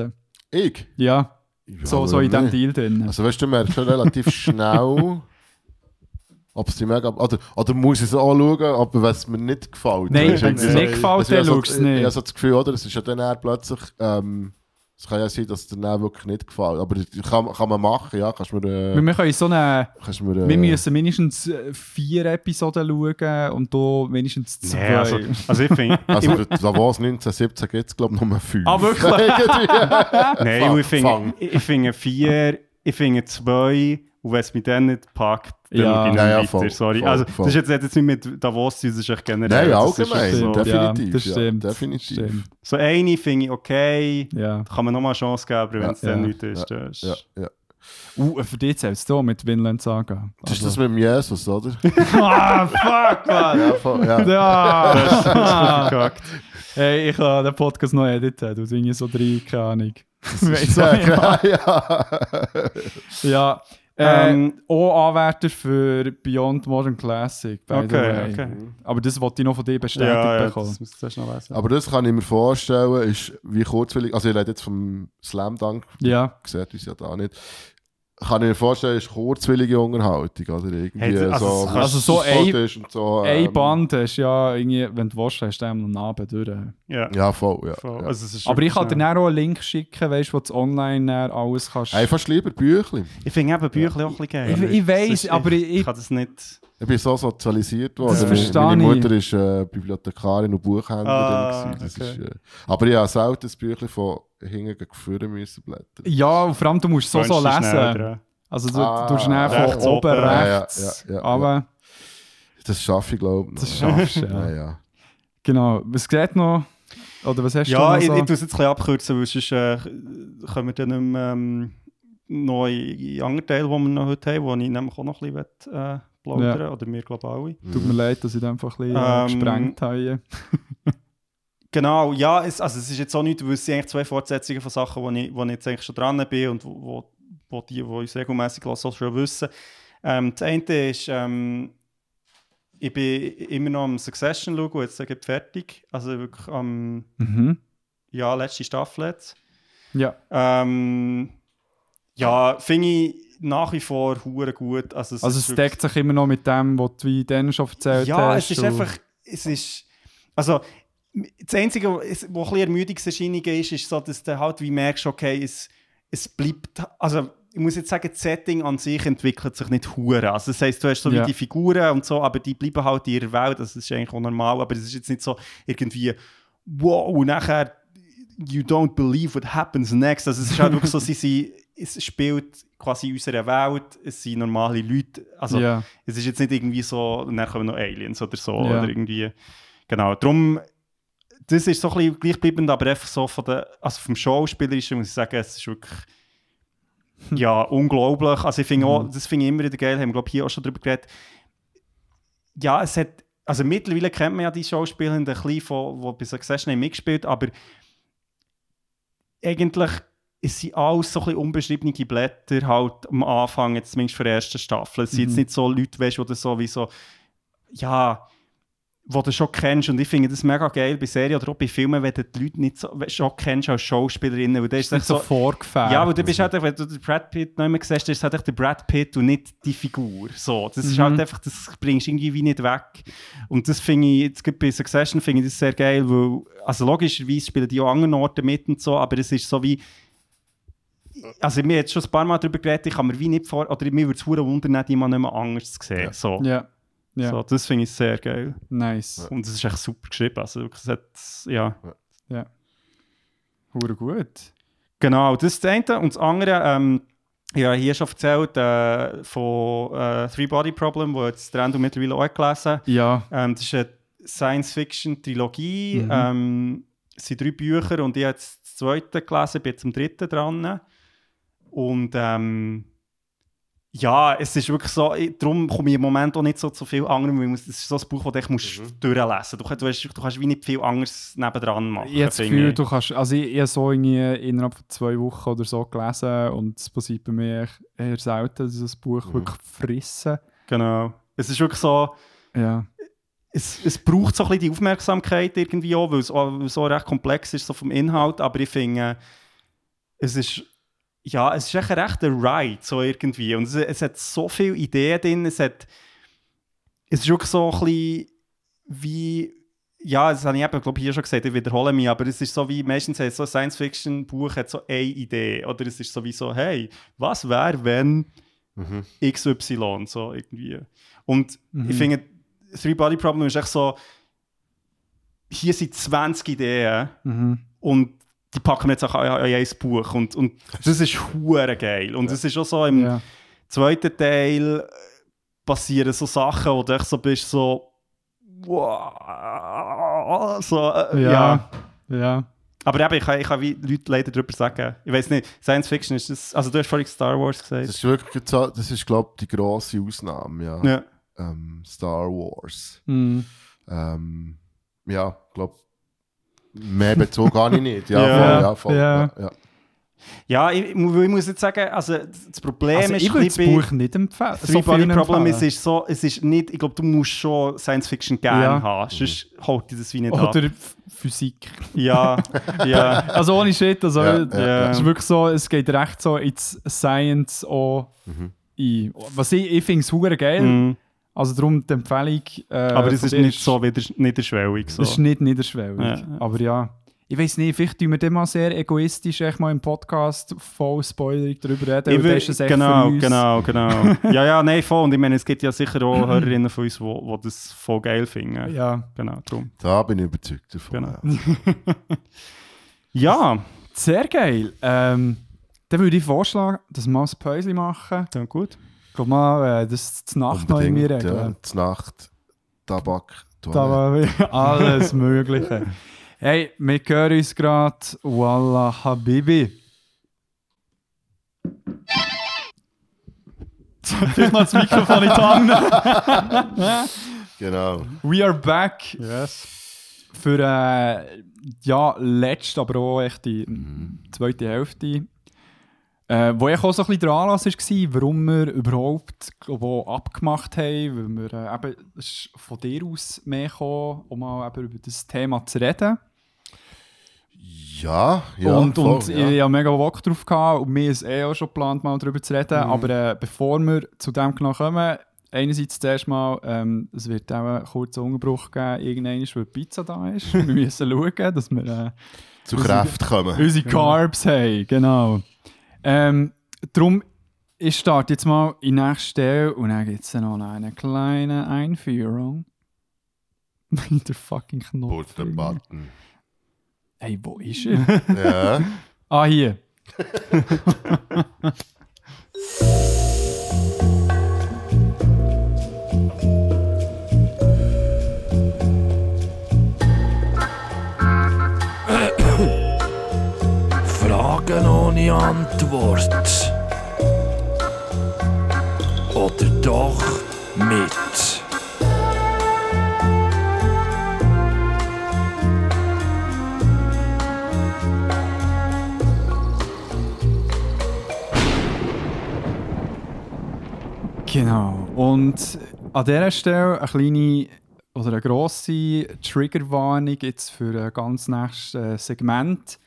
Ich? Ja, Ja, so, so in diesem nicht? Deal drin. Also weißt du, merkst schon relativ schnell, ob es dir mega... Oder, oder muss ich es auch schauen, aber wenn es mir nicht gefällt. Nein, wenn es nicht so- gefällt, Also dann schaust du es Ich habe nicht. so das Gefühl, oder, es ist ja dann eher plötzlich... Ähm, es kann ja sein, dass es dir dann wirklich nicht gefällt. Aber das kann, kann man machen, ja. Kannst mir... Äh, Wir können so eine... mir äh, Wir müssen mindestens äh, vier Episoden schauen und du mindestens zwei. Nee, also, also ich finde, Also für Davos 1917 gibt es glaube ich nur fünf. Ah, wirklich? Nein, ich finde, ich, finde vier, ich finde zwei Und wenn es mich dann nicht packt, dann Ja. ich nicht Ja, ja, voll, Sorry. voll, also, voll. das ist jetzt, jetzt nicht mit Davos das ist echt generell. Nein, das ist allgemein, so, definitiv. Ja, das ja, stimmt. definitiv. Das stimmt. so eine finde ich okay, Ja. da kann man nochmal eine Chance geben, wenn Ja, es dann ja, nicht ist, ist Ja, ja. Uh, für dich zählst du mit Vinland Saga. Das ist das mit dem Jesus, oder? ah, fuck, man! ja, voll, ja. Ja! verkackt. hey, ich kann den Podcast noch editen. Du irgendwie so drei, keine Ahnung. Weiss auch ja, ja. Ja. Äh, Ähm, auch Anwärter für Beyond Modern Classic. By the Okay, way. okay. Aber das wollte ich noch von dir bestätigt Ja, ja, bekommen. das noch lesen. Aber das kann ich mir vorstellen, ist wie kurzwillig, also ich rede jetzt vom Slam Dunk, Ja, sieht uns ja da nicht. Kann ich mir vorstellen, ist kurzwillige Unterhaltung, oder irgendwie Hey, das- also so, also so ein- ist und so, ein ähm, Band ist ja irgendwie, wenn du willst, hast du am Abend durch. ja, Ja, voll, ja. voll. ja. Also, Aber ich kann dir auch einen Link schicken, weißt, wo du online alles kannst. Einfach lieber schnell. Ich finde eben Bücher auch ein bisschen geil. Ich- ich ist- aber ich- ich kann das nicht... Ich bin so sozialisiert worden. Das Meine- verstehe Meine ich. Mutter ist äh, Bibliothekarin und Buchhändlerin. Ah, okay. ist, äh, aber ich habe selten das Büchlein von hinten vorne müssen blättern. Ja, und vor allem, du musst so so lesen. Also du, Ah, du schnell von rechts oben oben. Ja, ja, rechts. ja, ja, aber Das schaffe ich, glaube ich. noch. das schaffst du, Ja, ja. ja. Genau. Was sieht noch? Oder was hast Ja, du ich, noch ich so? tue es jetzt ein bisschen abkürzen, weil sonst äh, kommen wir dann nicht mehr, ähm, noch in in anderen Teil, die wir noch heute haben, wo ich nämlich auch noch ein bisschen äh, plaudern Ja. oder wir glaube alle. Tut mir leid, dass ich da einfach ein bisschen äh, Ähm, gesprengt habe. Genau, ja, es, also es ist jetzt auch nicht, weil es sind eigentlich zwei Fortsetzungen von Sachen, wo ich, wo ich jetzt eigentlich schon dran bin und wo, wo, wo die, die uns regelmäßig hören, auch schon wissen. Ähm, das eine ist, ähm, ich bin immer noch am Succession schauen, jetzt sage ich fertig. Also wirklich am, Mhm. ja, letzte Staffel jetzt. Ja. Ähm, ja, finde ich nach wie vor hure gut. Also es, Also es deckt sich immer noch mit dem, was du wie dann schon erzählt Ja, hast. es ist einfach, es ist, also das Einzige, was ein bisschen Ermüdungserscheinungen ist, ist so, dass du halt wie merkst, okay, es, es bleibt, also ich muss jetzt sagen, das Setting an sich entwickelt sich nicht hure. Also das heisst, du hast so Ja. wie die Figuren und so, aber die bleiben halt in ihrer Welt, das ist eigentlich auch normal, aber es ist jetzt nicht so irgendwie, wow, nachher you don't believe what happens next. Also es ist halt wirklich so, sie, sie, es spielt quasi in unserer Welt, es sind normale Leute, also ja. es ist jetzt nicht irgendwie so, und dann kommen noch Aliens oder so. Ja. Oder irgendwie. Genau. Darum, das ist so ein bisschen gleichbleibend, aber einfach so von der, also vom Schauspielerischen muss ich sagen, es ist wirklich ja, unglaublich. Also ich finde auch, das finde ich immer wieder geil, haben wir glaube ich hier auch schon drüber geredet. Ja, es hat, also mittlerweile kennt man ja die Schauspieler ein bisschen, die bei Succession haben mitgespielt, aber eigentlich es sind alles so ein bisschen unbeschriebene Blätter halt am Anfang, jetzt zumindest für die erste Staffel. Es sind jetzt Mhm. nicht so Leute, weißt, die du so wie so, ja, die du schon kennst. Und ich finde das mega geil bei Serien oder auch bei Filmen, wenn du die Leute nicht so schon kennst als Schauspielerinnen. Weil das Ist ist nicht so so, vorgefärbt. ja, aber du bist halt, wenn du den Brad Pitt noch immer siehst, ist halt echt der Brad Pitt und nicht die Figur. So, das ist Mhm. halt einfach, das bringst du irgendwie wie nicht weg. Und das finde ich, jetzt bei Succession finde ich das sehr geil, weil, also logischerweise spielen die auch an anderen Orten mit und so, aber es ist so wie, also mir jetzt schon ein paar Mal darüber geredet, ich kann mir wie nicht vor, oder mir würde es wundern, jemand nicht mehr anders zu sehen. Ja. So. Ja. Ja, So, das finde ich sehr geil. nice. Und es ist echt super geschrieben. Also, wirklich, es hat, ja. Hure gut. Genau, das ist das eine. Und das andere, ähm, ja, hier schon erzählt äh, von äh, Three Body Problem, wo jetzt der Endo mittlerweile auch gelesen Ja. ähm, Das ist eine Science-Fiction-Trilogie. Mhm. Ähm, es sind drei Bücher und ich habe jetzt das zweite gelesen, bin jetzt am dritten dran. Und ähm, ja, es ist wirklich so, ich- darum komme ich im Moment auch nicht so zu viel anderem, weil es ist so ein Buch, das du echt musst Mhm. durchlesen musst. Du, kannst- du, hast, du kannst wie nicht viel anderes nebendran machen. Ich habe das Gefühl, ich. du kannst, also ich, ich habe so irgendwie innerhalb von zwei Wochen oder so gelesen und es passiert bei mir eher selten, dass ich das Buch Mhm. wirklich frisse. Genau. Es ist wirklich so, Ja. es, es braucht so ein bisschen die Aufmerksamkeit irgendwie auch, weil es auch weil es auch recht komplex ist so vom Inhalt, aber ich finde, es ist ja, es ist echt ein rechter Ride, so irgendwie. Und es, es hat so viele Ideen drin, es hat es ist wirklich so ein bisschen wie ja, das habe ich eben, glaube ich, hier schon gesagt, ich wiederhole mich, aber es ist so wie, meistens hat so ein Science-Fiction-Buch hat so eine Idee, oder es ist so wie so, hey, was wäre, wenn Mhm. XY, so irgendwie. Und Mhm. ich finde, Three Body Problem ist echt so, hier sind 20 Ideen Mhm. und die packen wir jetzt auch in in ein Buch und, und das ist hure geil. Und es ist auch so, im ja. zweiten Teil äh, passieren so Sachen, wo du echt so bist, so. Wow, so, äh, ja. Ja. Ja. Aber eben, ich kann, ich kann wie Leute leider darüber sagen. Ich weiß nicht, Science Fiction ist das. Also, du hast vorhin Star Wars gesagt. Das ist wirklich, das ist, glaube ich, die grosse Ausnahme, ja. ja. Ähm, Star Wars. Mhm. Ähm, ja, ich glaube, mehr Bezug habe ich nicht. Ja, Ja. voll, ja, voll. Ja. Ja. Ja. ja, ich, ich muss jetzt sagen, also das Problem Also ist ich würde das Buch nicht empfehlen. Three Body vielen Problem ist, empfehlen. ist so, es ist nicht, ich glaube, du musst schon Science Fiction gerne Ja. haben, sonst holt dir das wie nicht ab. Oder F- Physik. Ja, ja, Also ohne Shit, also Ja, es ja, ist wirklich so, es geht recht so ins Science auch Mhm. ein. Was ich, ich finde es geil. Mhm. Also darum die Empfehlung. Äh, Aber es ist nicht so wieder, niederschwellig. So. Das ist nicht niederschwellig. Ja, ja. Aber ja, ich weiß nicht, vielleicht tun wir dann mal sehr egoistisch echt mal im Podcast voll spoilerig darüber reden. Will, das ist es genau, für uns. genau, genau. ja, ja, nein, voll. Und ich meine, es gibt ja sicher auch Hörerinnen von uns, die das voll geil finden. Ja, Genau, drum. Da bin ich überzeugt davon. Genau. Ja. Ja, sehr geil. Ähm, dann würde ich vorschlagen, dass wir mal ein Päuschen machen. dann gut. Ich glaube mal, äh, das zur Nacht noch in mir Unbedingt, ja. regeln. Die Nacht, Tabak, Toilette. war alles Mögliche. Hey, wir hören uns gerade. Wallah Habibi. Vielleicht noch das Mikrofon in die Hand. Genau. We are back Yes. für äh, ja, letzte, aber auch echt die zweite Hälfte. Äh, wo ich auch so ein bisschen der Anlass war, warum wir überhaupt glaub, abgemacht haben, weil wir äh, eben, ist von dir aus mehr gekommen, um mal eben über das Thema zu reden. Ja, ja. und voll, und ja. ich hatte mega Bock drauf gehabt und mir ist eh auch schon geplant, mal darüber zu reden. Mhm. Aber äh, bevor wir zu dem genau kommen, einerseits zuerst mal, ähm, es wird auch einen kurzen Unterbruch geben, irgendwann, weil die Pizza da ist. wir müssen schauen, dass wir äh, Zu Kräften kommen. unsere Carbs haben. Genau. Ähm, darum, ich starte jetzt mal in die nächste Stelle und dann gibt es noch eine kleine Einführung. Der fucking Knopf. Put the button. Hey, wo ist er? Ja. ah, hier. Fragen ohne Antwort. Oder doch mit. Genau. Und an dieser Stelle eine kleine oder eine grosse Triggerwarnung jetzt für ein ganz nächstes äh, Segment.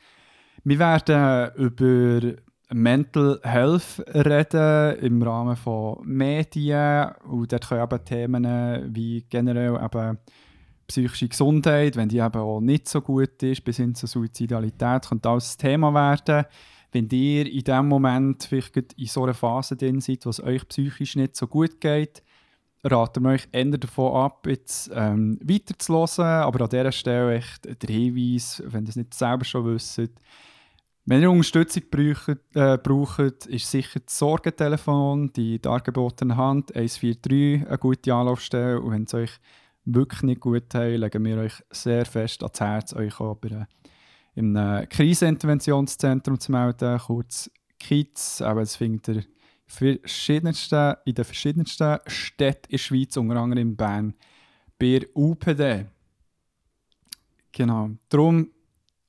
Wir werden über Mental Health reden im Rahmen von Medien und dort können eben Themen wie generell eben psychische Gesundheit, wenn die eben auch nicht so gut ist, bis hin zur Suizidalität, könnte alles ein Thema werden. Wenn ihr in dem Moment vielleicht in so einer Phase drin seid, wo es euch psychisch nicht so gut geht, raten wir euch eher davon ab, jetzt ähm, weiterzuhören. Aber an dieser Stelle echt der Hinweis, wenn ihr es nicht selber schon wisst, wenn ihr Unterstützung braucht, äh, braucht ist sicher das Sorgentelefon, die dargebotene Hand 143 eine gute Anlaufstelle. Und wenn es euch wirklich nicht gut geht, legen wir euch sehr fest ans Herz, euch auch bei einem Kriseninterventionszentrum zu melden, kurz KITS. Aber das findet ihr verschiedensten, in den verschiedensten Städten in der Schweiz, unter anderem in Bern, bei der UPD. Genau. Darum,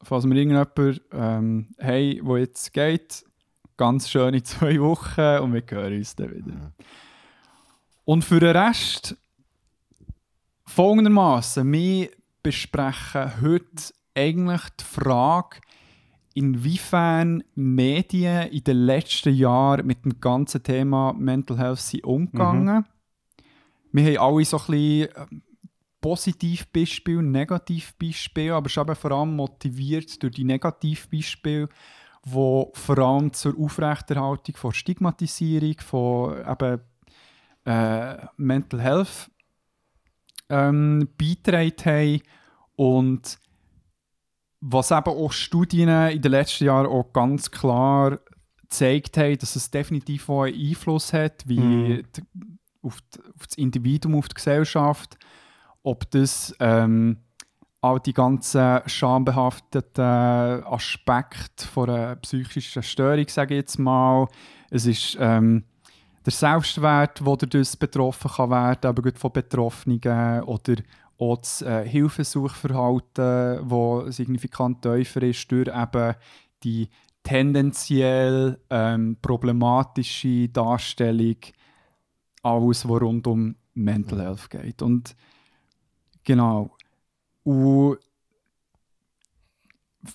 falls wir irgendjemand ähm, haben, wo jetzt geht, ganz schöne zwei Wochen und wir hören uns dann wieder. Und für den Rest folgendermaßen: Wir besprechen heute eigentlich die Frage, inwiefern Medien in den letzten Jahren mit dem ganzen Thema Mental Health sind umgegangen. Wir haben alle so ein bisschen ähm, Positivbeispiele, Negativbeispiele, aber es ist eben vor allem motiviert durch die Negativbeispiele, die vor allem zur Aufrechterhaltung von Stigmatisierung, von eben, äh, Mental Health ähm, beigetragen haben und was eben auch Studien in den letzten Jahren auch ganz klar gezeigt haben, dass es definitiv auch einen Einfluss hat, wie Mhm. die, auf, die, auf das Individuum, auf die Gesellschaft, ob das ähm, all die ganzen schambehafteten Aspekte von einer psychischen Störung, sage ich jetzt mal, es ist ähm, der Selbstwert, der dadurch betroffen kann werden, aber gut von Betroffenen oder auch das äh, Hilfesuchverhalten, das signifikant tiefer ist durch eben die tendenziell ähm, problematische Darstellung, alles, was rund um Mental Health geht. Und genau. Und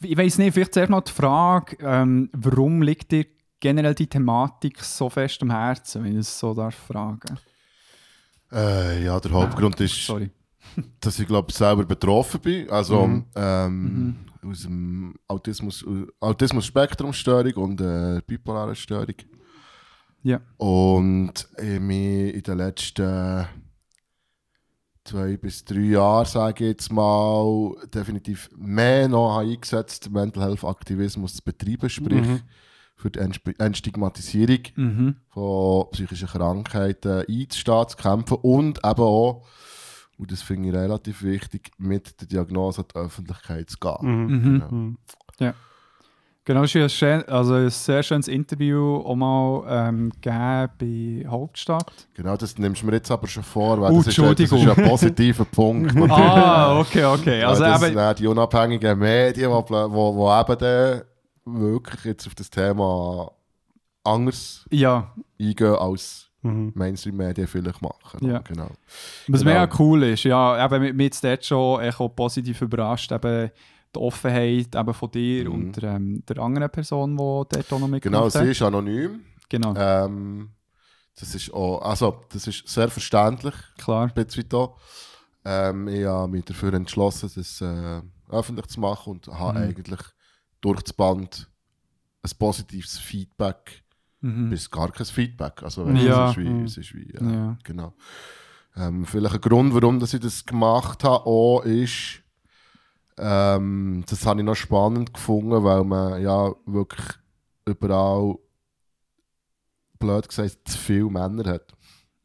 ich weiß nicht, vielleicht zuerst mal die Frage, ähm, warum liegt dir generell die Thematik so fest am Herzen, wenn ich es so darf fragen? Äh, ja, der Hauptgrund ist, Sorry. dass ich glaube selber betroffen bin. Also Mhm. ähm, aus dem Autismus, Autismus-Spektrum-Störung und äh, bipolare Störung. Ja. Und ich mich in den letzten zwei bis drei Jahren, sage ich jetzt mal, definitiv mehr noch eingesetzt, Mental Health Aktivismus zu betreiben, sprich Mhm. für die Entstigmatisierung Mhm. von psychischen Krankheiten einzustehen, zu kämpfen und eben auch, und das finde ich relativ wichtig, mit der Diagnose an die Öffentlichkeit zu gehen. Mhm. Mhm. Genau. Mhm. Genau, es ist ja ein, schön, also ein sehr schönes Interview auch mal ähm, gegeben bei Hauptstadt. Genau, das nimmst du mir jetzt aber schon vor, weil Oh, das, ist, ja- das ist ein positiver Punkt. ah, okay, okay. Also das eben, sind die unabhängigen Medien, die wo, wo, wo eben dann wirklich jetzt auf das Thema anders ja, eingehen als Mhm. Mainstream-Medien vielleicht machen. Ja. Genau. was Genau. mega cool ist, ja, eben mit, dort schon positiv überrascht, eben die Offenheit eben von dir Mhm. und ähm, der anderen Person, die dort auch noch mitgemacht Genau, sie ist anonym. Genau, Ähm, das ist auch, also das ist sehr verständlich, klar. Ähm, ich habe mich dafür entschlossen, das äh, öffentlich zu machen und habe Mhm. eigentlich durch das Band ein positives Feedback, Mhm. bis gar kein Feedback. Also Ja. es ist wie, Mhm. es ist wie äh, Ja. genau. Ähm, vielleicht ein Grund, warum dass ich das gemacht habe, auch ist, ähm, das habe ich noch spannend gefunden, weil man ja wirklich überall, blöd gesagt, zu viele Männer hat.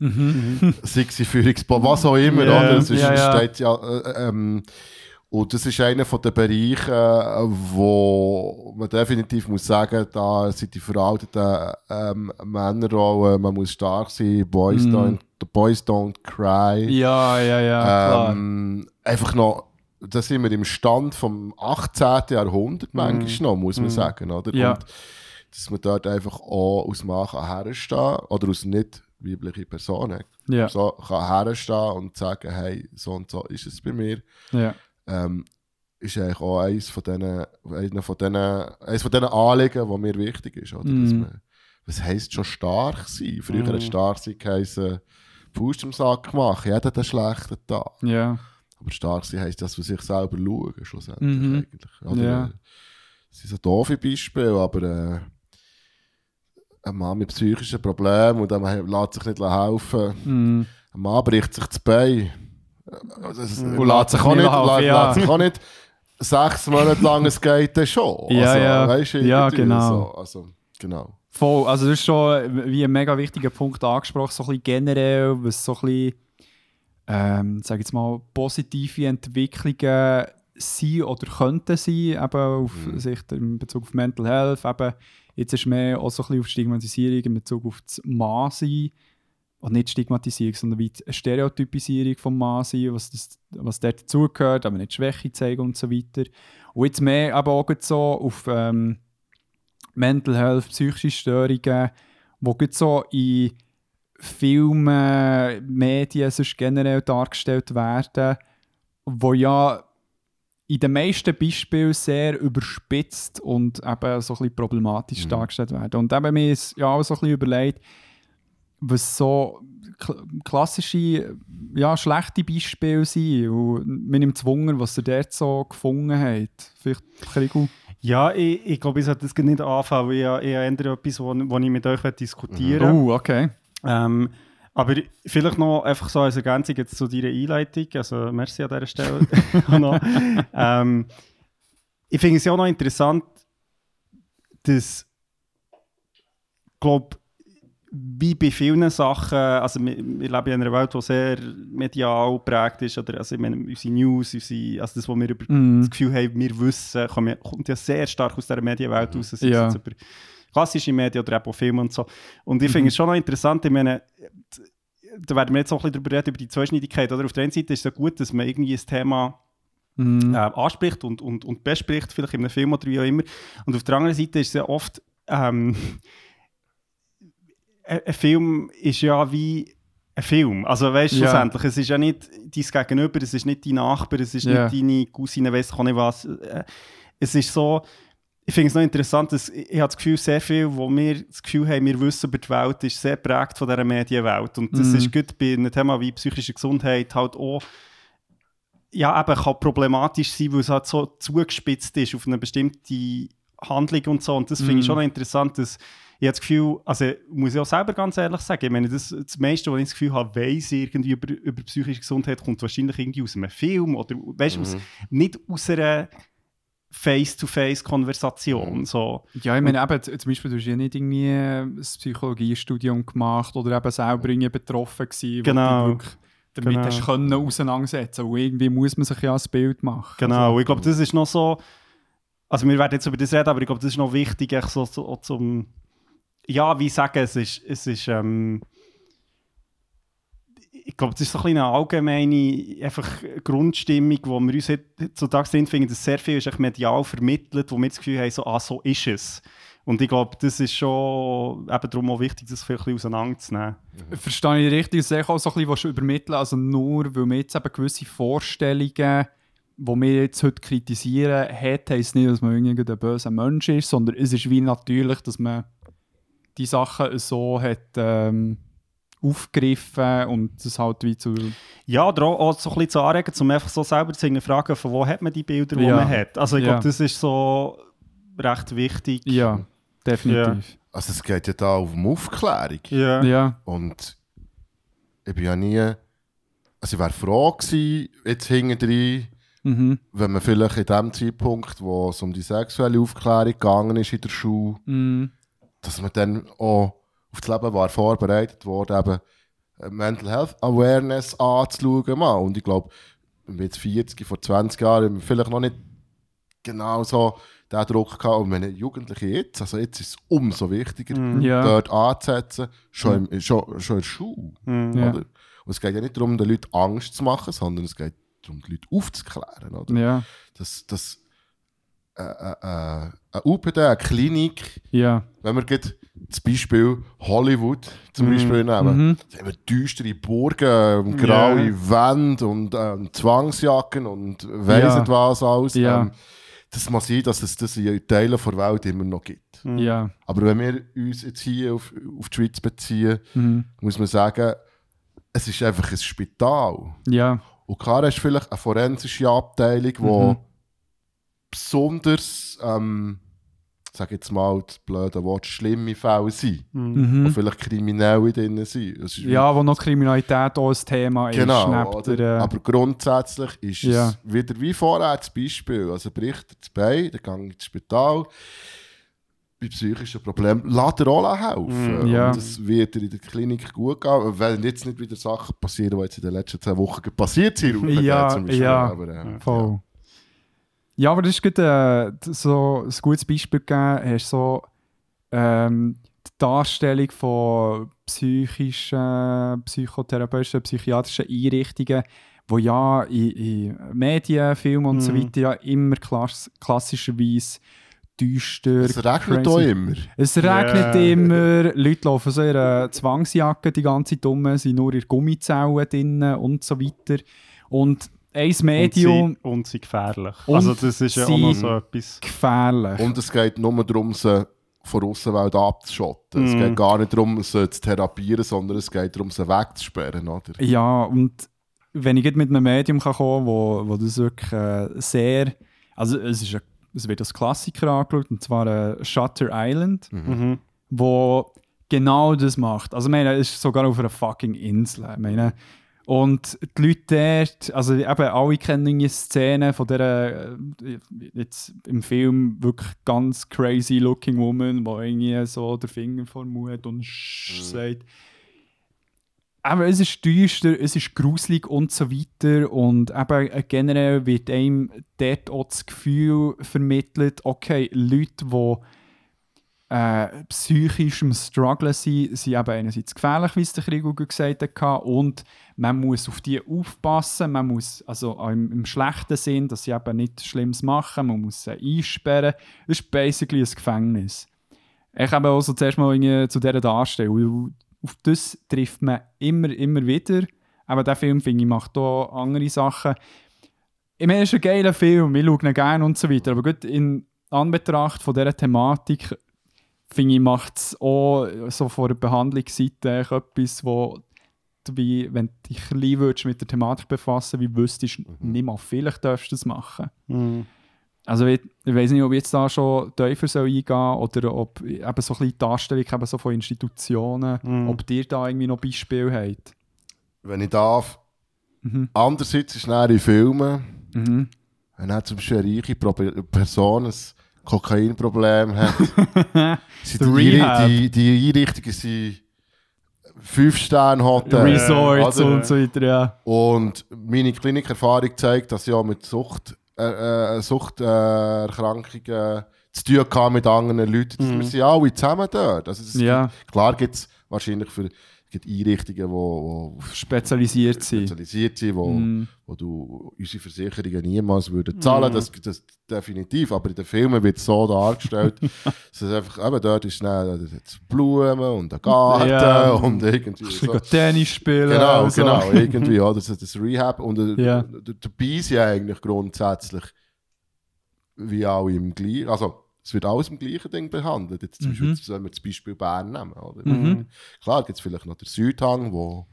Mhm. sei es in Führungspo, was auch immer, Ja, oder? Es ist, ja, ja. Steht ja äh, ähm, und das ist einer von den Bereichen, äh, wo man definitiv muss sagen, da sind die veralteten ähm, Männerrollen, man muss stark sein, Boys, Mhm. don't, the Boys don't cry. Ja, ja, ja, klar. ähm, einfach noch, da sind wir im Stand vom 18. Jahrhundert manchmal noch, muss man Mhm. sagen, oder? Ja. Und dass man dort einfach auch aus Machen herstehen oder aus nicht weiblichen Personen ja, so kann herstehen und sagen, hey, so und so ist es bei mir, ja. Ähm, ist eigentlich auch eines von diesen, einer von diesen, eines von diesen Anliegen, die mir wichtig ist. Oder? Dass Mhm. man, was heisst schon stark sein? Früher Mhm. hat stark sein geheißen, Faust im Sack machen, jeder hat einen schlechten Tag. ja. Aber stark sein heisst, dass wir sich selber schauen, schlussendlich Mhm. eigentlich. Oder, äh, Das sind so doofe Beispiele, aber äh, ein Mann mit psychischen Problemen und der lässt sich nicht helfen. Mhm. Ein Mann bricht sich das Bein. Das, Und lässt sich auch nicht lässt, ja. sich auch nicht sechs Monate lang, es geht dann schon. Ja, ja. Weißt, Ja, genau. So. Also, genau. Voll, also das ist schon wie ein mega wichtiger Punkt angesprochen, so ein bisschen generell, was so ein bisschen, ähm, sag jetzt mal, positive Entwicklungen sein oder könnten sein, eben auf Mhm. Sicht in Bezug auf Mental Health, eben jetzt ist mehr auch so ein bisschen auf Stigmatisierung in Bezug auf das Mann-Sein, und nicht Stigmatisierung, sondern wie die Stereotypisierung vom Mann-Sein, was, das, was dort dazugehört, aber nicht Schwäche zeigen und so weiter. Und jetzt mehr aber auch so auf ähm, Mental Health, psychische Störungen, die gerade so in Filmen, Medien sonst generell dargestellt werden, wo ja in den meisten Beispielen sehr überspitzt und eben so ein bisschen problematisch Mhm. dargestellt werden. Und eben mir ist ja auch so ein bisschen überlegt, was so kl- klassische, ja, schlechte Beispiele sind. Und mir nimmt es Wunder, was ihr dort so gefunden habt. Vielleicht, Krigu? Ja, ich, ich glaube, ich sollte das nicht anfangen, weil ich, ich eher etwas, wo ich mit euch diskutieren will. Oh, okay. Ähm, aber vielleicht noch einfach so als Ergänzung jetzt zu deiner Einleitung, also merci an dieser Stelle. ähm, ich finde es ja auch noch interessant, dass glaube, wie bei vielen Sachen, also wir, wir leben in einer Welt, die sehr medial geprägt ist, oder also ich meine, unsere News, unsere, also das, was wir über Mhm. das Gefühl haben, wir wissen, kommt ja, sehr stark aus dieser Medienwelt raus, sei Ja. über klassische Medien oder auch Filme und so. Und ich finde es schon noch interessant, ich meine, da werden wir jetzt auch ein bisschen darüber reden, über die Zweischneidigkeit, oder? Auf der einen Seite ist es ja gut, dass man irgendwie ein Thema Mhm. äh, anspricht und, und, und bespricht, vielleicht in einem Film oder wie auch immer. Und auf der anderen Seite ist es ja oft, ähm, ein, Film ist ja wie ein Film. Also weißt du, Ja. schlussendlich, es ist ja nicht dein Gegenüber, es ist nicht dein Nachbar, es ist Ja. nicht deine Cousine, weiss ich nicht was. Äh, Es ist so, ich finde es noch interessant, dass ich, ich habe das Gefühl, sehr viel, wo wir das Gefühl haben, wir wissen über die Welt, ist sehr prägt von dieser Medienwelt. Und das Mhm. ist gut bei einem Thema wie psychische Gesundheit halt auch ja, eben kann problematisch sein, weil es halt so zugespitzt ist auf eine bestimmte Handlung und so. Und das finde ich Mhm. schon noch interessant, dass ich habe das Gefühl, also muss ich auch selber ganz ehrlich sagen, ich meine, das, das meiste, was ich das Gefühl habe, weiss irgendwie über, über psychische Gesundheit, kommt wahrscheinlich irgendwie aus einem Film oder weißt, du, aus, nicht aus einer Face-to-Face-Konversation. So. Ja, ich meine, eben, zum Beispiel, du hast ja nicht irgendwie ein Psychologiestudium gemacht oder eben selber irgendwie betroffen gewesen, wo Genau. du wirklich damit Genau. hast können auseinandersetzen Und irgendwie muss man sich ja ein Bild machen. Genau, Also, ich glaube, das ist noch so. Also, wir werden jetzt über das reden, aber ich glaube, das ist noch wichtig, echt so, so auch zum. Ja, wie ich sage, es ist. Es ist ähm, ich glaube, das ist so ein eine allgemeine einfach Grundstimmung, wo wir uns heutzutage drin finden, dass sehr viel ist medial vermittelt, wo wir das Gefühl haben, so, ah, so ist es. Und ich glaube, das ist schon eben darum auch wichtig, das bisschen auseinanderzunehmen. Verstehe ich richtig, dass ich auch so ein bisschen übermitteln Also nur, weil wir jetzt eben gewisse Vorstellungen, die wir jetzt heute kritisieren, hat, heisst nicht, dass man irgendwie ein böser Mensch ist, sondern es ist wie natürlich, dass man die Sachen so hat ähm, aufgegriffen und das halt wie zu... Ja, oder auch, auch so ein bisschen zu anregen, um einfach so selber zu fragen, von wo hat man die Bilder, die Ja. man hat. Also ich Ja. glaube, das ist so recht wichtig. Ja, definitiv. Also es geht ja da um Aufklärung. Ja. Ja, Und ich bin ja nie... Also ich wäre froh gewesen, jetzt hinten mhm. wenn man vielleicht in dem Zeitpunkt, wo es um die sexuelle Aufklärung gegangen ist in der Schule, Mhm. Dass man dann auch auf das Leben war vorbereitet worden, eben äh, Mental Health Awareness anzuschauen. Mal. Und ich glaube, jetzt 40, vor 20 Jahren, haben wir vielleicht noch nicht genau so den Druck gehabt. Und wenn Jugendliche jetzt, also jetzt ist es umso wichtiger, Mhm. Ja. dort anzusetzen, schon, im, schon, schon in der Schule. Ja. Oder? Und es geht ja nicht darum, den Leuten Angst zu machen, sondern es geht darum, die Leute aufzuklären. Oder? ja, dass, dass äh, äh, äh, eine UPD, eine Klinik, ja. wenn wir das Beispiel Hollywood zum Beispiel nehmen, Mhm. da haben wir düstere Burgen, und graue Wände und ähm, Zwangsjacken und weiss Ja. nicht was alles. Ja. Ähm, das muss sein, dass es das in Teilen der Welt immer noch gibt. Ja. Aber wenn wir uns jetzt hier auf, auf die Schweiz beziehen, Mhm. muss man sagen, es ist einfach ein Spital. Ja. Und klar hast du vielleicht eine forensische Abteilung, die Mhm. Besonders, ähm, sag jetzt mal das blöde Wort, schlimme Fälle sind. Wo Mhm. vielleicht Kriminelle drin sind. Es Ja, wo noch Kriminalität auch ein Thema genau. ist. der, äh, Aber grundsätzlich ist Ja. es wieder wie vorher das Beispiel. Also bricht er das Bein, dann gehe ich ins Spital. Bei psychischen Problemen lässt er auch helfen. Mm, ja. Und das wird in der Klinik gut gehen, weil jetzt nicht wieder Sachen passieren, die jetzt in den letzten zwei Wochen passiert sind. Ja, zum Beispiel. ja. Aber, äh, Voll. Ja, aber das ist gerade äh, so ein gutes Beispiel gegeben. Hast so ähm, die Darstellung von psychischen, psychotherapeutischen, psychiatrischen Einrichtungen, wo ja in, in Medien, Filmen und so Mhm. weiter ja immer klass klassischerweise düster. Es regnet crazy- auch immer. Es regnet Ja. immer, Leute laufen so in einer Zwangsjacke die ganze Zeit rum, sind nur in Gummizellen drin und so weiter. Und ein Medium Und, sie, und sie gefährlich. Und also das ist ja auch noch so etwas. gefährlich. Und es geht nur darum, sie von der Aussenwelt abzuschotten. Es Mhm. geht gar nicht darum, sie zu therapieren, sondern es geht darum, sie wegzusperren. Oder? Ja, und wenn ich jetzt mit einem Medium kann kommen kann, wo, wo das wirklich äh, sehr. Also, es, ist ein, es wird als Klassiker angeschaut, und zwar äh, Shutter Island, Mhm. wo genau das macht. Also, ich meine, es ist sogar auf einer fucking Insel. Ich meine, Und die Leute dort, also eben alle kennen irgendwie Szenen von dieser, äh, jetzt im Film wirklich ganz crazy looking woman, die irgendwie so den Finger den Mund und sch sagt. Aber es ist düster, es ist gruselig und so weiter. Und eben äh, generell wird einem dort auch das Gefühl vermittelt, okay, Leute, die äh, psychisch im Struggle sind, sind eben einerseits gefährlich, wie es der Krieg gesagt hat, und man muss auf die aufpassen, man muss, also auch im, im schlechten Sinn, dass sie eben nichts Schlimmes machen, man muss sie einsperren. Das ist basically ein Gefängnis. Ich habe auch so zuerst mal zu dieser Darstellung, auf das trifft man immer, immer wieder. Aber der Film, finde ich, macht auch andere Sachen. Ich meine, es ist ein geiler Film, wir schauen ihn gerne und so weiter, aber gut, in Anbetracht von dieser Thematik finde ich, macht es auch so von der Behandlungsseite etwas, wo wie, wenn du dich ein bisschen mit der Thematik befassen wie wüsstest du nicht mal, vielleicht darfst du das machen. Mhm. Also ich, ich weiß nicht, ob ich jetzt da schon tiefer soll eingehen soll oder ob eben so ein bisschen die Darstellung eben so von Institutionen, Mhm. ob ihr da irgendwie noch Beispiele habt. Wenn ich darf. Mhm. Andererseits ist dann in Filmen, Mhm. wenn zum Beispiel eine reiche Person ein Kokainproblem hat, sind die, die, die Einrichtungen sind fünf Sterne Hotel. Resorts oder? und so weiter, ja. Und meine Klinikerfahrung zeigt, dass ich auch mit Sucht, äh, äh, Suchterkrankungen zu tun hatte mit anderen Leuten. Wir sind alle zusammen dort. Also Ja. gibt, klar gibt es wahrscheinlich für gibt Einrichtungen, wo, wo Spezialisiert sind. spezialisiert sind, wo, Mhm. wo du unsere Versicherungen niemals würden zahlen. Das, das definitiv. Aber in den Filmen wird es so dargestellt, dass es einfach, eben dort ist jetzt Blumen und ein Garten Ja. und irgendwie Ein so. bisschen Tennis spielen. Genau, und so. genau, irgendwie, oder? Das, das Rehab. Und äh, Ja. dabei sind eigentlich grundsätzlich wie alle im gleichen, also es wird alles im gleichen Ding behandelt. Jetzt zum Mhm. Beispiel, sollen wir das Beispiel Bern nehmen, oder? Mhm. Klar gibt es vielleicht noch den Südhang, wo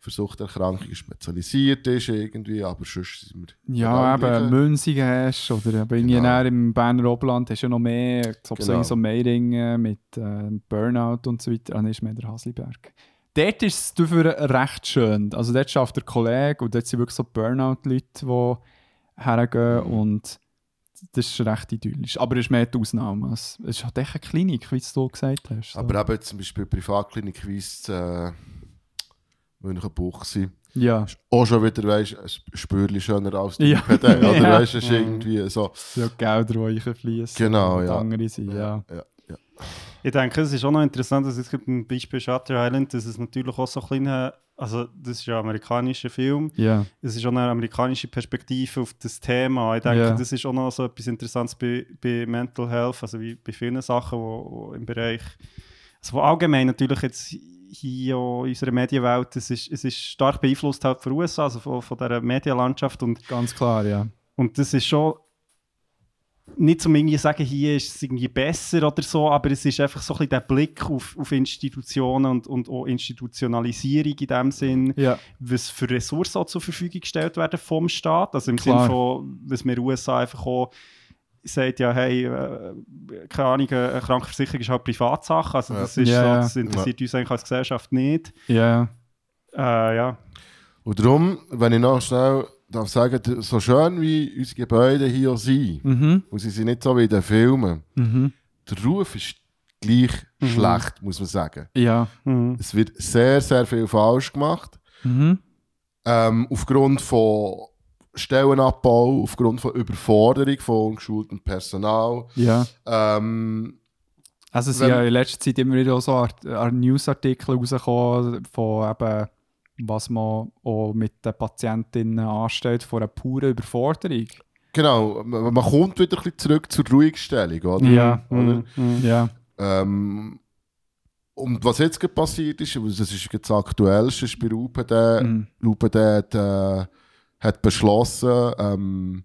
für Suchterkrankungen spezialisiert ist irgendwie, aber sonst sind wir Ja, eben. Münzigen hast oder irgendwie Genau. im Berner Oberland hast du ja noch mehr, so, Genau. so Meiringen mit äh, Burnout und so weiter, dann ist mehr der Hasliberg. Dort ist es dafür recht schön, also dort schafft der Kollege und dort sind wirklich so Burnout-Leute, die hergehen Mhm. und das ist recht idyllisch, aber es ist mehr die Ausnahme. Es es ist halt echt eine Klinik, wie du gesagt hast. So. Aber eben zum Beispiel Privatklinik Weiss äh, Münchenbuchsee. ja, Auch schon wieder, weißt du, ein Spürchen schöner als die Ja. IPD, oder? Ja. Weißt du, es ist irgendwie so. es sind ja Gelder, die reinfließen. Genau, ja. andere sind, ja. ja, ja. Ich denke, es ist auch noch interessant, dass es gibt ein Beispiel Shutter Island, dass es natürlich auch so ein kleiner, also das ist ja ein amerikanischer Film, Ja, es ist auch eine amerikanische Perspektive auf das Thema. Ich denke, Ja. das ist auch noch so etwas Interessantes bei, bei Mental Health, also wie bei vielen Sachen, wo, wo im Bereich, also wo allgemein natürlich jetzt hier in unserer Medienwelt, es ist, es ist stark beeinflusst halt von USA, also von, von dieser Medienlandschaft und ganz klar, ja. und das ist schon nicht zum irgendwie sagen, hier ist es irgendwie besser oder so, aber es ist einfach so ein bisschen der Blick auf, auf Institutionen und, und auch Institutionalisierung in dem Sinn, Ja, was für Ressourcen auch zur Verfügung gestellt werden vom Staat. Also im Klar. Sinne von, was in den USA einfach auch sagt, ja, hey, äh, keine Ahnung, eine Krankenversicherung ist halt Privatsache, also Ja. das, ist Ja, so, ja. das interessiert uns eigentlich als Gesellschaft nicht. ja. Äh, ja. Und darum, wenn ich noch schnell darf sagen, so schön wie unsere Gebäude hier sind, Mhm. und sie sind nicht so wie in den Filmen, Mhm. der Ruf ist gleich schlecht, muss man sagen. Ja. Mhm. Es wird sehr, sehr viel falsch gemacht. Mhm. Ähm, aufgrund von Stellenabbau, aufgrund von Überforderung von ungeschultem Personal. Ja. Ähm, Also es sind ja in letzter Zeit immer wieder auch so Art, Art Newsartikel rausgekommen von eben, was man auch mit den Patientinnen anstellt, von einer puren Überforderung. genau, man, man kommt wieder ein bisschen zurück zur Ruhigstellung, oder? Ja. Oder? Mhm. Ja. Ähm, und was jetzt gerade passiert ist, das ist jetzt das Aktuellste, ist bei UPD, Mhm. UPD hat, äh, hat beschlossen, ähm,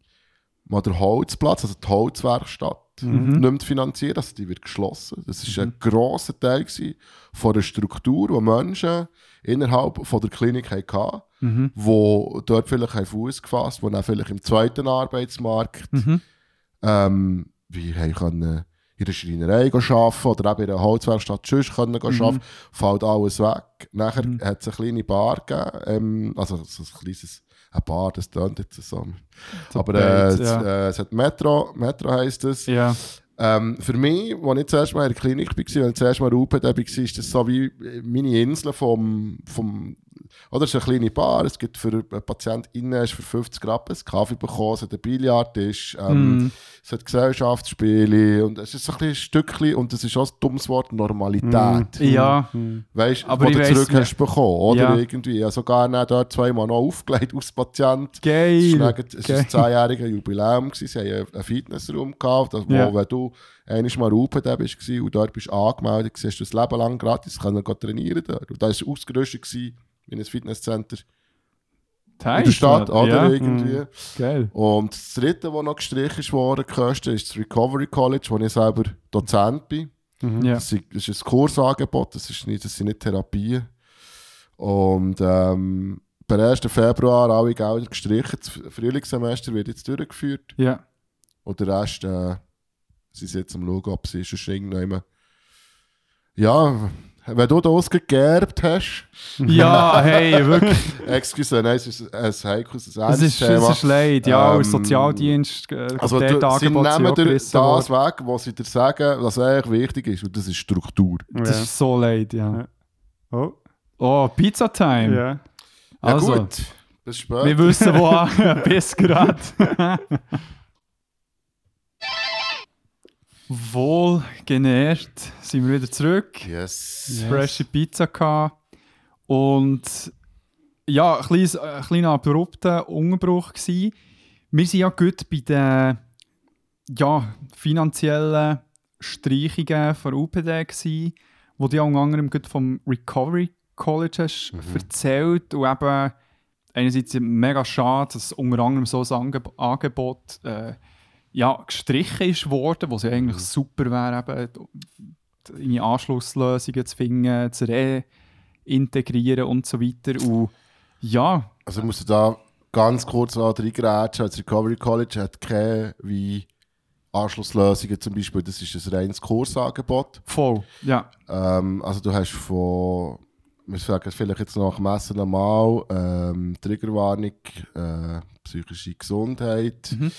mal den Holzplatz, also die Holzwerkstatt, Mhm. nicht mehr finanzieren. Also die wird geschlossen. Das war ein grosser Teil von der Struktur, die Menschen innerhalb von der Klinik hatten, Mhm. die dort vielleicht einen Fuß gefasst haben, die dann vielleicht im zweiten Arbeitsmarkt Mhm. ähm, wie haben können in der Schreinerei arbeiten oder eben in einer Holzwerkstatt sonst können go arbeiten, fällt alles weg. Nachher hat es eine kleine Bar gegeben, ähm, also so ein kleines eine Bar, das tönt jetzt so. Aber äh, es, äh, es hat Metro, Metro heisst es. Ja. Ähm, für mich, als ich zuerst mal in der Klinik war, als ich zuerst mal UPD war, ist das so wie meine Insel vom, vom oder es ist eine kleine Bar, es gibt für einen Patienten innen hast du für 50 Rappen einen Kaffee bekommen, es hat einen Billardtisch, ähm, Mm. es hat Gesellschaftsspiele und es ist so ein Stückchen und das ist auch ein dummes Wort, Normalität. Ja. Weißt du, Aber wo ich du zurück nicht. hast bekommen, oder Ja. irgendwie. Habe sogar dann dort zweimal noch aufgelegt als Patient. Geil. es war ein Geil. 10-jähriges Jubiläum. gewesen. Sie haben einen Fitnessraum gehabt, wo, Ja. wenn du einmal mal UPD bist gewesen und dort bist angemeldet, hast du das Leben lang gratis können trainieren dort. Und da war es ausgerüstet gewesen, wie ein Fitnesscenter in der Stadt, oder Ja. irgendwie. Geil. Und das dritte, das noch gestrichen gekostet, ist das Recovery College, wo ich selber Dozent bin. Ja. Das ist, das ist ein Kursangebot, das, ist nicht, das sind nicht Therapien. Und ähm, per 1. Februar alle Gelder gestrichen. Das Frühlingssemester wird jetzt durchgeführt. Ja. Und der Rest, äh, sie sind jetzt am schauen, ob sie schon irgendwann... Ja, wenn du das gegerbt hast... Ja, hey, wirklich. Excuse, nein, es ist ein heikles, ein Es ist, es ist leid. Ja, Ähm, als Sozialdienst. Äh, Also du, sie nehmen dir das worden. weg, was sie dir sagen, was eigentlich wichtig ist. Und das ist Struktur. Das ist so leid, ja. Ja. Oh, Oh, Pizza Time. ja. Ja Also, gut, bis später. wir wissen, wo bis gerade. Wohl genährt sind wir wieder zurück. Yes. Freshe Pizza gehabt. Und ja, ein, kleines, ein kleiner abrupter Unterbruch gsi. Wir sind ja gut bei den ja, finanziellen Streichungen von UPD gsi, wo du ja unter anderem gut vom Recovery College hast erzählt und eben einerseits mega schade, dass unter anderem so ein Angeb Angebot äh, ja, gestrichen ist worden, was ja eigentlich super wäre, eben in Anschlusslösungen zu finden, zu reintegrieren und so weiter. Und ja, Also ich muss da ganz kurz reingrätschen. Das Recovery College hat keine wie Anschlusslösungen zum Beispiel. Das ist ein reines Kursangebot. voll. Ja, Ähm, also du hast von, wir sagen vielleicht jetzt nach Messen einmal, ähm, Triggerwarnung, äh, psychische Gesundheit. Mhm.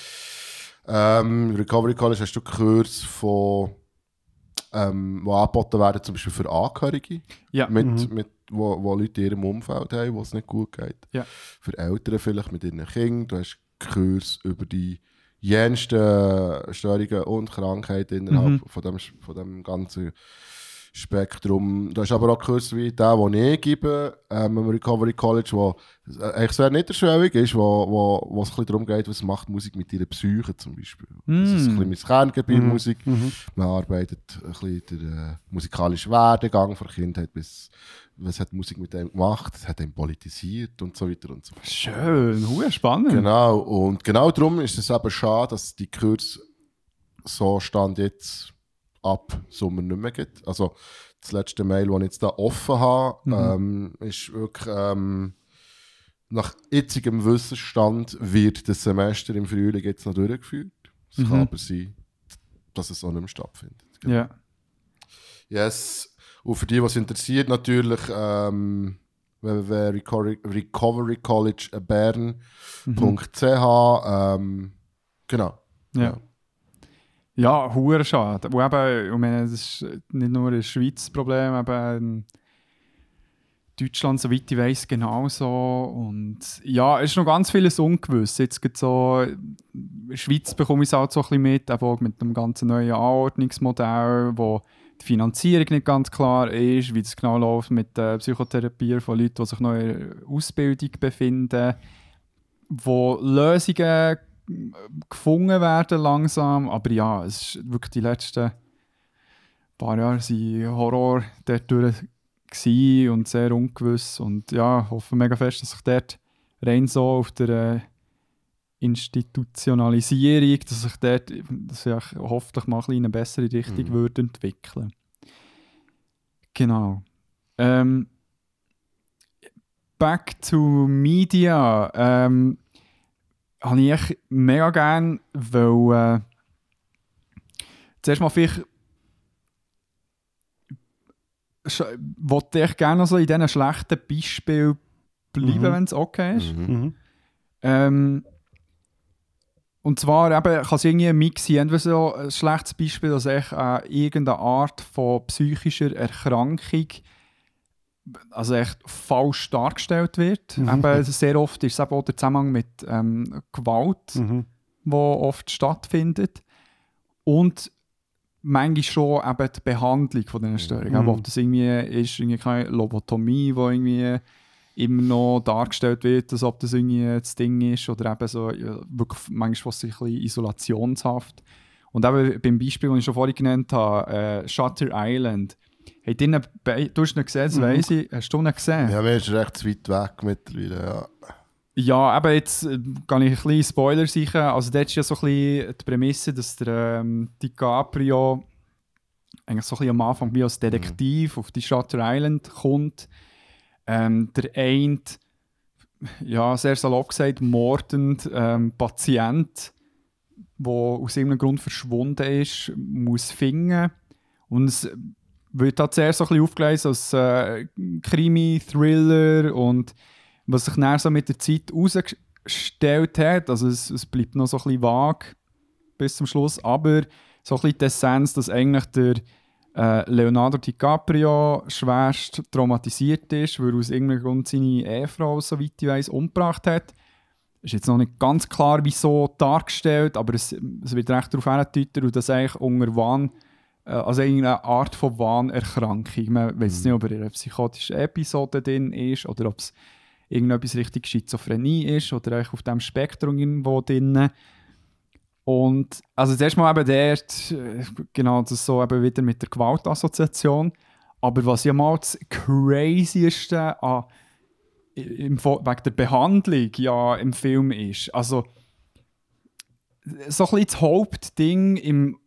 Ähm, Recovery College hast du Kurs von, ähm, die angeboten werden, zum Beispiel für Angehörige, ja. mit, mit, wo, wo Leute in ihrem Umfeld haben, wo es nicht gut geht. Ja. Für Eltern vielleicht mit ihren Kindern. Du hast Kurs über die jensten Störungen und Krankheiten innerhalb Mhm. von, dem, von dem ganzen Spektrum. Du hast aber auch Kurs wie der, den ich gebe, ähm, am Recovery College, wo äh, eigentlich sehr niederschwellig ist, wo, wo, wo es ein bisschen darum geht, was macht Musik mit ihrer Psyche zum Beispiel. Das ist ein Mm. bisschen mein Kerngebiet, Mhm. Musik. Mhm. Man arbeitet ein bisschen den äh, musikalischen Werdegang von Kindheit bis was hat Musik mit dem gemacht, es hat ihn politisiert und so weiter und so fort. Schön, hu, spannend. Genau, und genau darum ist es eben schade, dass die Kurs so Stand jetzt ab Sommer nicht mehr gibt. Also das letzte Mail, das ich jetzt da offen habe, Mhm. ähm, ist wirklich ähm, nach jetzigem Wissensstand wird das Semester im Frühling jetzt noch durchgeführt. Es Mhm. kann aber sein, dass es auch nicht mehr stattfindet. Genau. Ja. Yes. Und für die, was interessiert, natürlich ähm, www.recoverycollegebern.ch ähm, Genau. Ja. Ja, hure schade. Und eben, ich meine, das ist nicht nur ein Schweizer Problem, eben Deutschland, soweit ich weiß, genauso. Und ja, es ist noch ganz vieles ungewiss. Jetzt gibt so, in der Schweiz bekomme ich es auch so ein bisschen mit, eben mit einem ganz neuen Anordnungsmodell, wo die Finanzierung nicht ganz klar ist, wie das genau läuft mit der Psychotherapie von Leuten, die sich noch in der Ausbildung befinden, wo Lösungen gefunden werden langsam, aber ja, es ist wirklich die letzten paar Jahre waren Horror dort durch und sehr ungewiss und ja, ich hoffe mega fest, dass sich dort rein so auf der äh, Institutionalisierung, dass sich dort dass sich hoffentlich mal ein bisschen in eine bessere Richtung Mhm. würde entwickeln. Genau. Ähm, back to Media. Ähm, habe ich echt mega gerne, weil äh, zuerst mal vielleicht wollte ich gerne so in diesen schlechten Beispielen bleiben, Mhm. wenn es okay ist. Mhm. Mhm. Ähm, und zwar eben, kann es irgendwie ein Mix sein, entweder so ein schlechtes Beispiel, dass echt äh, irgendeine Art von psychischer Erkrankung also echt falsch dargestellt wird. Mhm. Eben, sehr oft ist es eben auch der Zusammenhang mit ähm, Gewalt, Mhm. wo oft stattfindet. Und manchmal schon eben die Behandlung von diesen Störungen. Mhm. Ob das irgendwie ist, irgendwie keine Lobotomie, wo irgendwie immer noch dargestellt wird, als ob das irgendwie das Ding ist oder eben so ja, wirklich manchmal fast ein bisschen isolationshaft. Und eben beim Beispiel, das ich schon vorhin genannt habe, äh, Shutter Island, Hey, die ihn du hast ihn gesehen, das Mhm. weiss ich. Hast du ihn gesehen? Ja, mir ist recht weit weg mittlerweile, ja. Ja, aber jetzt äh, kann ich ein bisschen Spoiler sicher. Also, dort ist ja so ein bisschen die Prämisse, dass der ähm, DiCaprio eigentlich so ein bisschen am Anfang wie als Detektiv auf die Shutter Island kommt. Ähm, der eine, ja, sehr salopp gesagt, mordend ähm, Patient, der aus irgendeinem Grund verschwunden ist, muss finden. Und es wird da zuerst so ein bisschen aufgelesen als äh, Krimi-Thriller und was sich dann so mit der Zeit herausgestellt hat, also es, es bleibt noch so ein bisschen vage bis zum Schluss, aber so ein bisschen die Essenz, dass eigentlich der äh, Leonardo DiCaprio schwerst traumatisiert ist, weil er aus irgendeinem Grund seine Ehefrau, soweit ich weiß, umgebracht hat. Ist jetzt noch nicht ganz klar, wieso dargestellt, aber es, es wird recht darauf hingedeutet, und das eigentlich unter Wahn, also irgendeine Art von Wahnerkrankung. Man weiß nicht, ob er in einer psychotischen Episode drin ist oder ob es irgendetwas richtig Schizophrenie ist oder eigentlich auf dem Spektrum irgendwo drin. Und also zuerst mal eben dort, äh, genau, das so eben wieder mit der Gewaltassoziation. Aber was ja mal das Crazieste an, im, wegen der Behandlung ja im Film ist, also so ein bisschen das Hauptding im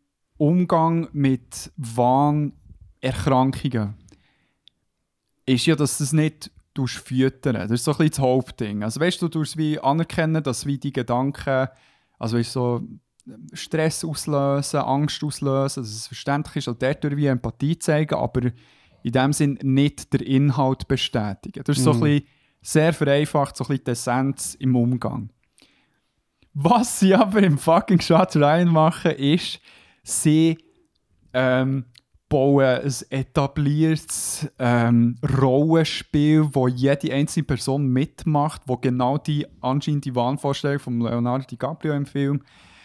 Umgang mit Wahnerkrankungen ist ja, dass du es nicht füttern. Das ist so ein bisschen das Hauptding. Also weißt du, du wie anerkennen, dass wie die Gedanken, also weißt, so Stress auslösen, Angst auslösen, dass es verständlich ist, und dort wie Empathie zeigen, aber in dem Sinn nicht der Inhalt bestätigen. Das ist so ein Mhm. bisschen sehr vereinfacht, so ein bisschen die Essenz im Umgang. Was sie aber im fucking Shutter Island machen, ist, sie ähm, bauen ein etabliertes ähm, Rollenspiel, wo jede einzelne Person mitmacht, wo genau die anscheinend die Wahnvorstellung von Leonardo DiCaprio im Film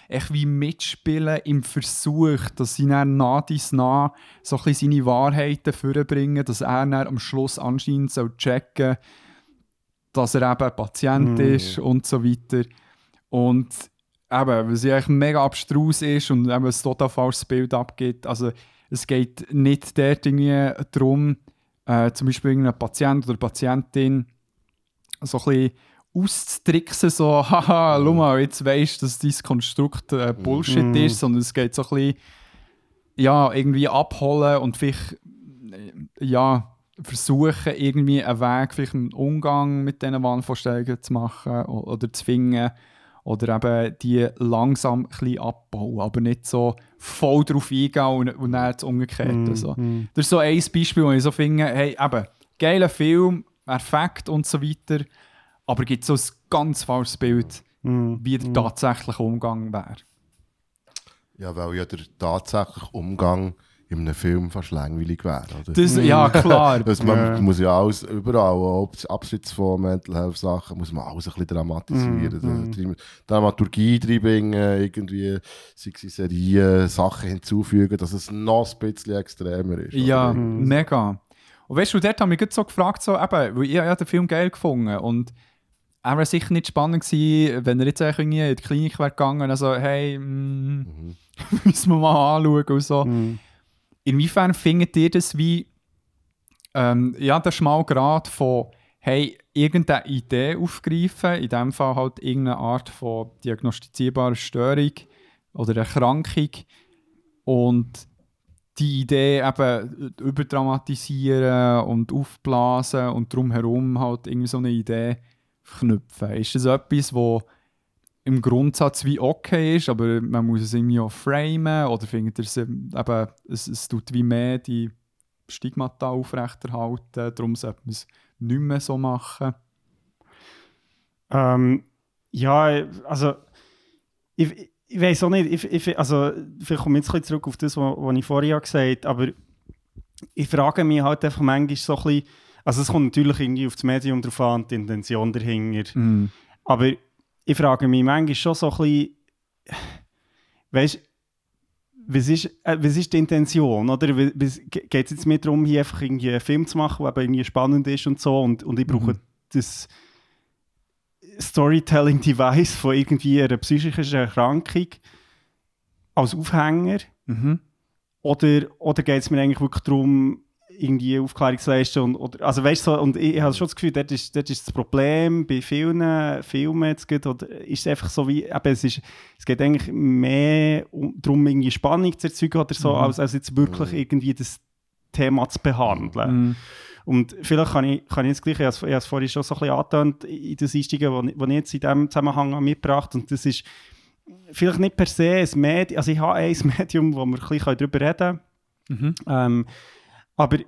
echt wie mitspielen im Versuch, dass sie dann nah dies nah so ein bisschen seine Wahrheiten vorbringen, dass er dann am Schluss anscheinend soll checken dass er eben ein Patient Mm. ist und so weiter. Und eben, was ja eigentlich mega abstrus ist und eben ein total falsches Bild abgibt. Also es geht nicht dort irgendwie darum, äh, zum Beispiel irgendeinen Patient oder Patientin so ein bisschen auszutricksen, so, haha, schau mal, jetzt weisst du, dass dein Konstrukt äh, Bullshit Mhm. ist, sondern es geht so ein bisschen, ja, irgendwie abholen und vielleicht, äh, ja, versuchen, irgendwie einen Weg, vielleicht einen Umgang mit diesen Wahnvorstellungen zu machen oder zu finden oder eben die langsam ein bisschen abbauen, aber nicht so voll drauf eingehen und, und dann das Umgekehrte. Mhm. So. Mhm. Das ist so ein Beispiel, wo ich so finde, hey, eben, geiler Film, perfekt und so weiter, aber gibt so ein ganz falsches Bild, Mhm. wie der tatsächliche Umgang wäre. Ja, weil ja der tatsächliche Umgang in einem Film fast langweilig wäre, oder? Das, Ja, klar. Also man Ja. muss ja alles, überall, auch ab- abseits von Mental Health Sachen, muss man alles ein bisschen dramatisieren. Mhm. Also die Dramaturgie reinbringen, irgendwie, sei es Serien, Sachen hinzufügen, dass es noch ein bisschen extremer ist. Ja, oder? Mhm. mega. Und weißt du, dort habe ich mich gerade so gefragt, so, eben, weil ich, ich habe den Film geil gefunden und er wäre sicher nicht spannend gewesen, wenn er jetzt eigentlich irgendwie in die Klinik wäre gegangen, also hey, mm, Mhm. müssen wir mal anschauen und so. Mhm. Inwiefern findet ihr das wie ähm, ja, der Schmalgrad von hey, irgendeine Idee aufgreifen, in dem Fall halt irgendeine Art von diagnostizierbarer Störung oder Erkrankung und die Idee eben überdramatisieren und aufblasen und drumherum halt irgendwie so eine Idee verknüpfen. Ist das etwas, wo im Grundsatz wie okay ist, aber man muss es irgendwie auch framen oder findet ihr es eben, eben, es, es tut wie mehr die Stigmata aufrechterhalten, darum sollte man es nicht mehr so machen. Ähm, ja, also ich, ich weiß auch nicht, ich, ich, also vielleicht komme ich jetzt ein zurück auf das, was, was ich vorher gesagt habe, aber ich frage mich halt einfach manchmal so ein bisschen, also es kommt natürlich irgendwie auf das Medium drauf an, die Intention dahinter, Mm. aber ich frage mich manchmal schon so ein bisschen, weißt was ist, äh, was ist die Intention? Oder geht es jetzt mehr darum, hier einfach irgendwie einen Film zu machen, der irgendwie spannend ist und so und, und ich brauche Mhm. das Storytelling-Device von irgendwie einer psychischen Erkrankung als Aufhänger? Mhm. Oder, oder geht es mir eigentlich wirklich darum, irgendwie Aufklärung zu leisten? Und, oder, also weißt so, und ich, ich habe schon das Gefühl, dort ist, dort ist das Problem bei vielen Filmen jetzt gerade, oder ist es einfach so wie, eben, es, ist, es geht eigentlich mehr um, darum, irgendwie Spannung zu erzeugen oder so, Mhm. als, als jetzt wirklich irgendwie das Thema zu behandeln. Mm. Und vielleicht kann ich, kann ich jetzt gleich, ich habe es- vorhin schon so ein bisschen angetönt, in das Einsteigen, was ich, jetzt in diesem Zusammenhang mitgebracht und das ist vielleicht nicht per se ein Medium, also ich habe ein Medium, wo wir ein bisschen darüber reden können, Mhm. ähm, aber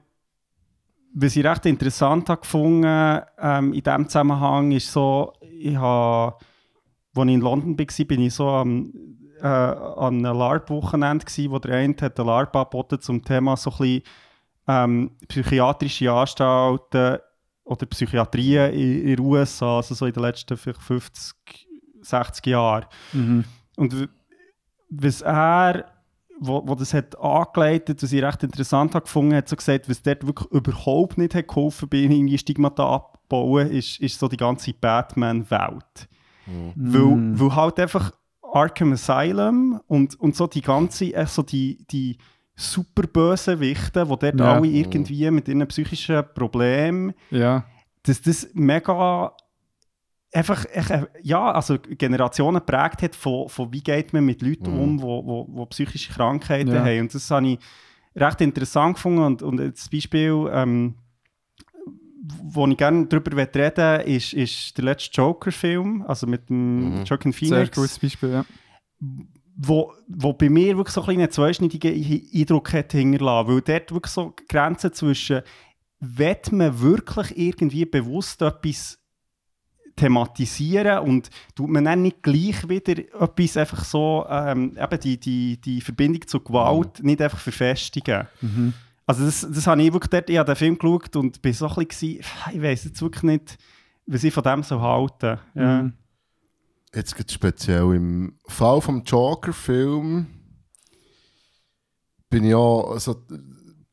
was ich recht interessant habe gefunden ähm, in diesem Zusammenhang ist so, ich habe, als ich in London war, bin ich so am, äh, an einem LARP-Wochenende wo der eine hat eine LARP angeboten zum Thema so ein bisschen ähm, psychiatrische Anstalten oder Psychiatrien in, den USA, also so in den letzten vielleicht 50, 60 Jahren. Mhm. Und was er, wo, wo das hat angeleitet, was ich recht interessant habe gefunden, hat so gesagt, was dort wirklich überhaupt nicht hat geholfen bei irgendwie Stigmata abbauen, ist, ist so die ganze Batman-Welt. Weil, weil halt einfach Arkham Asylum und, und so die ganze, äh, so die, die super bösen Wichte, die dort Ja. alle irgendwie mit ihren psychischen Problemen Ja. dass das mega einfach, äh, ja, also Generationen geprägt hat von, von wie geht man mit Leuten Mhm. um, wo, wo, wo psychische Krankheiten Ja. haben. Und das habe ich recht interessant gefunden. Und, und das Beispiel, ähm, wo ich gerne darüber reden möchte, ist, ist der letzte Joker-Film, also mit dem Mhm. Joaquin Sehr Phoenix gutes Beispiel, ja. wo, wo bei mir wirklich so ein einen zweischneidigen Eindruck hat hinterlassen. Weil dort wirklich so die Grenze zwischen, wird man wirklich irgendwie bewusst etwas thematisieren und tut man dann nicht gleich wieder etwas einfach so, ähm, eben die, die, die Verbindung zur Gewalt nicht einfach verfestigen. Mhm. Also das, das habe ich wirklich dort, ich habe den Film geschaut und bin so ein bisschen, gewesen, ich weiß jetzt wirklich nicht, was ich von dem so halte. Ja. Mhm. Jetzt gibt speziell im Fall vom Joker-Film bin ich auch so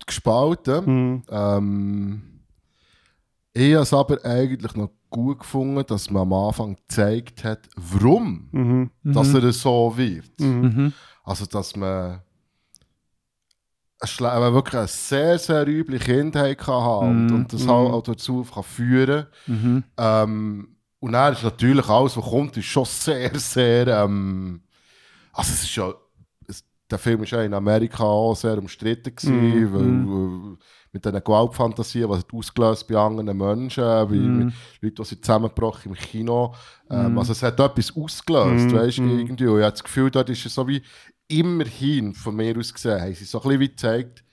gespalten. Mhm. Ähm, ich habe es aber eigentlich noch gut gefunden, dass man am Anfang gezeigt hat, warum Mhm. dass er so wird. Mhm. Mhm. Also, dass man eine aber wirklich eine sehr, sehr üble Kindheit kann haben Mhm. und, das Mhm. halt auch dazu kann führen Mhm. ähm, Und dann ist natürlich alles, was kommt, ist schon sehr, sehr. Ähm, also, es ist ja. Es, der Film war ja in Amerika auch sehr umstritten, gewesen, Mhm. weil, weil mit diesen Gewaltfantasien, was hat ausgelöst bei anderen Menschen, bei Mhm. Leuten, die sind zusammengebrochen im Kino. Ähm, Mhm. Also, es hat etwas ausgelöst, Mhm. weißt du, Mhm. irgendwie. Und ich habe das Gefühl, dort ist es so wie immerhin von mir aus gesehen, haben sie so ein bisschen wie gezeigt,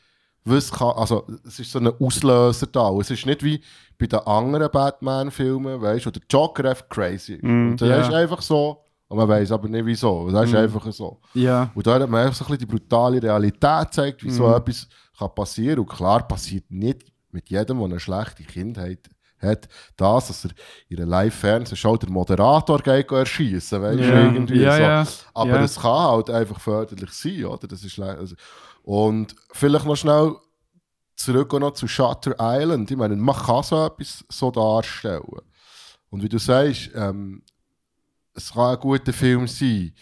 was kann, also es ist so ein Auslöser da. Und Es ist nicht wie bei den anderen Batman-Filmen, weißt du, oder Joker einfach crazy. ist. Mm, und der ja. ist einfach so, und man weiß aber nicht wieso. Das ist Mm. einfach so. Ja. Und da hat man einfach so ein bisschen die brutale Realität gezeigt, wie so Mm. etwas kann passieren. Und klar passiert nicht mit jedem, der eine schlechte Kindheit hat, das, dass er in einer Live-Fernsehshow der Moderator geht erschießen, weißt du, Ja. irgendwie Ja, so. Aber Ja. es kann halt einfach förderlich sein, oder? Das ist also, und vielleicht noch schnell zurück noch zu Shutter Island. Ich meine, man kann so etwas so darstellen. Und wie du sagst, ähm, es kann ein guter Film sein,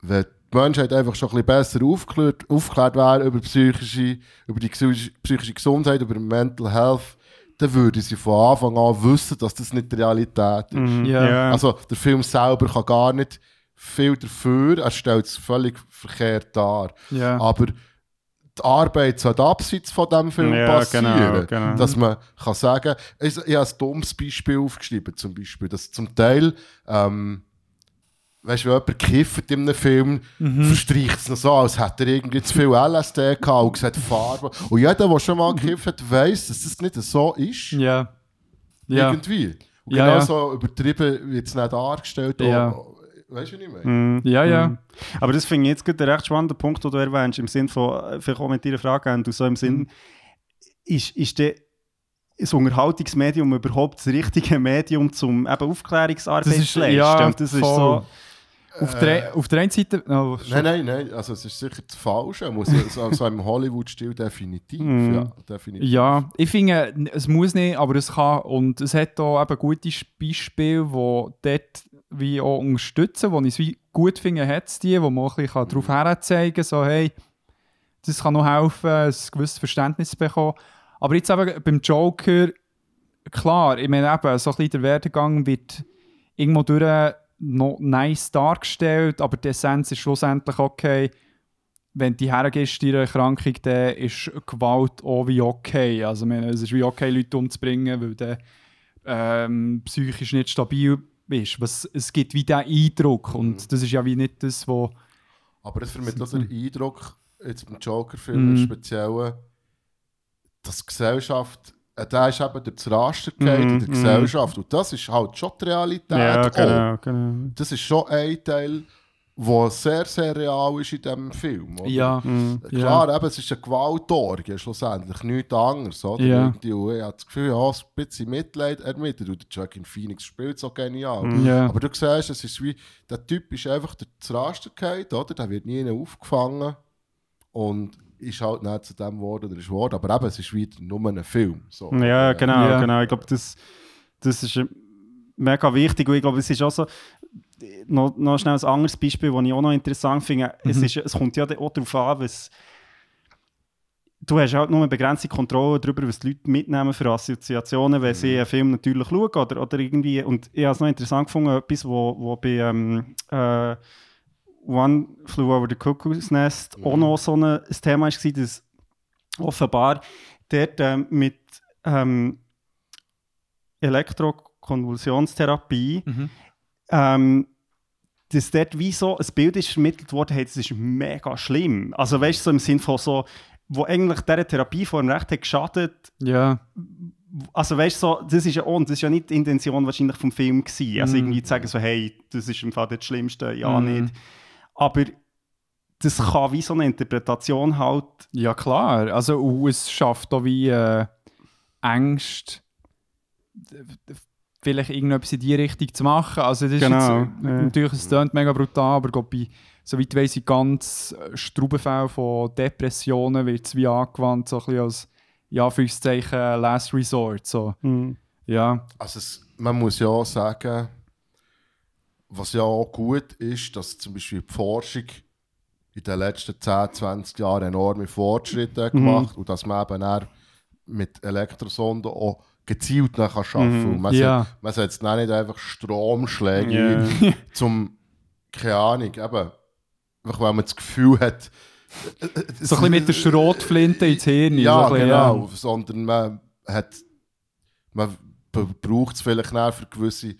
wenn die Menschheit einfach schon ein bisschen besser aufgeklärt, aufgeklärt wäre über, psychische, über die psychische, Gesundheit, über Mental Health, dann würde sie von Anfang an wissen, dass das nicht die Realität ist. Mhm. Ja. Also der Film selber kann gar nicht viel dafür, er stellt es völlig verkehrt dar. Ja. Aber die Arbeit sollte abseits von diesem Film Ja, passieren. genau, genau. Dass man kann sagen, ich, ich habe ein dummes Beispiel aufgeschrieben, zum Beispiel, dass zum Teil ähm, weißt du, wenn jemand kifft in einem Film, verstreicht es noch so, als hätte er irgendwie zu viel LSD gehabt und sieht Farbe. Und jeder, der schon mal gekifft hat, weiss, dass das nicht so ist. Ja. Ja. Irgendwie. Und Ja, genau ja. so übertrieben wird es nicht dargestellt. Ja. Weißt du, was ich meine? Mhm. Ja, ja. Mhm. Aber das finde ich jetzt gerade einen recht spannender Punkt, den du erwähnst, im Sinn von, äh, vielleicht auch mit deiner Frage, und du so im Mhm. Sinn, ist, ist der das Unterhaltungsmedium überhaupt das richtige Medium, um eben Aufklärungsarbeit Das ist- zu leisten? ja, das ist voll. so, Auf, der, auf der einen Seite. Oh, Nein, nein, nein. Also, es ist sicher das Falsche. Muss, so, so im Hollywood-Stil definitiv. Mhm. Ja, definitiv. Ja, ich finde, es muss nicht, aber es kann. Und es hat auch eben gute Beispiele, die dort wie auch unterstützen, wo ich es gut finde, hat es die, wo man auch ein bisschen darauf herzeigen kann, so hey, das kann noch helfen, ein gewisses Verständnis zu bekommen. Aber jetzt eben beim Joker, klar, ich meine eben, so ein bisschen der Werdegang wird irgendwo durch noch nice dargestellt, aber die Essenz ist schlussendlich okay, wenn du hergehst, deiner Erkrankung, dann ist Gewalt auch wie okay. Also, meine, es ist wie okay, Leute umzubringen, weil du ähm, psychisch nicht stabil bist. Was, es gibt wie diesen Eindruck und das ist ja wie nicht das, was... Aber es vermittelt den Eindruck, jetzt beim Joker-Film Mhm. im Speziellen, dass die Gesellschaft, der ist eben durch das Raster gefallen in der Mhm, Gesellschaft. Und das ist halt schon die Realität. ja, auch. genau, genau. Das ist schon ein Teil, der sehr, sehr real ist in diesem Film. Oder? Ja, Mhm. Klar, eben, es ist eine Gewaltorgie, schlussendlich, nichts anderes. Oder? Und ich habe das Gefühl, ja, ein bisschen Mitleid ermittelt. Und der Joaquin Phoenix spielt so genial. ja. Aber du siehst, es ist wie, der Typ ist einfach durch das Raster gefallen, oder? Der wird nie aufgefangen und ist halt nicht zu dem geworden, oder ist geworden. Aber eben, es ist wieder nur ein Film. So. Ja, Äh, genau, Ja. genau. Ich glaube, das, das ist äh, mega wichtig. Und ich glaube, es ist auch so, noch, noch schnell ein anderes Beispiel, das ich auch noch interessant finde. Es, Mhm. ist, es kommt ja auch darauf an, was. Du hast halt nur eine begrenzte Kontrolle darüber, was die Leute mitnehmen für Assoziationen, wenn sie einen Film natürlich schauen oder, oder irgendwie. Und ich habe es noch interessant gefunden, etwas, wo, wo bei ähm, äh, One Flew Over the Cuckoo's Nest auch noch so ein, ein Thema war, dass offenbar dort ähm, mit ähm, Elektrokonvulsionstherapie Mhm. ähm, dass dort wie so ein Bild ist vermittelt worden, hey, das ist mega schlimm. Also weißt du, so im Sinn von so, wo eigentlich dieser Therapieform recht hat geschadet, Ja, also weißt du, so, das ist ja und das ist ja nicht die Intention wahrscheinlich vom Film gewesen. Also Mhm. irgendwie zu sagen so, hey, das ist im Fall das Schlimmste, ja Mhm. nicht. Aber das kann wie so eine Interpretation halt, ja klar. Also, und es schafft auch wie äh, Ängste, vielleicht irgendetwas in die Richtung zu machen. Also, das Genau, ist jetzt, ja. äh, natürlich, es klingt mega brutal, aber glaub, bei, soweit weiss ich, ganz äh, Straubenfälle von Depressionen wird es wie angewandt, so ein bisschen als, ja, Anführungszeichen, Last Resort. So. hm, Ja, Also es, man muss ja auch sagen, was ja auch gut ist, dass zum Beispiel die Forschung in den letzten 10, 20 Jahren enorme Fortschritte hat gemacht und dass man eben dann mit Elektrosonden auch gezielt nach kann arbeiten kann. Man, Ja. man setzt dann nicht einfach Stromschläge Ja. ein, zum, keine Ahnung, eben, einfach weil man das Gefühl hat, so ein bisschen mit der Schrotflinte ins Hirn. ja, so bisschen, genau. Sondern man hat, man braucht es vielleicht auch für gewisse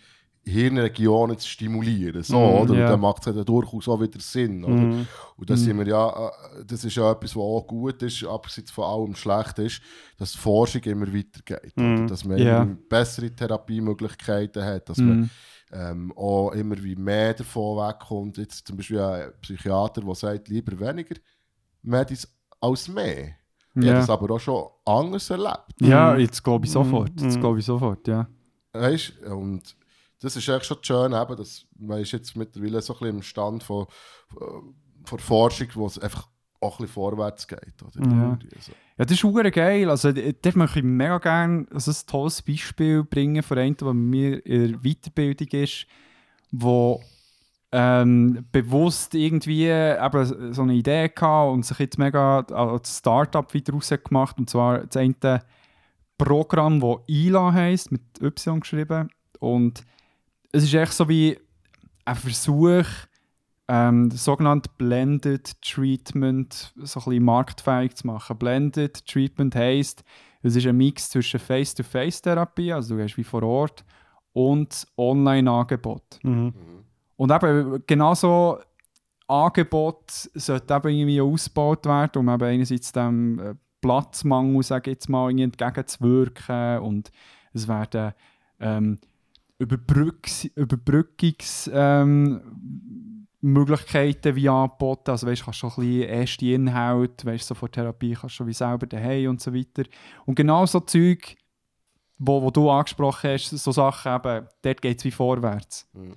Hirnregionen zu stimulieren. So, Mhm, oder? ja. Und dann macht es ja durchaus auch wieder Sinn. Oder? Mhm. Und das, sind wir ja, äh, das ist ja etwas, was auch gut ist, abseits von allem schlecht ist, dass die Forschung immer weitergeht. Mhm. Oder? Dass man immer bessere Therapiemöglichkeiten hat, dass Mhm. man ähm, auch immer wie mehr davon wegkommt. Jetzt zum Beispiel ein Psychiater, der sagt, lieber weniger Medis als mehr. Ich habe Ja, das aber auch schon anders erlebt. ja Mhm. jetzt glaube ich sofort. Jetzt Mhm. glaube ich sofort, ja. Weißt? Und das ist echt schon schön, eben, dass man ist jetzt mittlerweile so ein bisschen im Stand von, von Forschung, wo es einfach auch ein bisschen vorwärts geht. Oder? Ja. Irgendwie so. Ja, das ist hure geil. Also, d- dort möchte ich mega gerne also ein tolles Beispiel bringen von einem, der mir in der Weiterbildung ist, wo ähm, bewusst irgendwie eben so eine Idee hatte und sich jetzt mega als Startup wieder rausgemacht Und zwar das eine Programm, das ILA heisst, mit Y geschrieben. Und es ist echt so wie ein Versuch, ähm, das sogenannte Blended Treatment so ein bisschen marktfähig zu machen. Blended Treatment heisst, es ist ein Mix zwischen Face-to-Face-Therapie, also du gehst wie vor Ort, und Online-Angebot. Mhm. Und eben genauso Angebot sollte eben irgendwie ausgebaut werden, um eben einerseits dem äh, Platzmangel, sage ich jetzt mal, irgendwie entgegenzuwirken und es werden ähm, Überbrücks Überbrückungs ähm, wie angeboten. Also weißt, kannst schon ein bisschen erste Inhalte, weißt, so vor Therapie kannst du schon wie selber daheim und so weiter. Und genau so Zeug, wo, wo du angesprochen hast, so Sachen eben, dort geht es wie vorwärts. Mhm.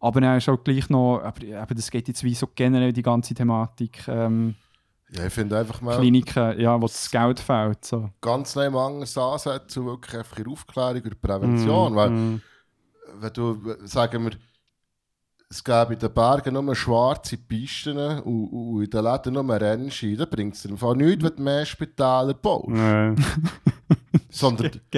Aber dann ist auch gleich noch, aber, aber das geht jetzt wie so generell die ganze Thematik, ähm, Ja, ich finde einfach mal Kliniken, ja, wo das Geld fehlt. So. ganz neben anders ansetzen, wirklich einfach in Aufklärung und Prävention. Weil, Mm, wenn du, sagen wir, es gäbe in den Bergen nur schwarze Pisten und, und in den Läden nur Rennski, dann bringt es dir im Fall nichts, wenn du mehr Spitäler baust. nee. Sondern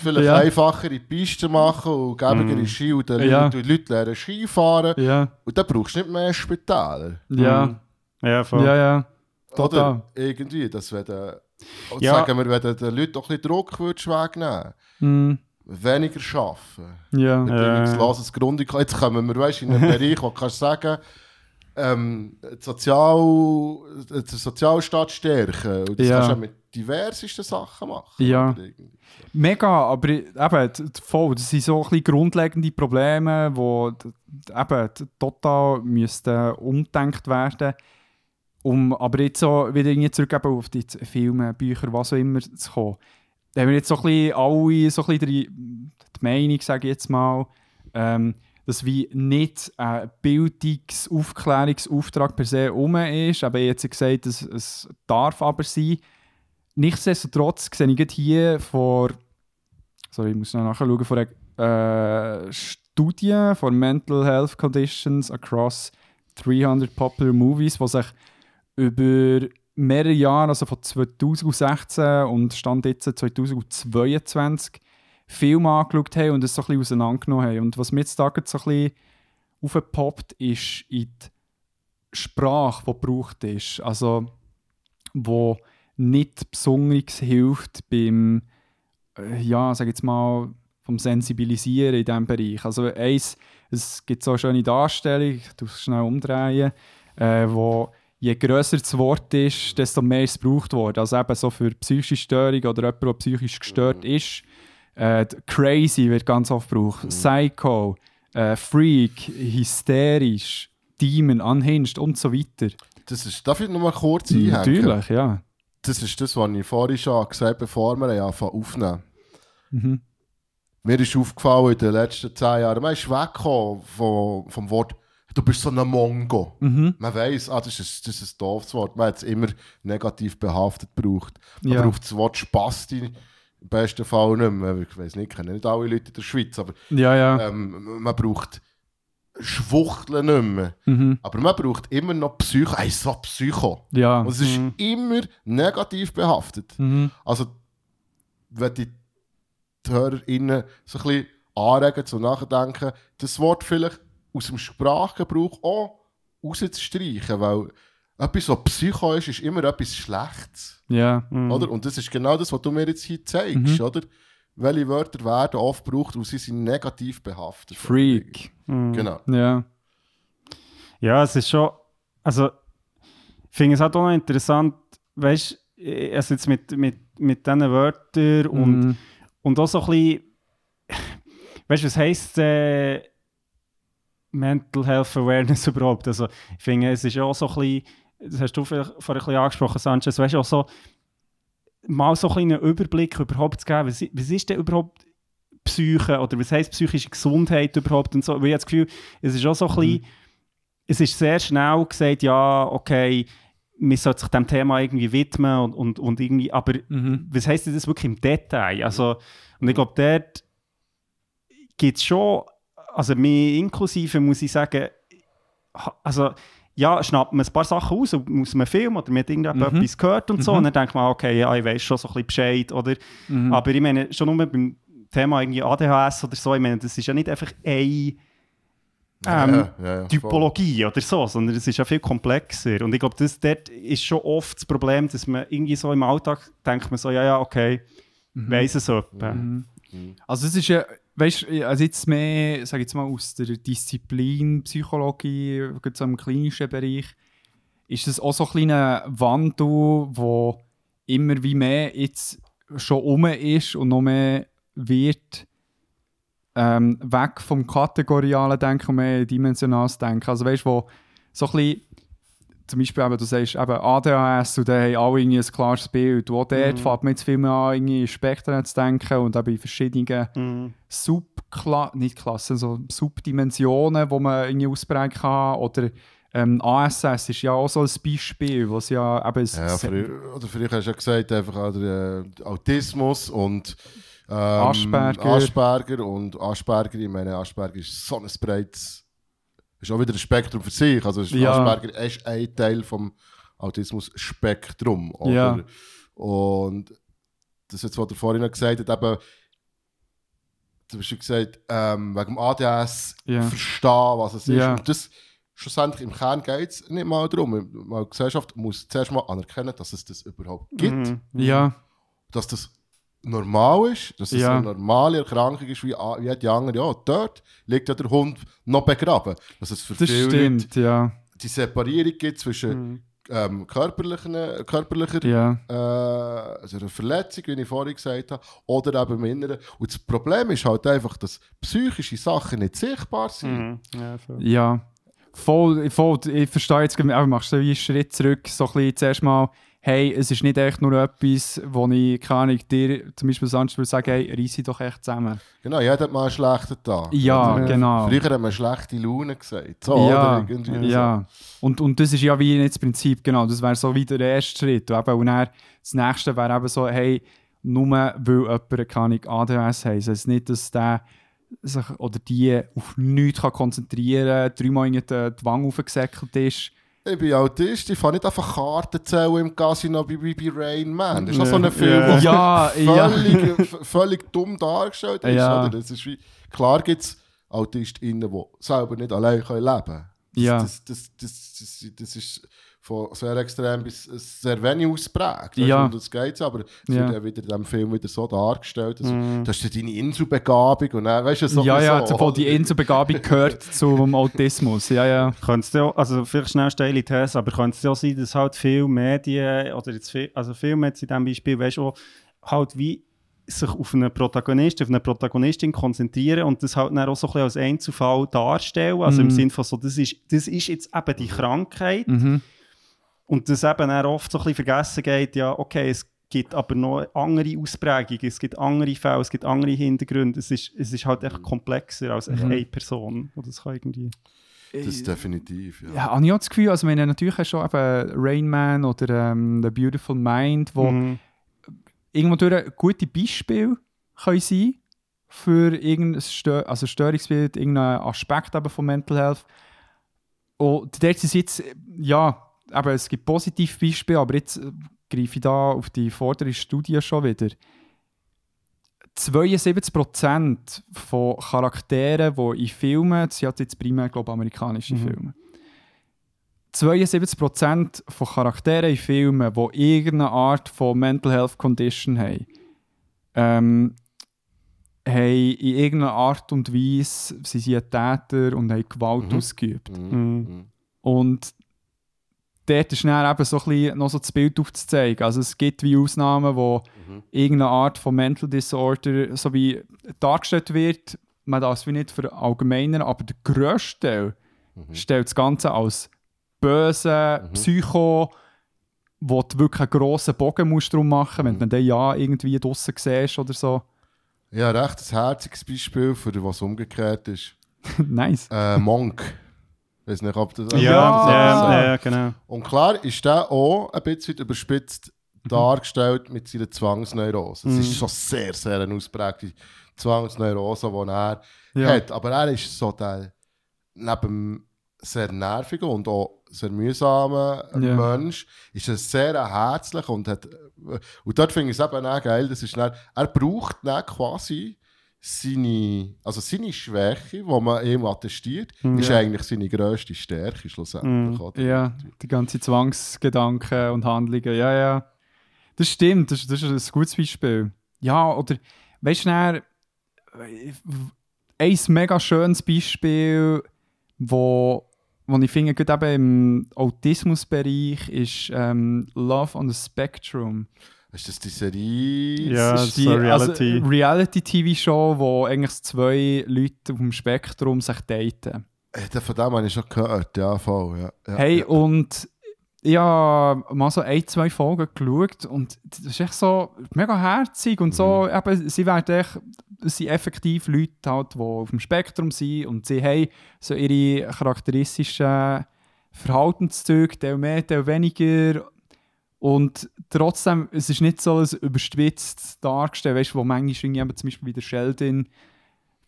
vielleicht Ja. einfachere Pisten machen und gäbigere Mhm. Ski und dann Ja. Die Leute lernen Ski fahren. Ja, Und dann brauchst du nicht mehr Spitäler. ja, Mm. Ja, voll. ja, ja. Total. Oder irgendwie, dass wenn du, Ja. sagen wir, wenn den Leuten auch ein bisschen Druck würdest wegnehmen Mm, weniger arbeiten. ja. Bedingungsloses Grundeinkommen. Jetzt kommen wir weißt, in einen Bereich, wo du kannst sagen ähm, Sozial, den Sozialstaat stärken. Und das Ja. kannst du auch mit diversesten Sachen machen. Ja. Mega, aber eben, voll, das sind so ein bisschen grundlegende Probleme, die eben total müssten umgedenkt werden um aber jetzt so wieder irgendwie zurück auf die Filme, Bücher, was auch immer zu kommen. Da haben wir jetzt so ein bisschen alle so ein bisschen die, die Meinung, sage ich jetzt mal, ähm, dass wie nicht ein Bildungsaufklärungsauftrag per se um ist, aber jetzt gesagt, dass es darf aber sein. Nichtsdestotrotz sehe ich hier vor, sorry, ich muss noch nachschauen, vor einer äh, Studie von Mental Health Conditions across 300 popular movies, die sich über mehrere Jahre, also von 2016 und Stand jetzt 2022, Filme angeschaut haben und es so ein bisschen auseinandergenommen haben. Und was mir jetzt da so ein bisschen aufgepoppt ist, in die Sprache, die gebraucht ist. Also, wo nicht besonders hilft beim, äh, ja, sag jetzt mal, vom Sensibilisieren in diesem Bereich. Also eins, es gibt so eine schöne Darstellung, es schnell umdrehen, äh, wo je grösser das Wort ist, desto mehr ist es gebraucht worden. Also eben so für psychische Störung oder jemand, der psychisch gestört ist. Äh, crazy wird ganz oft gebraucht. Psycho, äh, Freak, hysterisch, Demon, unhinged und so weiter. Das ist, darf ich noch mal kurz einhängen? Natürlich, ja. Das ist das, was ich vorhin schon gesagt habe, bevor wir anfangen aufnehmen. Mhm. Mir ist aufgefallen in den letzten zehn Jahren, man ist weggekommen vom, vom Wort, du bist so ein Mongo. Mhm. Man weiss, ah, das, ist, das ist ein doofes Wort. Man hat es immer negativ behaftet gebraucht. Man Ja. braucht das Wort Spasti im besten Fall nicht mehr. Ich weiß nicht, ich kenne nicht alle Leute in der Schweiz, aber Ja, ja. ähm, man braucht Schwuchteln nicht mehr. Mhm. Aber man braucht immer noch Psycho. Ey, so Psycho. Ja. Und es ist Mhm. immer negativ behaftet. Mhm. Also, wenn die die HörerInnen so ein bisschen anregen, zum Nachdenken, das Wort vielleicht aus dem Sprachgebrauch auch rauszustreichen, weil etwas, was Psycho ist, ist immer etwas Schlechtes. Ja. Mm. Oder? Und das ist genau das, was du mir jetzt hier zeigst, Mhm. oder? Welche Wörter werden oft gebraucht und sie sind negativ behaftet. Freak. Mm. Genau. Ja. Ja, es ist schon. Also, ich finde es halt auch noch interessant, weißt du, also jetzt mit, mit, mit diesen Wörtern und, Mhm. und auch so ein bisschen. Weißt du, was heisst äh, Mental Health Awareness überhaupt? Also, ich finde, es ist ja auch so ein bisschen. Das hast du vorhin ein bisschen angesprochen, Sanchez, weißt du, auch so. Mal so ein bisschen einen Überblick überhaupt zu geben, was, ist denn überhaupt Psyche oder was heisst psychische Gesundheit überhaupt und so. Weil ich habe das Gefühl, es ist auch so ein bisschen es ist sehr schnell gesagt, ja, okay, man sollte sich dem Thema irgendwie widmen und, und, und irgendwie, aber Mhm. was heisst das wirklich im Detail? Also, und ich glaube, dort gibt es schon, also mir inklusive muss ich sagen, also ja, schnappt man ein paar Sachen aus und aus einem Film oder man hat irgendetwas Mhm. etwas gehört und so Mhm. und dann denkt man, okay, ja, ich weiß schon so ein bisschen Bescheid, oder? Mhm. Aber ich meine, schon nur beim Thema irgendwie ADHS oder so, ich meine, das ist ja nicht einfach ein ähm, ja, ja, voll. Typologie oder so, sondern es ist ja viel komplexer. Und ich glaube, das dort ist schon oft das Problem, dass man irgendwie so im Alltag denkt man so, ja, ja, okay, weiss es jemand. Mhm. Also es ist ja weißt du, also jetzt mehr, sag ich jetzt mal, aus der Disziplin Psychologie, so im klinischen Bereich, ist das auch so ein kleiner Wandel, wo immer wie mehr jetzt schon um ist und noch mehr wird ähm, weg vom kategorialen Denken und mehr dimensionales Denken. Also weißt du, wo so ein bisschen, zum Beispiel eben, du sagst eben ADHS und dann haben alle irgendwie ein klares Bild. Und auch dort Mhm. fängt man jetzt viel mehr an, irgendwie in Spektren zu denken und eben in verschiedenen Mhm. Subkla nicht Klassen, so Subdimensionen, die man irgendwie ausprägen kann. Oder ähm, ASS ist ja auch so ein Beispiel, was ja eben... Ja, früher, oder früher hast du ja gesagt, einfach oder, äh, Autismus und ähm, Asperger. Asperger. Und Asperger, ich meine, Asperger ist so ein breites, ist auch wieder ein Spektrum für sich. Also ist Ja. Asperger ist ein Teil vom Autismus-Spektrum. Ja. Und das jetzt, was du vorhin gesagt hast, eben, du hast schon gesagt, ähm, wegen dem ADS Ja. verstehen, was es ist. Ja. Und das, schlussendlich im Kern geht es nicht mal darum. Die Gesellschaft muss zuerst mal anerkennen, dass es das überhaupt gibt. Mhm. Ja, Dass das normal ist, dass es Ja. eine normale Erkrankung ist wie, wie jede andere. Ja, dort liegt ja der Hund noch begraben. Dass es für das viele stimmt, ja. Leute die Separierung gibt zwischen Mhm. ähm, körperlichen, körperlicher ja. äh, also eine Verletzung, wie ich vorhin gesagt habe, oder eben im Inneren. Und das Problem ist halt einfach, dass psychische Sachen nicht sichtbar sind. Mhm. Ja, voll. Ja, voll, voll. Ich verstehe jetzt, aber du machst so wie einen Schritt zurück, so ein bisschen zuerst mal, hey, es ist nicht echt nur etwas, wo ich, keine Ahnung, dir zum Beispiel sonst würde sagen, hey, reisse doch echt zusammen. Genau, jeder hat mal einen schlechten Tag. Ja, Oder? genau. Früher hat man schlechte Laune gesagt. So, ja, oder? Irgendwie ja. Und, und das ist ja wie nicht das Prinzip, genau. Das wäre so wie der erste Schritt. Und, eben, und dann, das nächste wäre eben so, hey, nur weil jemand keine ADHS hat. Das heisst nicht, dass der sich oder die auf nichts kann konzentrieren kann, dreimal in die Wange aufgesäckelt ist. Ich bin Autist, ich fange nicht einfach Karten zählen im Casino bei Rain Man. Das ist noch so Ja. ein Film, Ja. der Ja, ja. völlig, v- völlig dumm dargestellt ist. Ja. Oder? Das ist wie, klar gibt es AutistInnen, die selber nicht allein können leben können. Ja. das, das, das, das, das ist von sehr extrem bis sehr wenig ausprägt. Ja. Und das geht aber es Ja. wird ja wieder in diesem Film wieder so dargestellt. Also, Mhm. Das ist ja deine Inselbegabung und dann, weißt du, so ja, ja, so, die Inselbegabung gehört zum Autismus. Ja, ja. Könnte es ja, also vielleicht schnell steile These, aber könnte es ja sein, dass halt viele Medien, oder jetzt viel, also Filme jetzt in diesem Beispiel, weißt du, halt wie sich auf einen Protagonist, auf eine Protagonistin konzentrieren und das halt dann auch so ein bisschen als Einzelfall darstellen, also Mhm. im Sinne von so, das ist, das ist jetzt eben die Krankheit Mhm. Und das eben dann oft so ein bisschen vergessen geht, ja, okay, es gibt aber noch andere Ausprägungen, es gibt andere Fälle, es gibt andere Hintergründe, es ist, es ist halt echt komplexer als Mhm. eine Person, und das kann irgendwie... Das ist definitiv, ja. Ja, habe ich auch das Gefühl, also wenn natürlich hast du schon eben Rain Man oder ähm, The Beautiful Mind, wo Mhm. irgendwo durch gute Beispiele können sein für irgendein Stör also Störungsbild, irgendeinen Aspekt eben von Mental Health. Und dort sind jetzt, äh, ja, aber es gibt positive Beispiele, aber jetzt äh, greife ich da auf die vordere Studie schon wieder. 72% von Charakteren, die in Filmen, sind halt jetzt primär, glaube ich, amerikanische Mhm. Filme, 72% von Charakteren in Filmen, die irgendeine Art von Mental Health Condition haben, ähm, haben in irgendeiner Art und Weise, sie sind Täter und haben Gewalt Mhm. ausgeübt. Mhm. Und dort ist dann eben so ein bisschen noch so das Bild aufzuzeigen. Also es gibt wie Ausnahmen, wo Mhm. irgendeine Art von Mental Disorder so wie dargestellt wird. Man darf es wie nicht verallgemeinern, aber der grösste Teil Mhm. stellt das Ganze als böse Mhm. Psycho, wo du wirklich einen grossen Bogen musst drum machen wenn Mhm. du den ja irgendwie draussen siehst oder so. Ja, recht ein herziges Beispiel, für was umgekehrt ist. nice. Äh, Monk. Ich weiß nicht, ob das... Ja, Ja. ja, ja, genau. Und klar ist der auch ein bisschen überspitzt dargestellt mit seiner Zwangsneurose. Es Mhm. ist schon sehr, sehr eine ausprägte Zwangsneurose, die er Ja. hat. Aber er ist so der neben sehr nervigen und auch sehr mühsamen Ja. Mensch, ist er sehr herzlich und hat und dort finde ich es eben auch geil, das ist dann, er braucht dann quasi seine, also seine Schwäche, die man ihm attestiert, Mhm. ist Ja. eigentlich seine grösste Stärke schlussendlich. Mhm. oder? Ja, die ganze Zwangsgedanken und Handlungen. Ja, ja. Das stimmt, das, das ist ein gutes Beispiel. Ja, oder weißt du, dann, ein mega schönes Beispiel, wo, wo ich finde, gerade eben im Autismusbereich ist ähm, Love on the Spectrum. Ist das die Serie? Ja, Das ist so Reality. Also, Reality-TV-Show, wo eigentlich zwei Leute auf dem Spektrum sich daten. Äh, Von dem habe ich schon gehört, ja, voll. Ja, ja, Hey, ja. und ich habe mal so ein, zwei Folgen geschaut und das ist echt so mega herzig und so, Mhm. eben, sie werden echt, es sind effektiv Leute halt, die auf dem Spektrum sind und sie haben so ihre charakteristischen Verhaltenszüge, der mehr, der weniger und trotzdem, es ist nicht so ein überspitzt dargestellt, weißt du, wo manchmal irgendwie zum Beispiel wie der Sheldon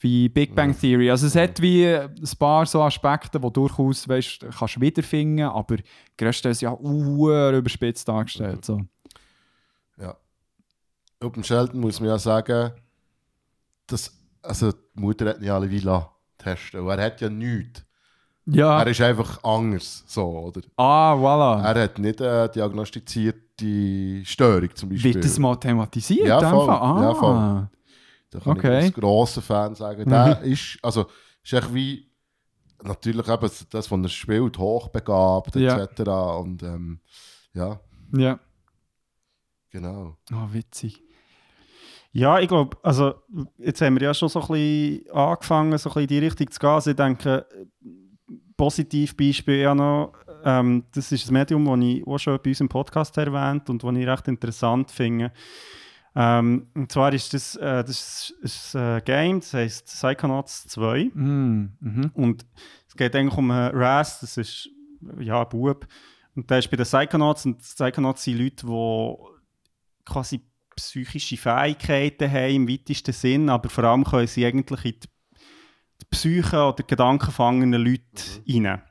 wie Big Bang Theory. Also es hat wie ein paar so Aspekte, die durchaus, weißt, kannst du wiederfinden, aber größtenteils ja uh, überspitzt dargestellt. So. Ja. Auf dem Sheldon muss man ja sagen, dass, also die Mutter hat nicht alle wie testen. Und er hat ja nichts. Ja. Er ist einfach anders, so, oder? ah, voilà. Er hat nicht eine diagnostizierte Störung zum Beispiel. Wird das mal thematisiert? Ja, voll. Ah. Ja, voll. Da kann Okay. ich als grosser Fan sagen. Der ist, also, ist echt wie, natürlich eben das, was er spielt, hochbegabt, Ja. etc. Und ähm, ja, Ja. genau. Ah, witzig. Ja, ich glaube, also jetzt haben wir ja schon so ein bisschen angefangen, so ein bisschen in die Richtung zu gehen. Also ich denke, Positivbeispiel ja noch, ähm, das ist ein Medium, das ich auch schon bei uns im Podcast erwähnt und das ich recht interessant finde. Ähm, und zwar ist das, äh, das ist, ein Game, das heisst Psychonauts 2. Mm, mhm. Und es geht eigentlich um einen Raz, das ist ja ein Bub. Und der ist bei den Psychonauts. Und Psychonauts sind Leute, die quasi psychische Fähigkeiten haben im weitesten Sinn, aber vor allem können sie eigentlich in die, die Psyche oder die Gedanken fangenden Leute rein.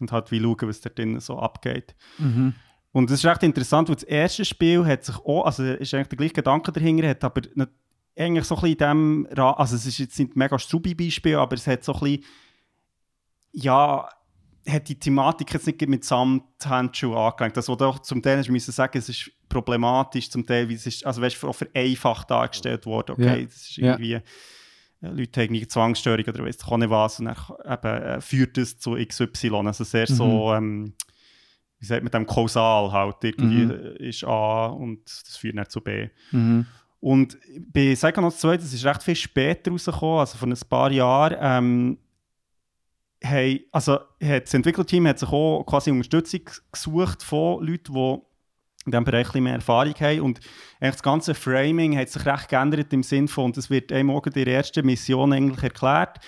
Und halt wie schauen, was da drinnen so abgeht. Mhm. Und das ist recht interessant, weil das erste Spiel hat sich auch, also ist eigentlich der gleiche Gedanke dahinter, hat aber nicht, eigentlich so ein bisschen in dem, also es ist jetzt nicht mega strubi Beispiel, aber es hat so ein bisschen, ja, hat die Thematik jetzt nicht mit Samthandschuhen angelenkt. Das, was du auch zum Teil hast müssen sagen, es ist problematisch, zum Teil, wie es ist, also weißt du, auch vereinfacht dargestellt worden, okay, Ja. das ist irgendwie, äh, Leute haben irgendwie Zwangsstörung oder weiss ich nicht was und dann eben, äh, führt es zu XY, also sehr so, ähm, wie sagt man dem, kausal halt, irgendwie Mhm. äh, ist A und das führt dann zu B. Mhm. Und bei Psychonauts 2, das ist recht viel später rausgekommen, also vor ein paar Jahren, ähm, hey, also hat das Entwicklerteam hat sich auch quasi Unterstützung gesucht von Leuten, die in diesem Bereich ein bisschen mehr Erfahrung haben. Und eigentlich das ganze Framing hat sich recht geändert im Sinne von, und das wird einem auch in der ersten Mission eigentlich erklärt,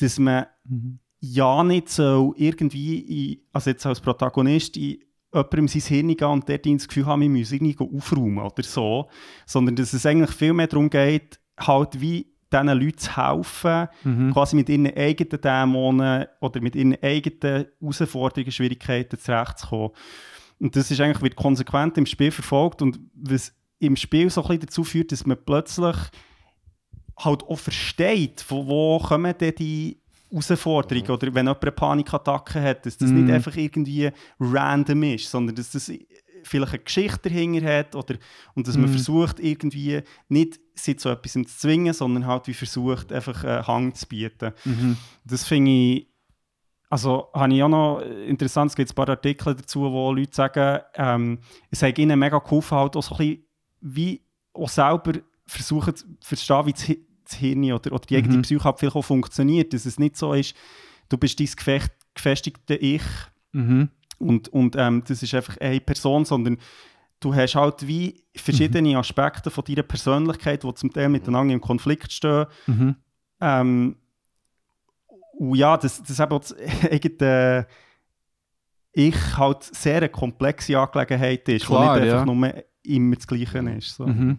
dass man Mhm. ja nicht so irgendwie, in, also jetzt als Protagonist, in jemandem sein Hirn gehen und dort das Gefühl haben, wir müssen irgendwie aufräumen oder so, sondern dass es eigentlich viel mehr darum geht, halt wie diesen Leuten zu helfen, Mhm. quasi mit ihren eigenen Dämonen oder mit ihren eigenen Herausforderungen, Schwierigkeiten zurechtzukommen. Und das ist eigentlich, wird konsequent im Spiel verfolgt und was im Spiel so ein bisschen dazu führt, dass man plötzlich halt auch versteht, von wo kommen denn die Herausforderungen oder wenn jemand eine Panikattacke hat, dass das Mhm. nicht einfach irgendwie random ist, sondern dass das vielleicht eine Geschichte dahinter hat oder, und dass man Mhm. versucht irgendwie nicht sie zu etwas zu zwingen, sondern halt wie versucht einfach einen Hang zu bieten. Mhm. Das finde ich, also habe ich auch noch interessant, es gibt ein paar Artikel dazu, wo Leute sagen, ähm, es hat ihnen mega geholfen, halt auch so ein bisschen wie auch selber versuchen zu verstehen, wie das, Hi- das Hirn oder, oder die eigene Mhm. Psyche halt vielleicht auch funktioniert, dass es nicht so ist, du bist dein gefecht, gefestigte Ich Mhm. und, und ähm, das ist einfach eine Person, sondern du hast halt wie verschiedene Aspekte von deiner Persönlichkeit, die zum Teil miteinander im Konflikt stehen Mhm. ähm, und ja, das, das eben auch das eigene Ich halt sehr eine komplexe Angelegenheit ist, wo Klar, nicht einfach ja. nur immer das Gleiche ist. So. Mhm.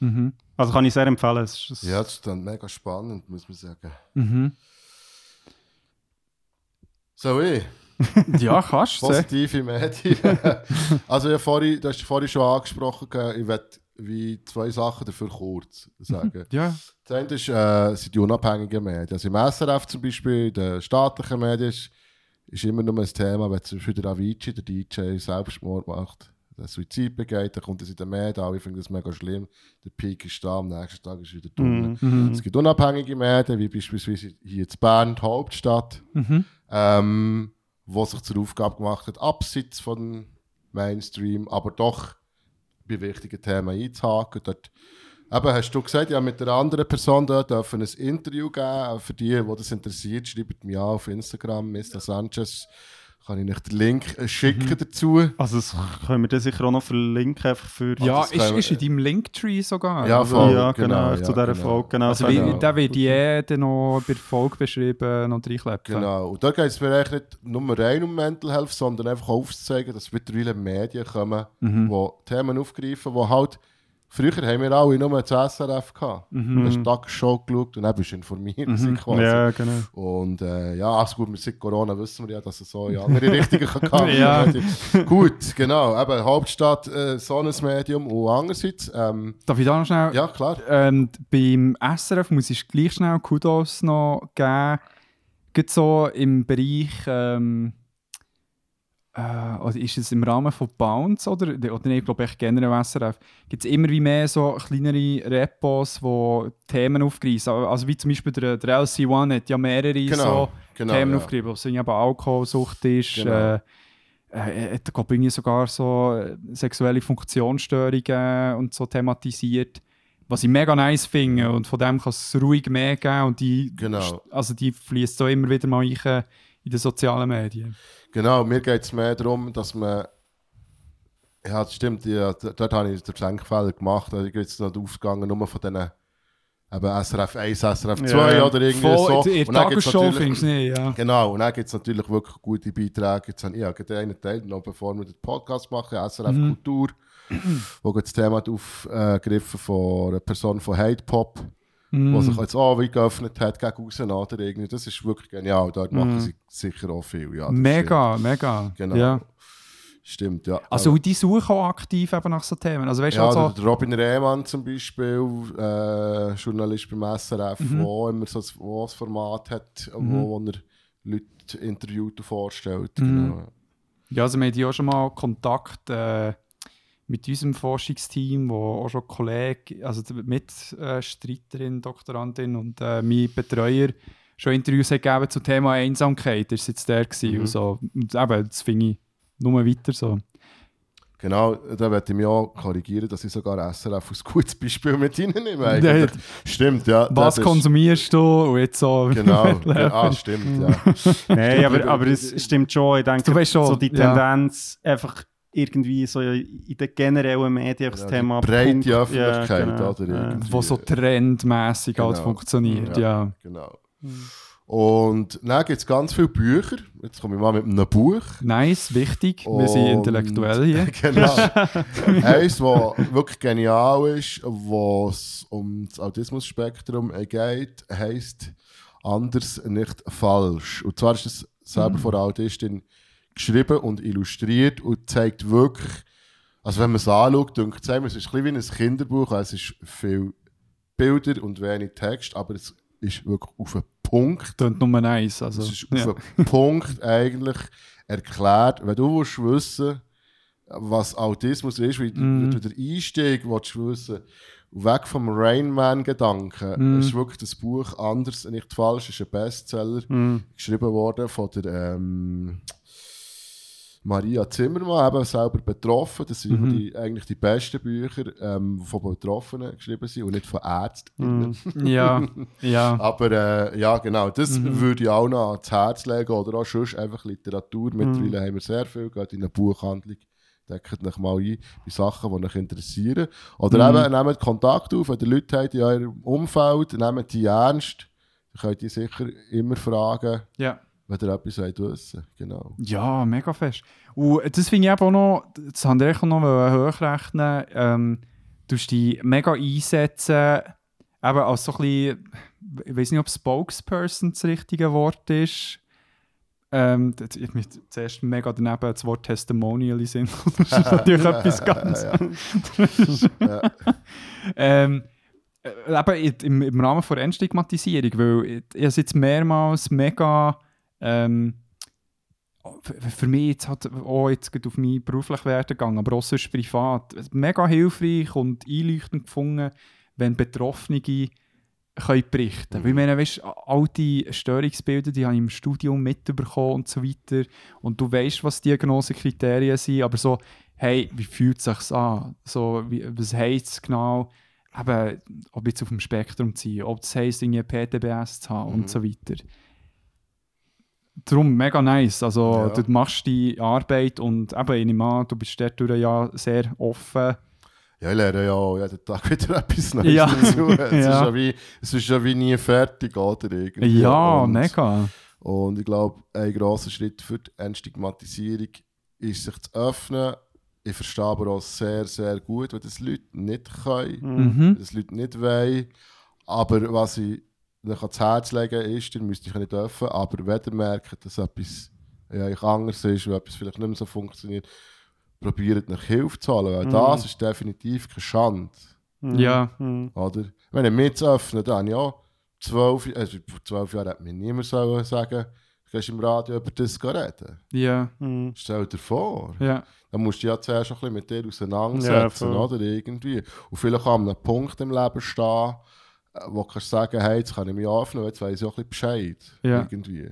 Mhm. Also kann ich sehr empfehlen. Es ist, Ja, das ist dann mega spannend, muss man sagen. Mhm. So, ich. Ja, kannst du. Positive Medien. also, ja, vorhin, du hast vorhin schon angesprochen, ich werde wie zwei Sachen dafür kurz sagen. Ja. Das eine ist, äh, sind die unabhängigen Medien. Also im SRF zum Beispiel, in den staatlichen Medien, ist, ist immer nur ein Thema, wenn zum Beispiel der Avicii, der DJ, Selbstmord macht. der Suizid begeht, dann kommt es in den Medien, alle finden das mega schlimm. Der Peak ist da, am nächsten Tag ist wieder dumm. Mhm. Es gibt unabhängige Medien, wie beispielsweise hier in Bern, die Hauptstadt, Mhm. ähm, wo sich zur Aufgabe gemacht hat, abseits von Mainstream, aber doch bei wichtigen Themen einzuhaken. Dort, eben, hast du gesagt, ja, mit einer anderen Person dort dürfen ein Interview geben. Für die, die das interessiert, schreibt mir auf Instagram, Mr. Sanchez. Kann ich nicht den Link äh, schicken dazu? Also das können wir dann sicher auch noch verlinken, einfach für... Ja, das ist, ist in deinem Linktree sogar. Ja, voll. ja, genau, genau, ja, zu dieser genau. Folge. Genau, Also, Genau. der wird jeder noch bei der Folge beschrieben noch reinkleppen. Genau. Und da geht es mir eigentlich nicht nur rein um Mental Health, sondern einfach aufzuzeigen, dass mittlerweile Medien kommen, Mhm. die Themen aufgreifen, die halt. Früher haben wir alle nur das SRF gehabt. Mhm. Du hast die Tagesschau geschaut und dann bist du informiert. Mhm. Quasi. Ja, genau. Und äh, ja, also gut, seit Corona wissen wir ja, dass es so in andere Richtungen kann gehen Ja. Gut, genau. Eben, Hauptstadt, äh, so ein Medium. Und andererseits, ähm, Darf ich da noch schnell... ja klar. Ähm, beim SRF muss ich gleich schnell Kudos noch geben. Gerade so im Bereich... Ähm, äh, oder ist es im Rahmen von Bounce oder, oder nee, ich glaube echt generell SRF, gibt es immer wie mehr so kleinere Repos, die Themen aufgreifen. Also wie zum Beispiel der, der LC1 hat ja mehrere Genau, so genau, Themen ja. aufgegriffen, ob es irgendwie eben Alkoholsucht ist, Genau. äh, äh, hat glaub ich, sogar so sexuelle Funktionsstörungen und so thematisiert. Was ich mega nice finde und von dem kann es ruhig mehr geben und die, Genau. also die fließt so immer wieder mal rein in den sozialen Medien. Genau, mir geht es mehr darum, dass man. Ja, das stimmt, ja, dort habe ich den Senkfehler gemacht. Ich bin jetzt noch aufgegangen, nur von diesen eben SRF 1, SRF 2 Ja, oder irgendwie Voll, so. Und dann gibt's natürlich- nicht, ja. Genau, und dann gibt es natürlich wirklich gute Beiträge. Jetzt habe ich ja gerade einen Teil, noch bevor wir den Podcast machen, SRF Mhm. Kultur, wo das Thema aufgegriffen von einer Person von Hate Pop, Mhm. die sich jetzt auch wie geöffnet hat gegen außen oder irgendwie. Das ist wirklich genial. Dort machen sie sicher auch viel. Ja, Mega, mega. Stimmt. Genau. Ja. Stimmt, ja. Also und die suchen auch aktiv eben nach so Themen. Also weißt Ja, also, der, Robin Rehmann zum Beispiel, äh, Journalist beim SRF, Mhm. auch immer so ein, wo Format hat, wo, wo er Leute interviewt und vorstellt. Mhm. Genau. Ja, also wir hatten ja auch schon mal Kontakt äh, mit unserem Forschungsteam, wo auch schon Kollege, also Mitstreiterin, Doktorandin und äh, mein Betreuer schon Interviews hat gegeben zum Thema Einsamkeit. Das war jetzt der. Gewesen. Mhm. Und, so. und eben, das finde ich nur weiter so. Genau, da werde ich mich auch korrigieren, dass ich sogar SRF als gutes Beispiel mit reinnehme. Ja, eigentlich. Stimmt, ja. Was konsumierst du und jetzt so... Genau, ja, ah, stimmt, ja. Nein, aber, aber es stimmt schon. Ich denke, Du weißt schon, so die ja. Tendenz, einfach irgendwie so in den generellen Medien das Ja, Thema... die breite Punkt- Öffentlichkeit, genau. oder Ja. irgendwie. wo so trendmäßig halt Genau. funktioniert, ja. Genau. Und dann gibt es ganz viele Bücher. Jetzt komme ich mal mit einem Buch. Nice, wichtig. Wir sind Und- intellektuell hier. genau. Eins, das wirklich genial ist, wo es um das Autismus-Spektrum geht, heisst «Anders, nicht falsch». Und zwar ist es selber von einer Autistin geschrieben und illustriert und zeigt wirklich, also wenn man es anschaut, denkt es einem, es ist ein bisschen wie ein Kinderbuch, also es ist viel Bilder und wenig Text, aber es ist wirklich auf den Punkt Tönt Nummer nice. Also, es ist ja. auf den Punkt eigentlich erklärt. Wenn du willst wissen was Autismus ist, wie Mhm. wenn du den Einstieg willst wissen weg vom Rainman-Gedanken, Mhm. ist wirklich das Buch «Anders, nicht falsch», ist ein Bestseller, Mhm. geschrieben worden von der ähm, Maria Zimmermann, eben selber betroffen. Das sind Mhm. die, eigentlich die besten Bücher, ähm, die von Betroffenen geschrieben sind und nicht von Ärzten. ja, ja. Aber äh, ja, genau, das Mhm. würde ich auch noch ans Herz legen. Oder auch sonst einfach Literatur. Mhm. Mittlerweile haben wir sehr viel, geht in eine Buchhandlung. Deckt euch mal ein bei Sachen, die euch interessieren. Oder Mhm. eben, nehmt Kontakt auf, wenn ihr Leute habt in eurem Umfeld, nehmt die ernst. Dann könnt ihr sicher immer fragen, ja. Wenn ihr etwas wollt wissen Genau. Ja, mega fest. Und das finde ich auch noch, das haben wir auch noch hochrechnen, ähm, du musst dich mega einsetzen, eben als so ein bisschen, ich weiß nicht, ob Spokesperson das richtige Wort ist. Ähm, ich mich zuerst mega daneben das Wort Testimonial Sinn. das ist natürlich etwas ganz Ja. ähm, äh, eben im, im Rahmen von Entstigmatisierung, weil ich, ich habe es jetzt mehrmals mega ähm, für- mich jetzt halt auch jetzt gerade auf meinen beruflichen Werdegang, aber auch sonst privat, mega hilfreich und einleuchtend gefunden, wenn Betroffene können berichten können. Weil ich meine, weißt, all die Störungsbilder, die habe ich im Studium mitbekommen und so weiter. Und du weißt, was Diagnosekriterien sind, aber so, hey, wie fühlt es sich an? So, wie, was heisst es genau? Eben, ob jetzt auf dem Spektrum zu sein, ob es heisst, irgendwie PTBS zu haben Mhm. und so weiter. Darum mega nice. Also, Ja. du machst die Arbeit und eben, ich nehme an, du bist dort ja sehr offen. Ja, ich lerne ja auch jeden Tag wieder etwas Neues Ja. dazu. Es, ist Ja. ja wie, es ist ja wie nie fertig, oder? Irgendwie. Ja, und, mega. Und ich glaube, ein grosser Schritt für die Entstigmatisierung ist, sich zu öffnen. Ich verstehe aber auch sehr, sehr gut, wenn das Leute nicht können, Mhm. wenn das Leute nicht wollen. Aber was ich euch ans Herz legen ist, ihr müsst euch nicht öffnen, aber wenn ihr merkt, dass etwas ja, euch anders ist, wenn etwas vielleicht nicht mehr so funktioniert, probiert nach Hilfe zu holen, weil Mhm. das ist definitiv keine Schande. Ja. Mhm. Oder? Wenn ich mich zu öffnen, dann ja, zwölf, also vor zwölf Jahren hätte mir niemand sollen sagen, du kannst im Radio über das reden. Ja, Mhm. Stell dir vor. ja. Dann musst du ja zuerst ein bisschen mit dir auseinandersetzen, Ja, oder? Irgendwie. Und vielleicht an einem Punkt im Leben stehen, wo du kannst sagen, hey, jetzt kann ich mich öffnen, jetzt weiss ich auch ein bisschen Bescheid. Ja. Irgendwie.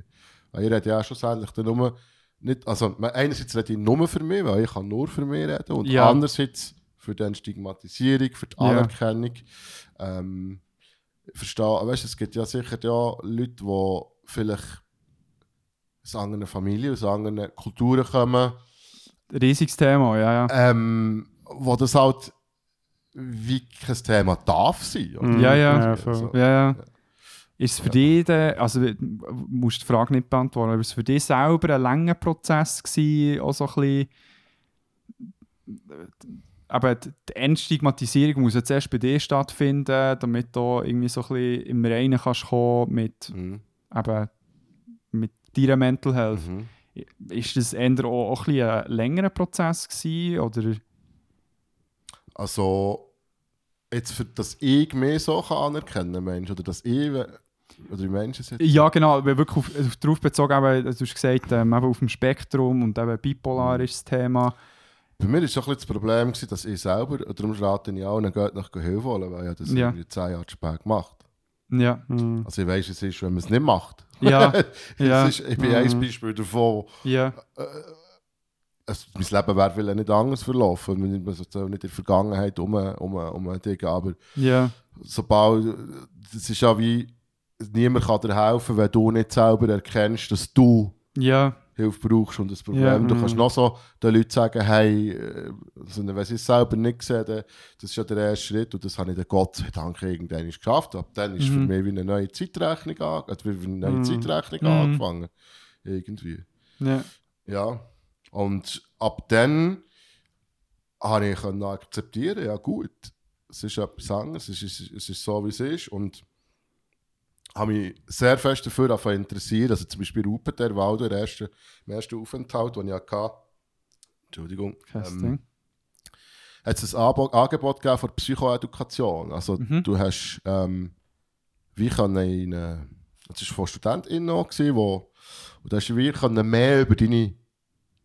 Weil ich rede ja schlussendlich dann nur, nicht, also einerseits rede ich nur für mich, weil ich kann nur für mich reden und Ja. andererseits für die Stigmatisierung, für die Ja. Anerkennung. Ähm, ich verstehe, weißt, es gibt ja sicher ja Leute, die vielleicht aus anderen Familien, aus anderen Kulturen kommen, Riesiges Thema, ja, ja. ähm, wo das halt wie kein Thema darf sein. oder? Mhm. Ja, ja. Ja. So. Ja, ja. Ist es für dich, also du musst die Frage nicht beantworten, aber ist es für dich selber ein langer Prozess gewesen, auch so ein bisschen, aber die Entstigmatisierung muss jetzt erst bei dir stattfinden, damit du irgendwie so ein bisschen im Reinen kannst kommen mit, Mhm. eben, mit deiner Mental Health. Mhm. Ist das eher auch, auch ein, bisschen ein längerer Prozess gewesen, oder? Also, jetzt für dass ich mich so kann anerkennen Mensch, oder dass ich, oder die Menschen sind. Ja, genau, wirklich auf, auf, darauf bezogen, eben, du hast gesagt, ähm, eben auf dem Spektrum und eben bipolar ist das Thema. Bei mir war so ein bisschen das Problem, gewesen, dass ich selber, und darum rate ich auch, geht nach Hilfe holen, weil ich das Ja. irgendwie zehn Jahre zu spät gemacht Ja, Mhm. Also ich weiss, es ist, wenn man es nicht macht. ja, Es ja, ist, ich bin Mhm. ein Beispiel davon, ja, es, mein Leben wäre vielleicht nicht anders verlaufen, man so nicht in der Vergangenheit um, um, um Dinge, aber ja, sobald, das ist ja wie, niemand kann dir helfen, wenn du nicht selber erkennst, dass du ja, Hilfe brauchst und das Problem. Ja, du mhm. kannst noch so den Leuten sagen, hey, also, wenn sie es selber nicht sehen, dann- das ist ja der erste Schritt und das habe ich dann Gott sei Dank irgendwann geschafft. Ab dann ist für Mhm. mich wie eine neue Zeitrechnung, an, also eine neue Mhm. Zeitrechnung Mhm. angefangen. Irgendwie. ja, Ja. Und ab dann habe ich akzeptieren, ja gut, es ist etwas anderes, es ist, es ist so, wie es ist. Und habe mich sehr fest dafür interessieren. Also zum Beispiel Rupert, der Waldo, der erste, im ersten Aufenthalt, den ich hatte, Entschuldigung, ähm, hat es ein Angebot gegeben für Psychoedukation. Also Mhm. du hast ähm, wie in eine, das war von StudentInnen noch, gewesen, wo, und du hast wie können mehr über deine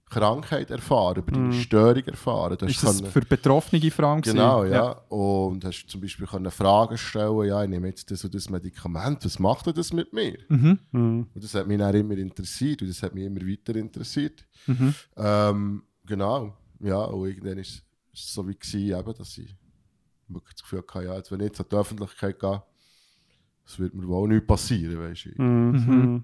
Krankheit erfahren, über deine Mhm. Störung erfahren. Du Ist das können- für Betroffene gewesen? Genau, ja. Und hast zum Beispiel können Fragen stellen, ja, ich nehme jetzt das und das Medikament, was macht das mit mir? Mhm. Mhm. Und das hat mich dann immer interessiert und das hat mich immer weiter interessiert. Mhm. Ähm, genau, ja, und irgendwann ist es so wie gewesen, eben, dass ich wirklich das Gefühl hatte, ja, jetzt, wenn ich jetzt an die Öffentlichkeit gehe, das wird mir wohl nicht passieren, weißt du. Mhm.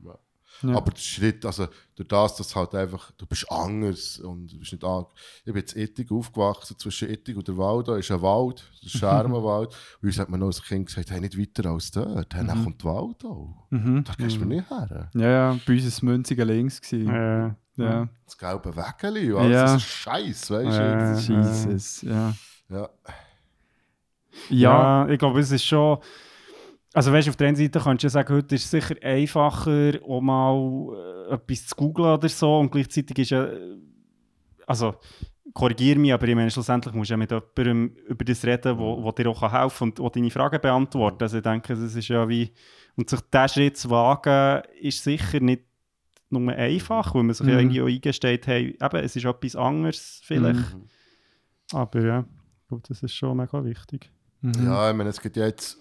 Mhm. Mhm. Ja. Aber der Schritt, also durch das, dass halt einfach, du bist anders und du bist nicht an. Ich bin jetzt Ettig aufgewachsen, zwischen Ettig und der Wald, da ist ein Wald, der Schermenwald. und uns hat man noch als Kind gesagt, hey, nicht weiter als dort, hey, dann kommt der Wald auch. Mhm. Da gehst du mir nicht her. Ja, ja, bei uns war es Münzigen links. Gewesen. Äh, Ja, Das gelbe Wägeli, also, Ja. das ist Scheiß, weißt du. Ja. Jesus, ja. Ja. Ja, Ja, ich glaube, es ist schon. Also, weißt du, auf der einen Seite kannst du ja sagen, heute ist es sicher einfacher, um mal äh, etwas zu googlen oder so. Und gleichzeitig ist ja. äh, Also, korrigiere mich, aber ich meine, schlussendlich musst du ja mit jemandem über das reden, wo, wo dir auch helfen kann und wo deine Fragen beantworten Also, ich denke, es ist ja wie. Und sich diesen Schritt zu wagen, ist sicher nicht nur einfach, weil man sich Mhm. ja irgendwie auch eingesteht, hey, eben, es ist etwas anderes vielleicht. Mhm. Aber ja, gut, das ist schon mega wichtig. Mhm. Ja, ich meine, es gibt ja jetzt,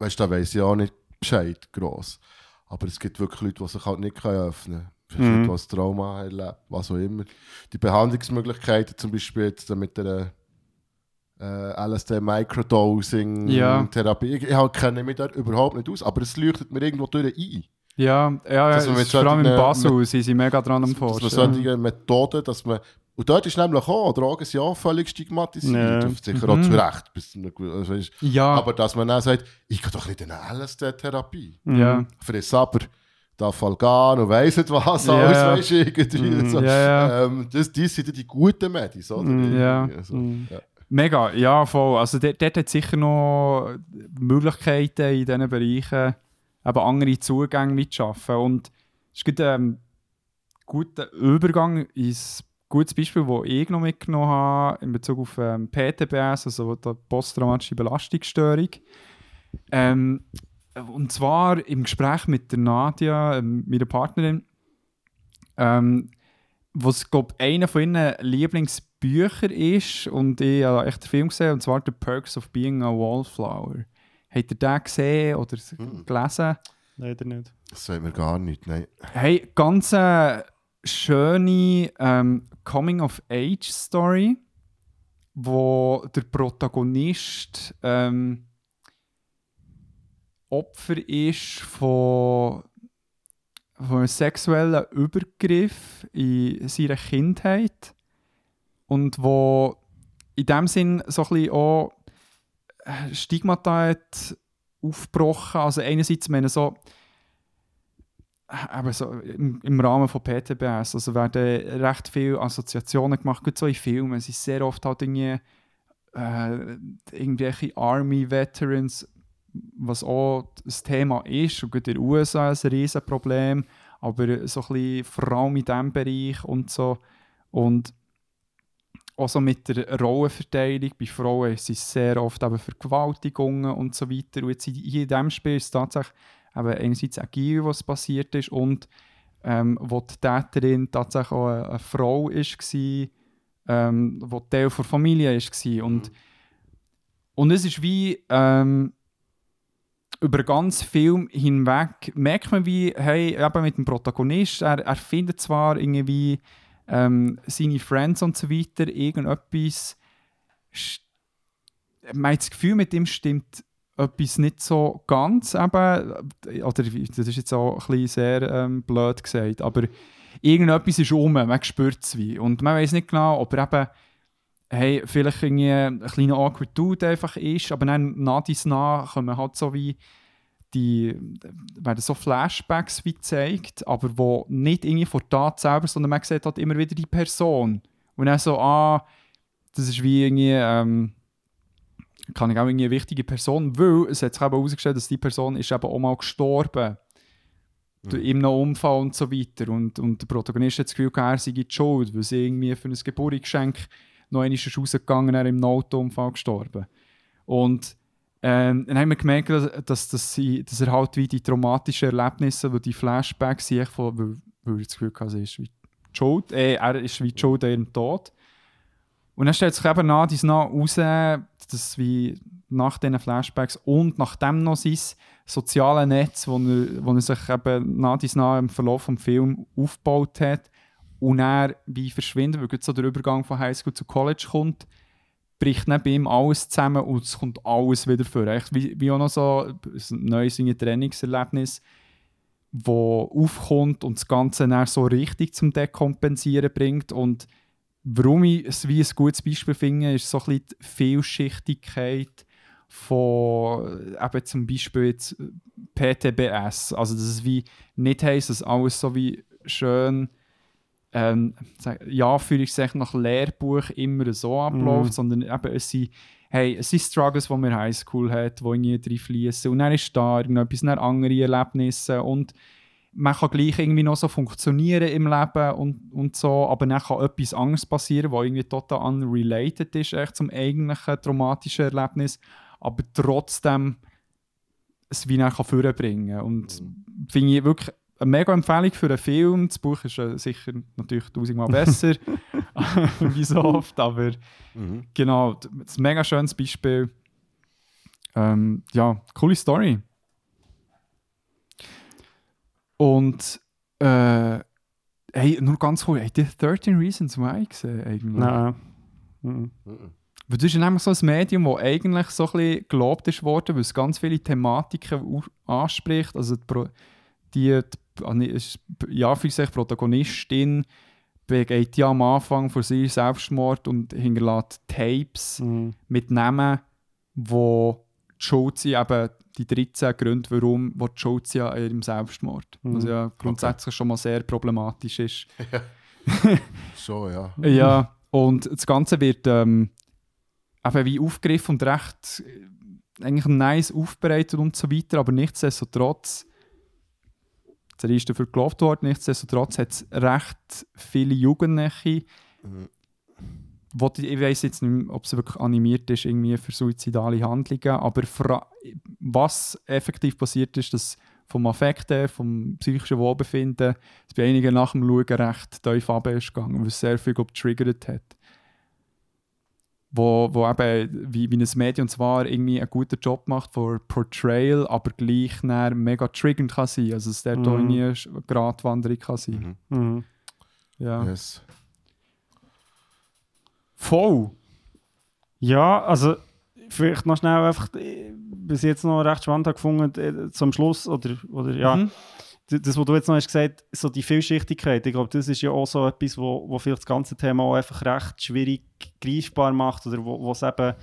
weißt du, da weiss ich auch nicht Bescheid gross. Aber es gibt wirklich Leute, die sich halt nicht öffnen können. Vielleicht Mhm. Leute, die das Trauma erleben, was auch immer. Die Behandlungsmöglichkeiten, zum Beispiel jetzt mit der äh, LSD Microdosing Ja. Therapie. Ich, ich halt kenne mich da überhaupt nicht aus, aber es leuchtet mir irgendwo durch ein. Ja, ja, ja vor allem in Basel sind sie mega dran am Dass man Forschen. solche Methoden, dass man. Und dort ist nämlich auch, Drogen sind auch völlig stigmatisiert. Und Sicher Mhm. auch zu Recht. Bis also weisst, Ja, aber dass man dann sagt, ich gehe doch nicht in eine LSD-Therapie. ja. Friss aber, darf halt gehen und weiss nicht was, alles ja. weisst du, irgendwie. Mhm. So. Ja, ja. Ähm, das, die sind die guten Medis, oder? Mhm. Ja. Irgendwie so. Mhm. Ja. Mega, ja, voll. Also dort, dort hat es sicher noch Möglichkeiten in diesen Bereichen, eben andere Zugänge mitzuschaffen. Und es ist gerade ein guter Übergang ins gutes Beispiel, das ich noch mitgenommen habe in Bezug auf ähm, PTBS, also die posttraumatische Belastungsstörung. Ähm, und zwar im Gespräch mit der Nadia, ähm, meiner Partnerin, ähm, was glaube einer von ihren Lieblingsbüchern ist und ich habe echt den Film gesehen und zwar The Perks of Being a Wallflower. Habt ihr den gesehen oder Mhm. gelesen? Leider nicht. Das sagt mir gar nicht, nein. Hey, ganz eine schöne ähm, Coming-of-Age-Story, wo der Protagonist ähm, Opfer ist von, von einem sexuellen Übergriff in seiner Kindheit und wo in dem Sinn so ein bisschen auch äh, Stigmata hat aufgebrochen. Also einerseits meine so aber so im, im Rahmen von PTBS, also werden recht viele Assoziationen gemacht, gut so in Filmen, es ist sehr oft halt irgendwie äh, irgendwelche Army-Veterans, was auch das Thema ist, und gut in den USA ist ein Riesenproblem, aber so ein bisschen vor allem in diesem Bereich und so. Und auch so mit der Rollenverteilung bei Frauen sind es sehr oft eben Vergewaltigungen und so weiter. Und jetzt hier in diesem Spiel ist es tatsächlich eben einerseits ein Gier, was passiert ist und ähm, wo die Täterin tatsächlich auch eine, eine Frau war, ähm, wo Teil der Familie war. Und, und es ist wie ähm, über ganz Film hinweg merkt man wie, hey, eben mit dem Protagonist, er, er findet zwar irgendwie ähm, seine Friends und so weiter, irgendetwas, st- man hat das Gefühl, mit ihm stimmt etwas nicht so ganz eben, oder das ist jetzt auch ein bisschen sehr ähm, blöd gesagt, aber irgendetwas ist um, man spürt es wie. Und man weiß nicht genau, ob er eben hey, vielleicht irgendwie ein kleiner awkward Dude einfach ist, aber dann nach dies nach kommen halt so wie die werden so Flashbacks wie gezeigt, aber wo nicht irgendwie vor Tat selber, sondern man sieht halt immer wieder die Person. Und dann so, ah, das ist wie irgendwie, ähm, kann ich auch irgendwie eine wichtige Person, weil es hat sich eben herausgestellt, dass die Person ist eben auch mal gestorben. Mhm. In einem Unfall und so weiter. Und, und der Protagonist hat das Gefühl, er sei die Schuld, weil sie irgendwie für ein Geburtsgeschenk noch einmal ist rausgegangen, er im Autounfall gestorben. Und ähm, dann haben wir gemerkt, dass, dass, dass, sie, dass er halt wie die traumatischen Erlebnisse, die Flashbacks von, weil, weil er das Gefühl hatte, sie ist wie Schuld, äh, er ist wie Schuld an ihrem Tod. Und dann stellt sich eben nach dies nach raus, dass wie nach diesen Flashbacks und nachdem noch sein soziales Netz, wo er, wo er sich eben nach dies nach im Verlauf des Films aufgebaut hat und er wie verschwindet, weil so der Übergang von Highschool zu College kommt, bricht dann bei ihm alles zusammen und es kommt alles wieder vor. Echt wie, wie auch noch so ein neues Trainingserlebnis, wo aufkommt und das Ganze dann so richtig zum Dekompensieren bringt und warum ich es wie ein gutes Beispiel finde, ist so ein bisschen die Vielschichtigkeit von eben zum Beispiel jetzt PTBS. Also dass es wie nicht heisst, dass alles so wie schön ähm, ja, für ich sage nach Lehrbuch immer so abläuft, Mhm. sondern eben es sind, hey, es sind Struggles, die man in Highschool hat, die irgendwie reinfließen und dann ist da irgendetwas, dann andere Erlebnisse und man kann gleich irgendwie noch so funktionieren im Leben und, und so, aber dann kann etwas anderes passieren, was irgendwie total unrelated ist echt zum eigentlichen traumatischen Erlebnis, aber trotzdem es wie kann vorbringen und finde ich wirklich eine mega Empfehlung für einen Film. Das Buch ist äh, sicher natürlich tausendmal besser, wie so oft, aber Mhm. genau, das ist ein mega schönes Beispiel. Ähm, ja, coole Story. Und äh, hey, nur ganz cool, habt ihr 13 Reasons Why gesehen eigentlich? Nein. Mhm. Mhm. Weil das ist nämlich so ein Medium, das eigentlich so ein bisschen gelobt ist worden, weil es ganz viele Thematiken anspricht. Also die, Pro- die, die ah, ja, für sich Protagonistin begeht ja am Anfang von sich Selbstmord und hinterlässt Tapes Mhm. mit Namen, wo die schuld sind, eben die 13 Gründe, warum sind an ihrem Selbstmord. Mhm. Was ja grundsätzlich schon mal sehr problematisch ist. Schon, ja. Ja, und das Ganze wird ähm, eben wie aufgegriffen und recht äh, eigentlich nice aufbereitet und so weiter, aber nichtsdestotrotz, Serie ist dafür gelobt worden, nichtsdestotrotz hat es recht viele Jugendliche, Mhm. Wo die, ich weiß jetzt nicht, ob es wirklich animiert ist irgendwie für suizidale Handlungen, aber was effektiv passiert ist, dass vom Affekt her, vom psychischen Wohlbefinden, es bei einigen nach dem Schauen recht tief runter ist gegangen, was sehr viel glaub, getriggert hat. Wo, wo eben wie, wie ein Medium zwar irgendwie einen guten Job macht für Portrayal, aber gleich dann mega triggernd kann sein. Also dass der Mhm. da irgendwie eine Gratwanderung kann sein. Mhm. Mhm. Ja. Yes. Voll! Ja, also vielleicht noch schnell einfach, äh, bis jetzt noch recht spannend gefunden, äh, zum Schluss, oder, oder ja, Mhm. das, was du jetzt noch hast gesagt, so die Vielschichtigkeit, ich glaube, das ist ja auch so etwas, wo, wo vielleicht das ganze Thema auch einfach recht schwierig greifbar macht, oder wo es eben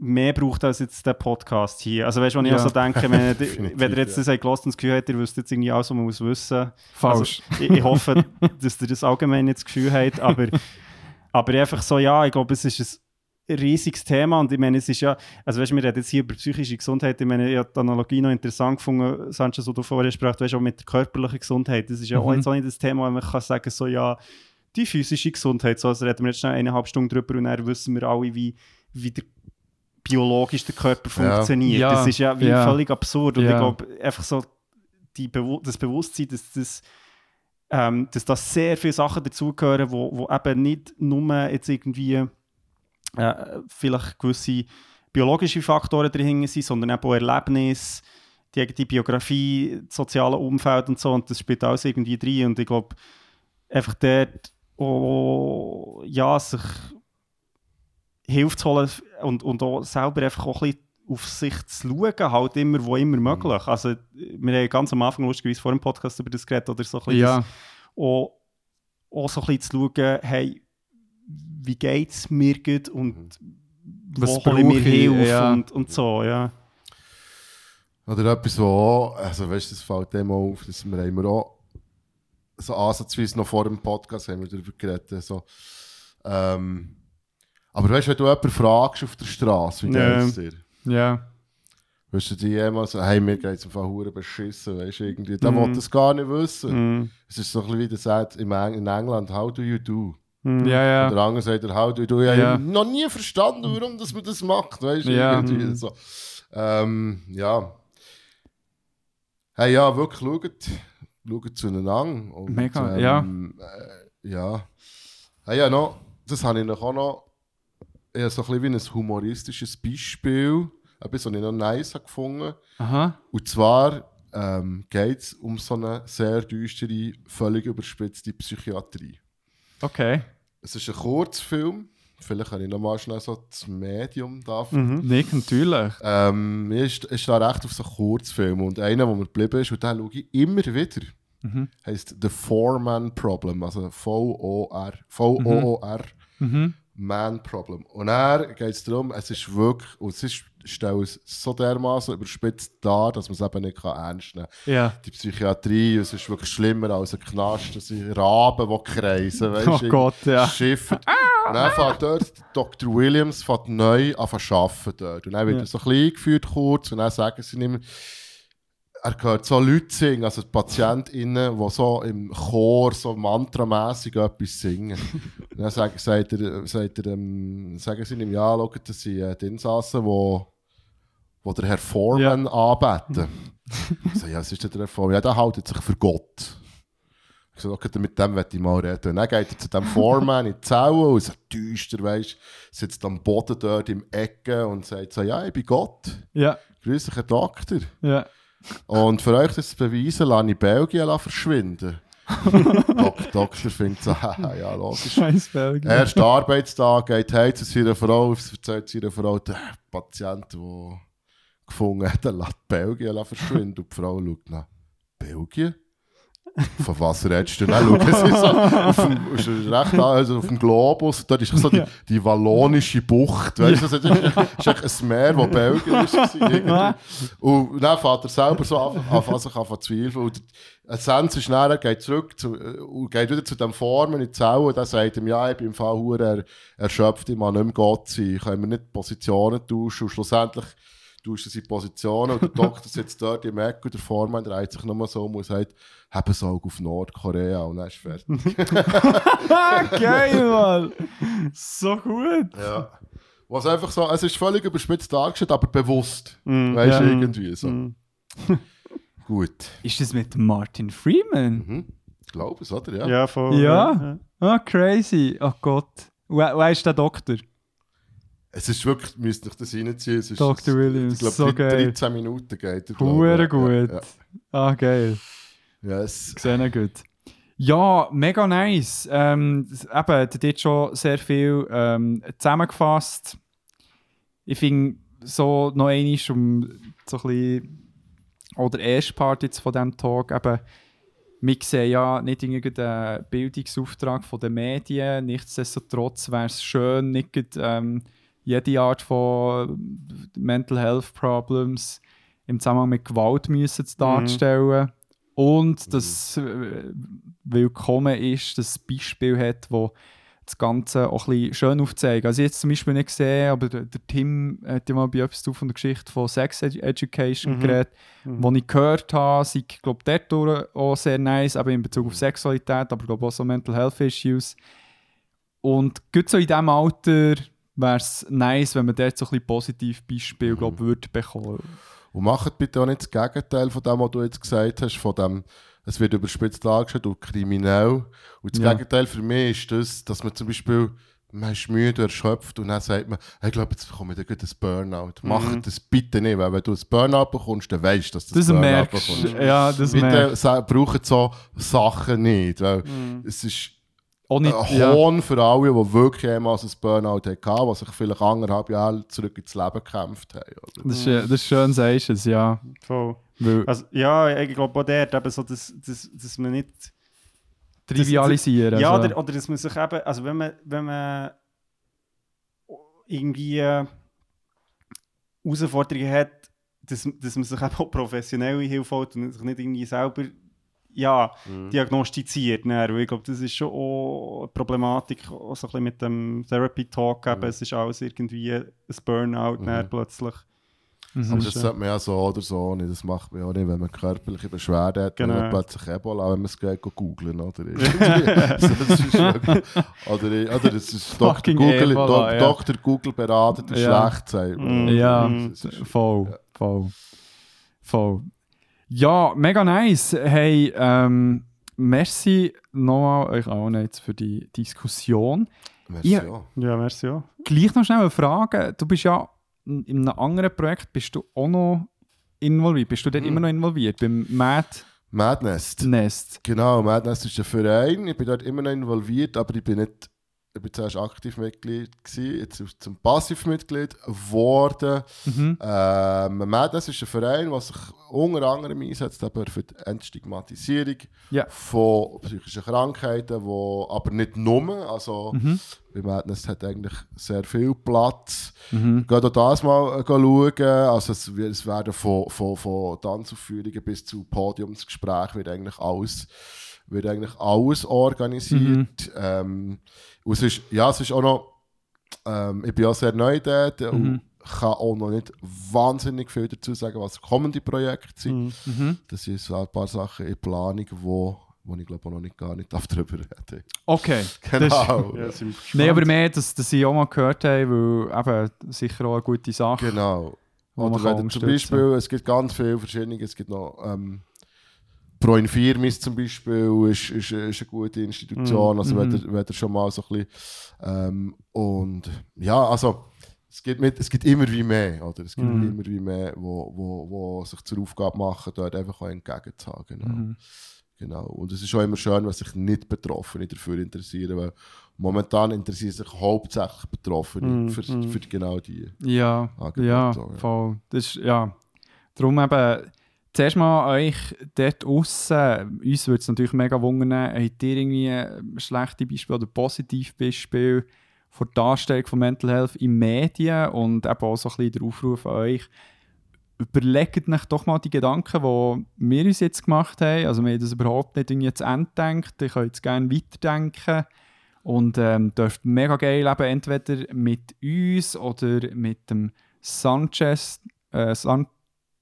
mehr braucht als jetzt der Podcast hier. Also weißt du, wenn ich Ja. auch so denke, wenn, wenn ihr jetzt ja. das gehört und das Gefühl habt, ihr wisst jetzt irgendwie alles, was man muss wissen Falsch. also, ich, ich hoffe, dass ihr das allgemein nicht das Gefühl habt, aber, aber einfach so, ja, ich glaube, es ist ein riesiges Thema und ich meine, es ist ja, also weißt du, wir reden jetzt hier über psychische Gesundheit, ich meine, ich habe die Analogie noch interessant gefunden, Sanchez, was du vorher sprachst, weißt du, auch mit der körperlichen Gesundheit, das ist ja auch Mhm. jetzt auch nicht das Thema, wo man kann sagen, so, ja, die physische Gesundheit, so, also reden wir jetzt schnell eineinhalb Stunden drüber und dann wissen wir alle, wie, wie der biologisch der Körper funktioniert. Ja. Das ist ja wie Ja. völlig absurd und Ja. ich glaube, einfach so die Bewu das Bewusstsein, dass das ähm, dass da sehr viele Sachen dazugehören, wo, wo eben nicht nur jetzt irgendwie äh, vielleicht gewisse biologische Faktoren dahinter sind, sondern eben auch Erlebnisse, die eigene Biografie, das soziale Umfeld und so und das spielt alles irgendwie drin und ich glaube, einfach dort auch, ja, sich Hilfe zu holen und, und auch selber einfach auch ein bisschen auf sich zu schauen, halt immer, wo immer möglich. Also, wir haben ganz am Anfang lustigerweise vor dem Podcast über das geredet, oder so ein bisschen Ja. das, auch, auch so ein bisschen zu schauen, hey, wie geht es mir gut und Was wo hole ich mir? Hilfe Ja. und, und so, ja. Oder etwas, wo auch, also weißt du, das fällt dem auch auf, dass wir wir auch so ansatzweise noch vor dem Podcast haben wir darüber geredet, so, ähm, aber weißt du, wenn du jemanden fragst auf der Straße, wie Ja. geht's dir? Ja. Wirst du die jemals so, hey, mir geht's im Fall hure beschissen, weißt du, irgendwie, der Mhm. will das gar nicht wissen. Mm, Es ist so ein bisschen wie der sagt in England, how do you do? mm, Ja, ja. Und der andere sagt, er, how do you do? Ich habe Ja. noch nie verstanden, warum dass man das macht, weißt du, Ja. irgendwie Mhm. so. Ähm, ja. Hey, ja, wirklich, schaut, schaut zueinander. Und, Mega, ähm, Äh, ja. Hey, ja, noch, das habe ich noch auch noch, eher so ein bisschen wie ein humoristisches Beispiel, etwas, was ich noch nice habe gefunden Aha. Und zwar ähm, geht es um so eine sehr düstere, völlig überspitzte Psychiatrie. Okay. Es ist ein Kurzfilm. Vielleicht kann ich nochmal schnell so das Medium da. Mhm. Nick, natürlich. Ähm, mir ist, ist da recht auf so Kurzfilm. Und einer, der mir geblieben ist, und den schaue ich immer wieder, Mhm. heisst The Four-Man Problem. Also V-O-R. V-O-O-R. Mhm. Man Problem. Und er geht es darum, es ist wirklich, und es ist, stellt es so dermaßen überspitzt dar, dass man es eben nicht kann ernst nehmen kann. Ja. Die Psychiatrie, es ist wirklich schlimmer als ein Knast, das sind Raben, die kreisen, weißt Oh Gott, ja. Schiffe. Und dann fährt dort Dr. Williams fährt neu an zu arbeiten dort. Und dann wird Ja. er so ein bisschen eingeführt kurz und dann sagen sie ihm, er hört so Leute singen, also PatientInnen, die so im Chor so mantramässig etwas singen. und dann sagt, sagt er, sagt er, ähm, sagen sie ihm, ja, schau, das sind äh, die Insassen, die, die der Herr Foreman anbeten. Ich so, ja, was ist denn der Form? Ja, der hält sich für Gott. Ich so, okay, mit dem möchte ich mal reden. Und dann geht er zu dem Foreman in die Zelle und so düster, weißt sitzt am Boden dort im Ecke und sagt so, ja, ich bin Gott. Ja, Grüß dich, Herr Doktor. ja. Und für euch das zu beweisen, lasse ich Belgien verschwinden. Dok Doktor findet so, ja, logisch. Scheiß Belgien. Erster Arbeitstag geht heim zu seiner Frau, erzählt seiner Frau, der Patient, der gefunden hat, er lässt Belgien verschwinden. Und die Frau schaut nach Belgien? Von was redest du? Dann schauen sie so auf dem, ist recht an, also auf dem Globus, dort ist so die, die wallonische Bucht, weißt du, das ist, ist echt ein Meer, wo Belgien ist. irgendwie. Und dann fährt er selber so an, an, sich an zu zweifeln. Und der Sens ist dann, er geht zurück zu, äh, und geht wieder zu dem Formen in die Zelle und dann sagt ihm, ja, ich bin im Fall er, erschöpft, ich mag nicht mehr Gott sein, können wir nicht Positionen tauschen und schlussendlich tauschen sie Positionen und der Doktor sitzt dort im Eck und der Vormann dreht sich nur so um und sagt, haben das Auge auf Nordkorea und dann ist fertig. Geil, Mann. So gut. ja. Was einfach so, es ist völlig überspitzt dargestellt, aber bewusst. Mm, weißt du, ja. irgendwie so. Mm. Gut. Ist das mit Martin Freeman? Mhm. Ich glaube es, oder? Ja. Ja, voll. Ja. Ah, crazy. Oh Gott. Wer, wer ist der Doktor? Es ist wirklich, müsste ich das reinziehen. Es ist, Dr. Williams, Ich glaube, so geil. 13 Minuten geht er. ich. gut. Ja, Ah, geil. Ja. Yes. Sehr gut. Ja, mega nice. Ähm, das- eben, hat jetzt schon sehr viel ähm, zusammengefasst. Ich finde, so noch einmal, um so ein bisschen, oder der erste Part jetzt von diesem Talk, eben, wir sehen ja nicht irgendeinen Bildungsauftrag von den Medien, nichtsdestotrotz wäre es schön, nicht ähm, jede Art von Mental Health Problems im Zusammenhang mit Gewalt müssen zu darstellen. Und das äh, willkommen ist, dass es Beispiel hat, wo das Ganze auch ein bisschen schön aufzeigen. Also jetzt zum Beispiel nicht gesehen, aber der, der Tim hat ja mal bei etwas von der Geschichte von Sex Edu Education Mhm. geredet, Mhm. wo ich gehört habe, sei, ich glaube, dort durch auch sehr nice, eben in Bezug auf Sexualität, aber ich glaube auch so Mental Health Issues. Und gut so in diesem Alter wäre es nice, wenn man dort so ein bisschen positiv Beispiel, glaube ich, würde bekommen. Und macht bitte auch nicht das Gegenteil von dem, was du jetzt gesagt hast, von dem, es wird überspitzt dargestellt und kriminell. Und das Ja. Gegenteil für mich ist das, dass man zum Beispiel, man ist müde, erschöpft und dann sagt man, hey, ich glaube, jetzt bekomme ich ein Burnout. Mhm. Mach das bitte nicht, weil wenn du ein Burnout bekommst, dann weißt du, dass du Das ein Burnout merkst bekommst. Ja, das Bitte merkst braucht so Sachen nicht, weil Mhm. es ist Nicht, ein ja. Hohn für alle, die wirklich jemals ein Burnout hatten, die sich vielleicht anderthalb Jahre zurück ins Leben gekämpft haben. Oder? Das ist, das ist schön, sagst du es, ja. Voll. Weil Also, ja, ich glaube auch dort eben so, dass, dass, dass man nicht... trivialisieren. Ja, also. oder, oder dass man sich eben, also wenn man, wenn man irgendwie äh, Herausforderungen hat, dass, dass man sich eben auch professionelle Hilfe holt und sich nicht irgendwie selber ja, Mhm. diagnostiziert. Dann. Ich glaube, das ist schon auch eine Problematik, auch so ein bisschen mit dem Therapy Talk. Eben. Es ist alles irgendwie ein Burnout dann plötzlich. Mhm. Aber das sollte man ja so oder so nicht. Das macht man ja auch nicht, wenn man körperliche Beschwerden hat, Genau. dann hat plötzlich Ebola, wenn man es geht, googeln oder irgendwie. das ist wirklich- oder, oder es ist Dr. Google, Ebola, Do, ja. Dr. Google beratet, ist Ja. schlecht. Mhm. Ja, voll, voll, voll. Ja, mega nice. Hey, ähm, merci nochmal euch allen jetzt für die Diskussion. Merci, Ja. ja. Merci auch. Gleich noch schnell eine Frage. Du bist ja in in einem anderen Projekt, bist du auch noch involviert? Bist du dort Mhm. immer noch involviert? Beim Mad Madness. Nest? Genau, Madness ist ein Verein. Ich bin dort immer noch involviert, aber ich bin nicht. Ich bin zuerst aktiv Mitglied gewesen, jetzt zum Passivmitglied geworden. Mhm. Ähm, Madness ist ein Verein, der sich unter anderem einsetzt eben für die Entstigmatisierung Ja. von psychischen Krankheiten, wo, aber nicht nur. Also, Mhm. bei Madness hat eigentlich sehr viel Platz. Mhm. Geht auch das mal äh, schauen. Also es, es werden von, von, von Tanzaufführungen bis zu Podiumsgesprächen wird eigentlich alles, wird eigentlich alles organisiert. Ähm, und es ist, ja, es ist auch noch, ähm, ich bin auch sehr neu dort Mhm. und kann auch noch nicht wahnsinnig viel dazu sagen, was kommende Projekte sind. Mhm. Das sind so ein paar Sachen in Planung, wo, wo ich glaube auch noch nicht gar nicht darüber reden Okay. Genau. Ja, sind wir Nein, aber mehr, dass, dass ich auch mal gehört habe, weil eben sicher auch eine gute Sache. Genau. Oder kann wenn zum. Beispiel, es gibt ganz viele verschiedene, es gibt noch ähm, Pro Infirmis zum Beispiel, ist, ist, ist eine gute Institution, also wenn, Mhm. ihr, wenn ihr schon mal so ein bisschen, ähm, und ja, also es gibt, mit, es gibt immer wie mehr, oder? Es gibt Mhm. immer wie mehr, wo, wo, wo sich zur Aufgabe machen, dort einfach auch entgegenzuhaben, genau. Mhm. genau. Und es ist auch immer schön, wenn sich nicht Betroffene dafür interessieren, weil momentan interessieren sich hauptsächlich Betroffene Mhm. für, Mhm. für genau die Ja, Angebote. ja. voll. Das ist, ja. Darum eben, zuerst mal euch dort aussen, uns würde es natürlich mega wundern, habt ihr irgendwie ein schlechte Beispiele oder positive Beispiele von der Darstellung von Mental Health in Medien und eben auch so ein bisschen der Aufruf an euch, überlegt euch doch mal die Gedanken, die wir uns jetzt gemacht haben. Also wir haben das überhaupt nicht irgendwie zu Ende gedacht. Ihr könnt es gerne weiterdenken. Und ähm, dürft mega geil eben entweder mit uns oder mit dem Sanchez, äh,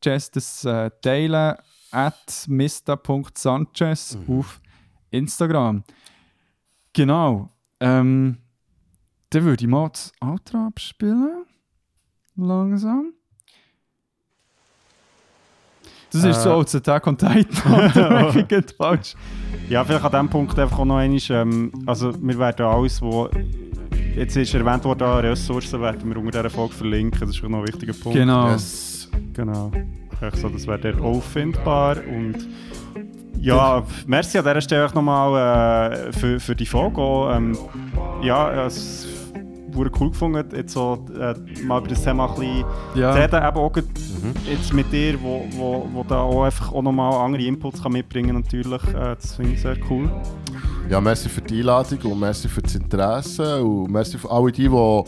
Sanchez das äh, teilen at mista.sanchez Mhm. auf Instagram. Genau. Ähm, dann würde ich mal das Outro abspielen. Langsam. Das ist Äh. so als Attack on Titan. falsch. Ja, vielleicht an diesem Punkt einfach auch noch einmal, ähm, also wir werden alles, wo jetzt ist erwähnt worden, Ressourcen werden wir unter dieser Folge verlinken, das ist auch noch ein wichtiger Punkt. Genau. Yes. Genau. Ich so, das wäre der auffindbar und ja, merci an dieser Stelle nochmal äh, für, für die Folge. Ähm, ja, es wurde cool gefunden, jetzt so äh, mal über das Thema ein bisschen Ja. zu reden, eben auch gerade jetzt mit dir, wo, wo, wo da auch einfach auch nochmal andere Inputs kann mitbringen natürlich. Äh, das finde ich sehr cool. Ja, merci für die Einladung und merci für das Interesse und merci für alle die, die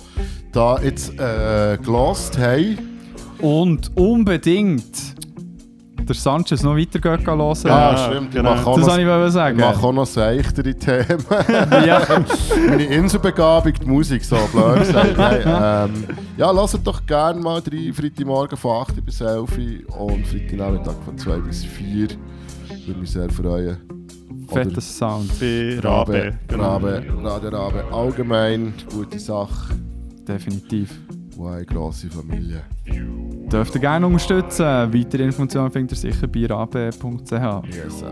da jetzt äh, gelost haben. Und unbedingt der Sanchez noch weiter gehen hören. Ja, Ja, stimmt. Ich genau. mache auch das noch, wollte ich wollen ich sagen. mache auch noch seichtere Themen. ja. Meine Inselbegabung, die Musik, so blöd gesagt. Nein, ähm, ja, lasst doch gerne mal rein, Freitagmorgen von 8 bis 11 Uhr und Freitagnachmittag von 2 bis 4. Würde mich sehr freuen. Oder Fetter Sound. Rabe, Rabe. Rabe, Radio Rabe. Allgemein gute Sache. Definitiv. Und eine grosse Familie. Dürft ihr gerne unterstützen. Weitere Informationen findet ihr sicher bei rabe.ch. Yes.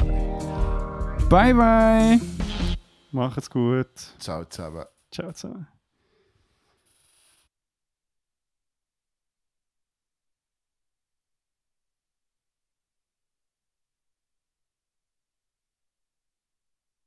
Bye bye! Macht's gut. Ciao zusammen. Ciao zusammen.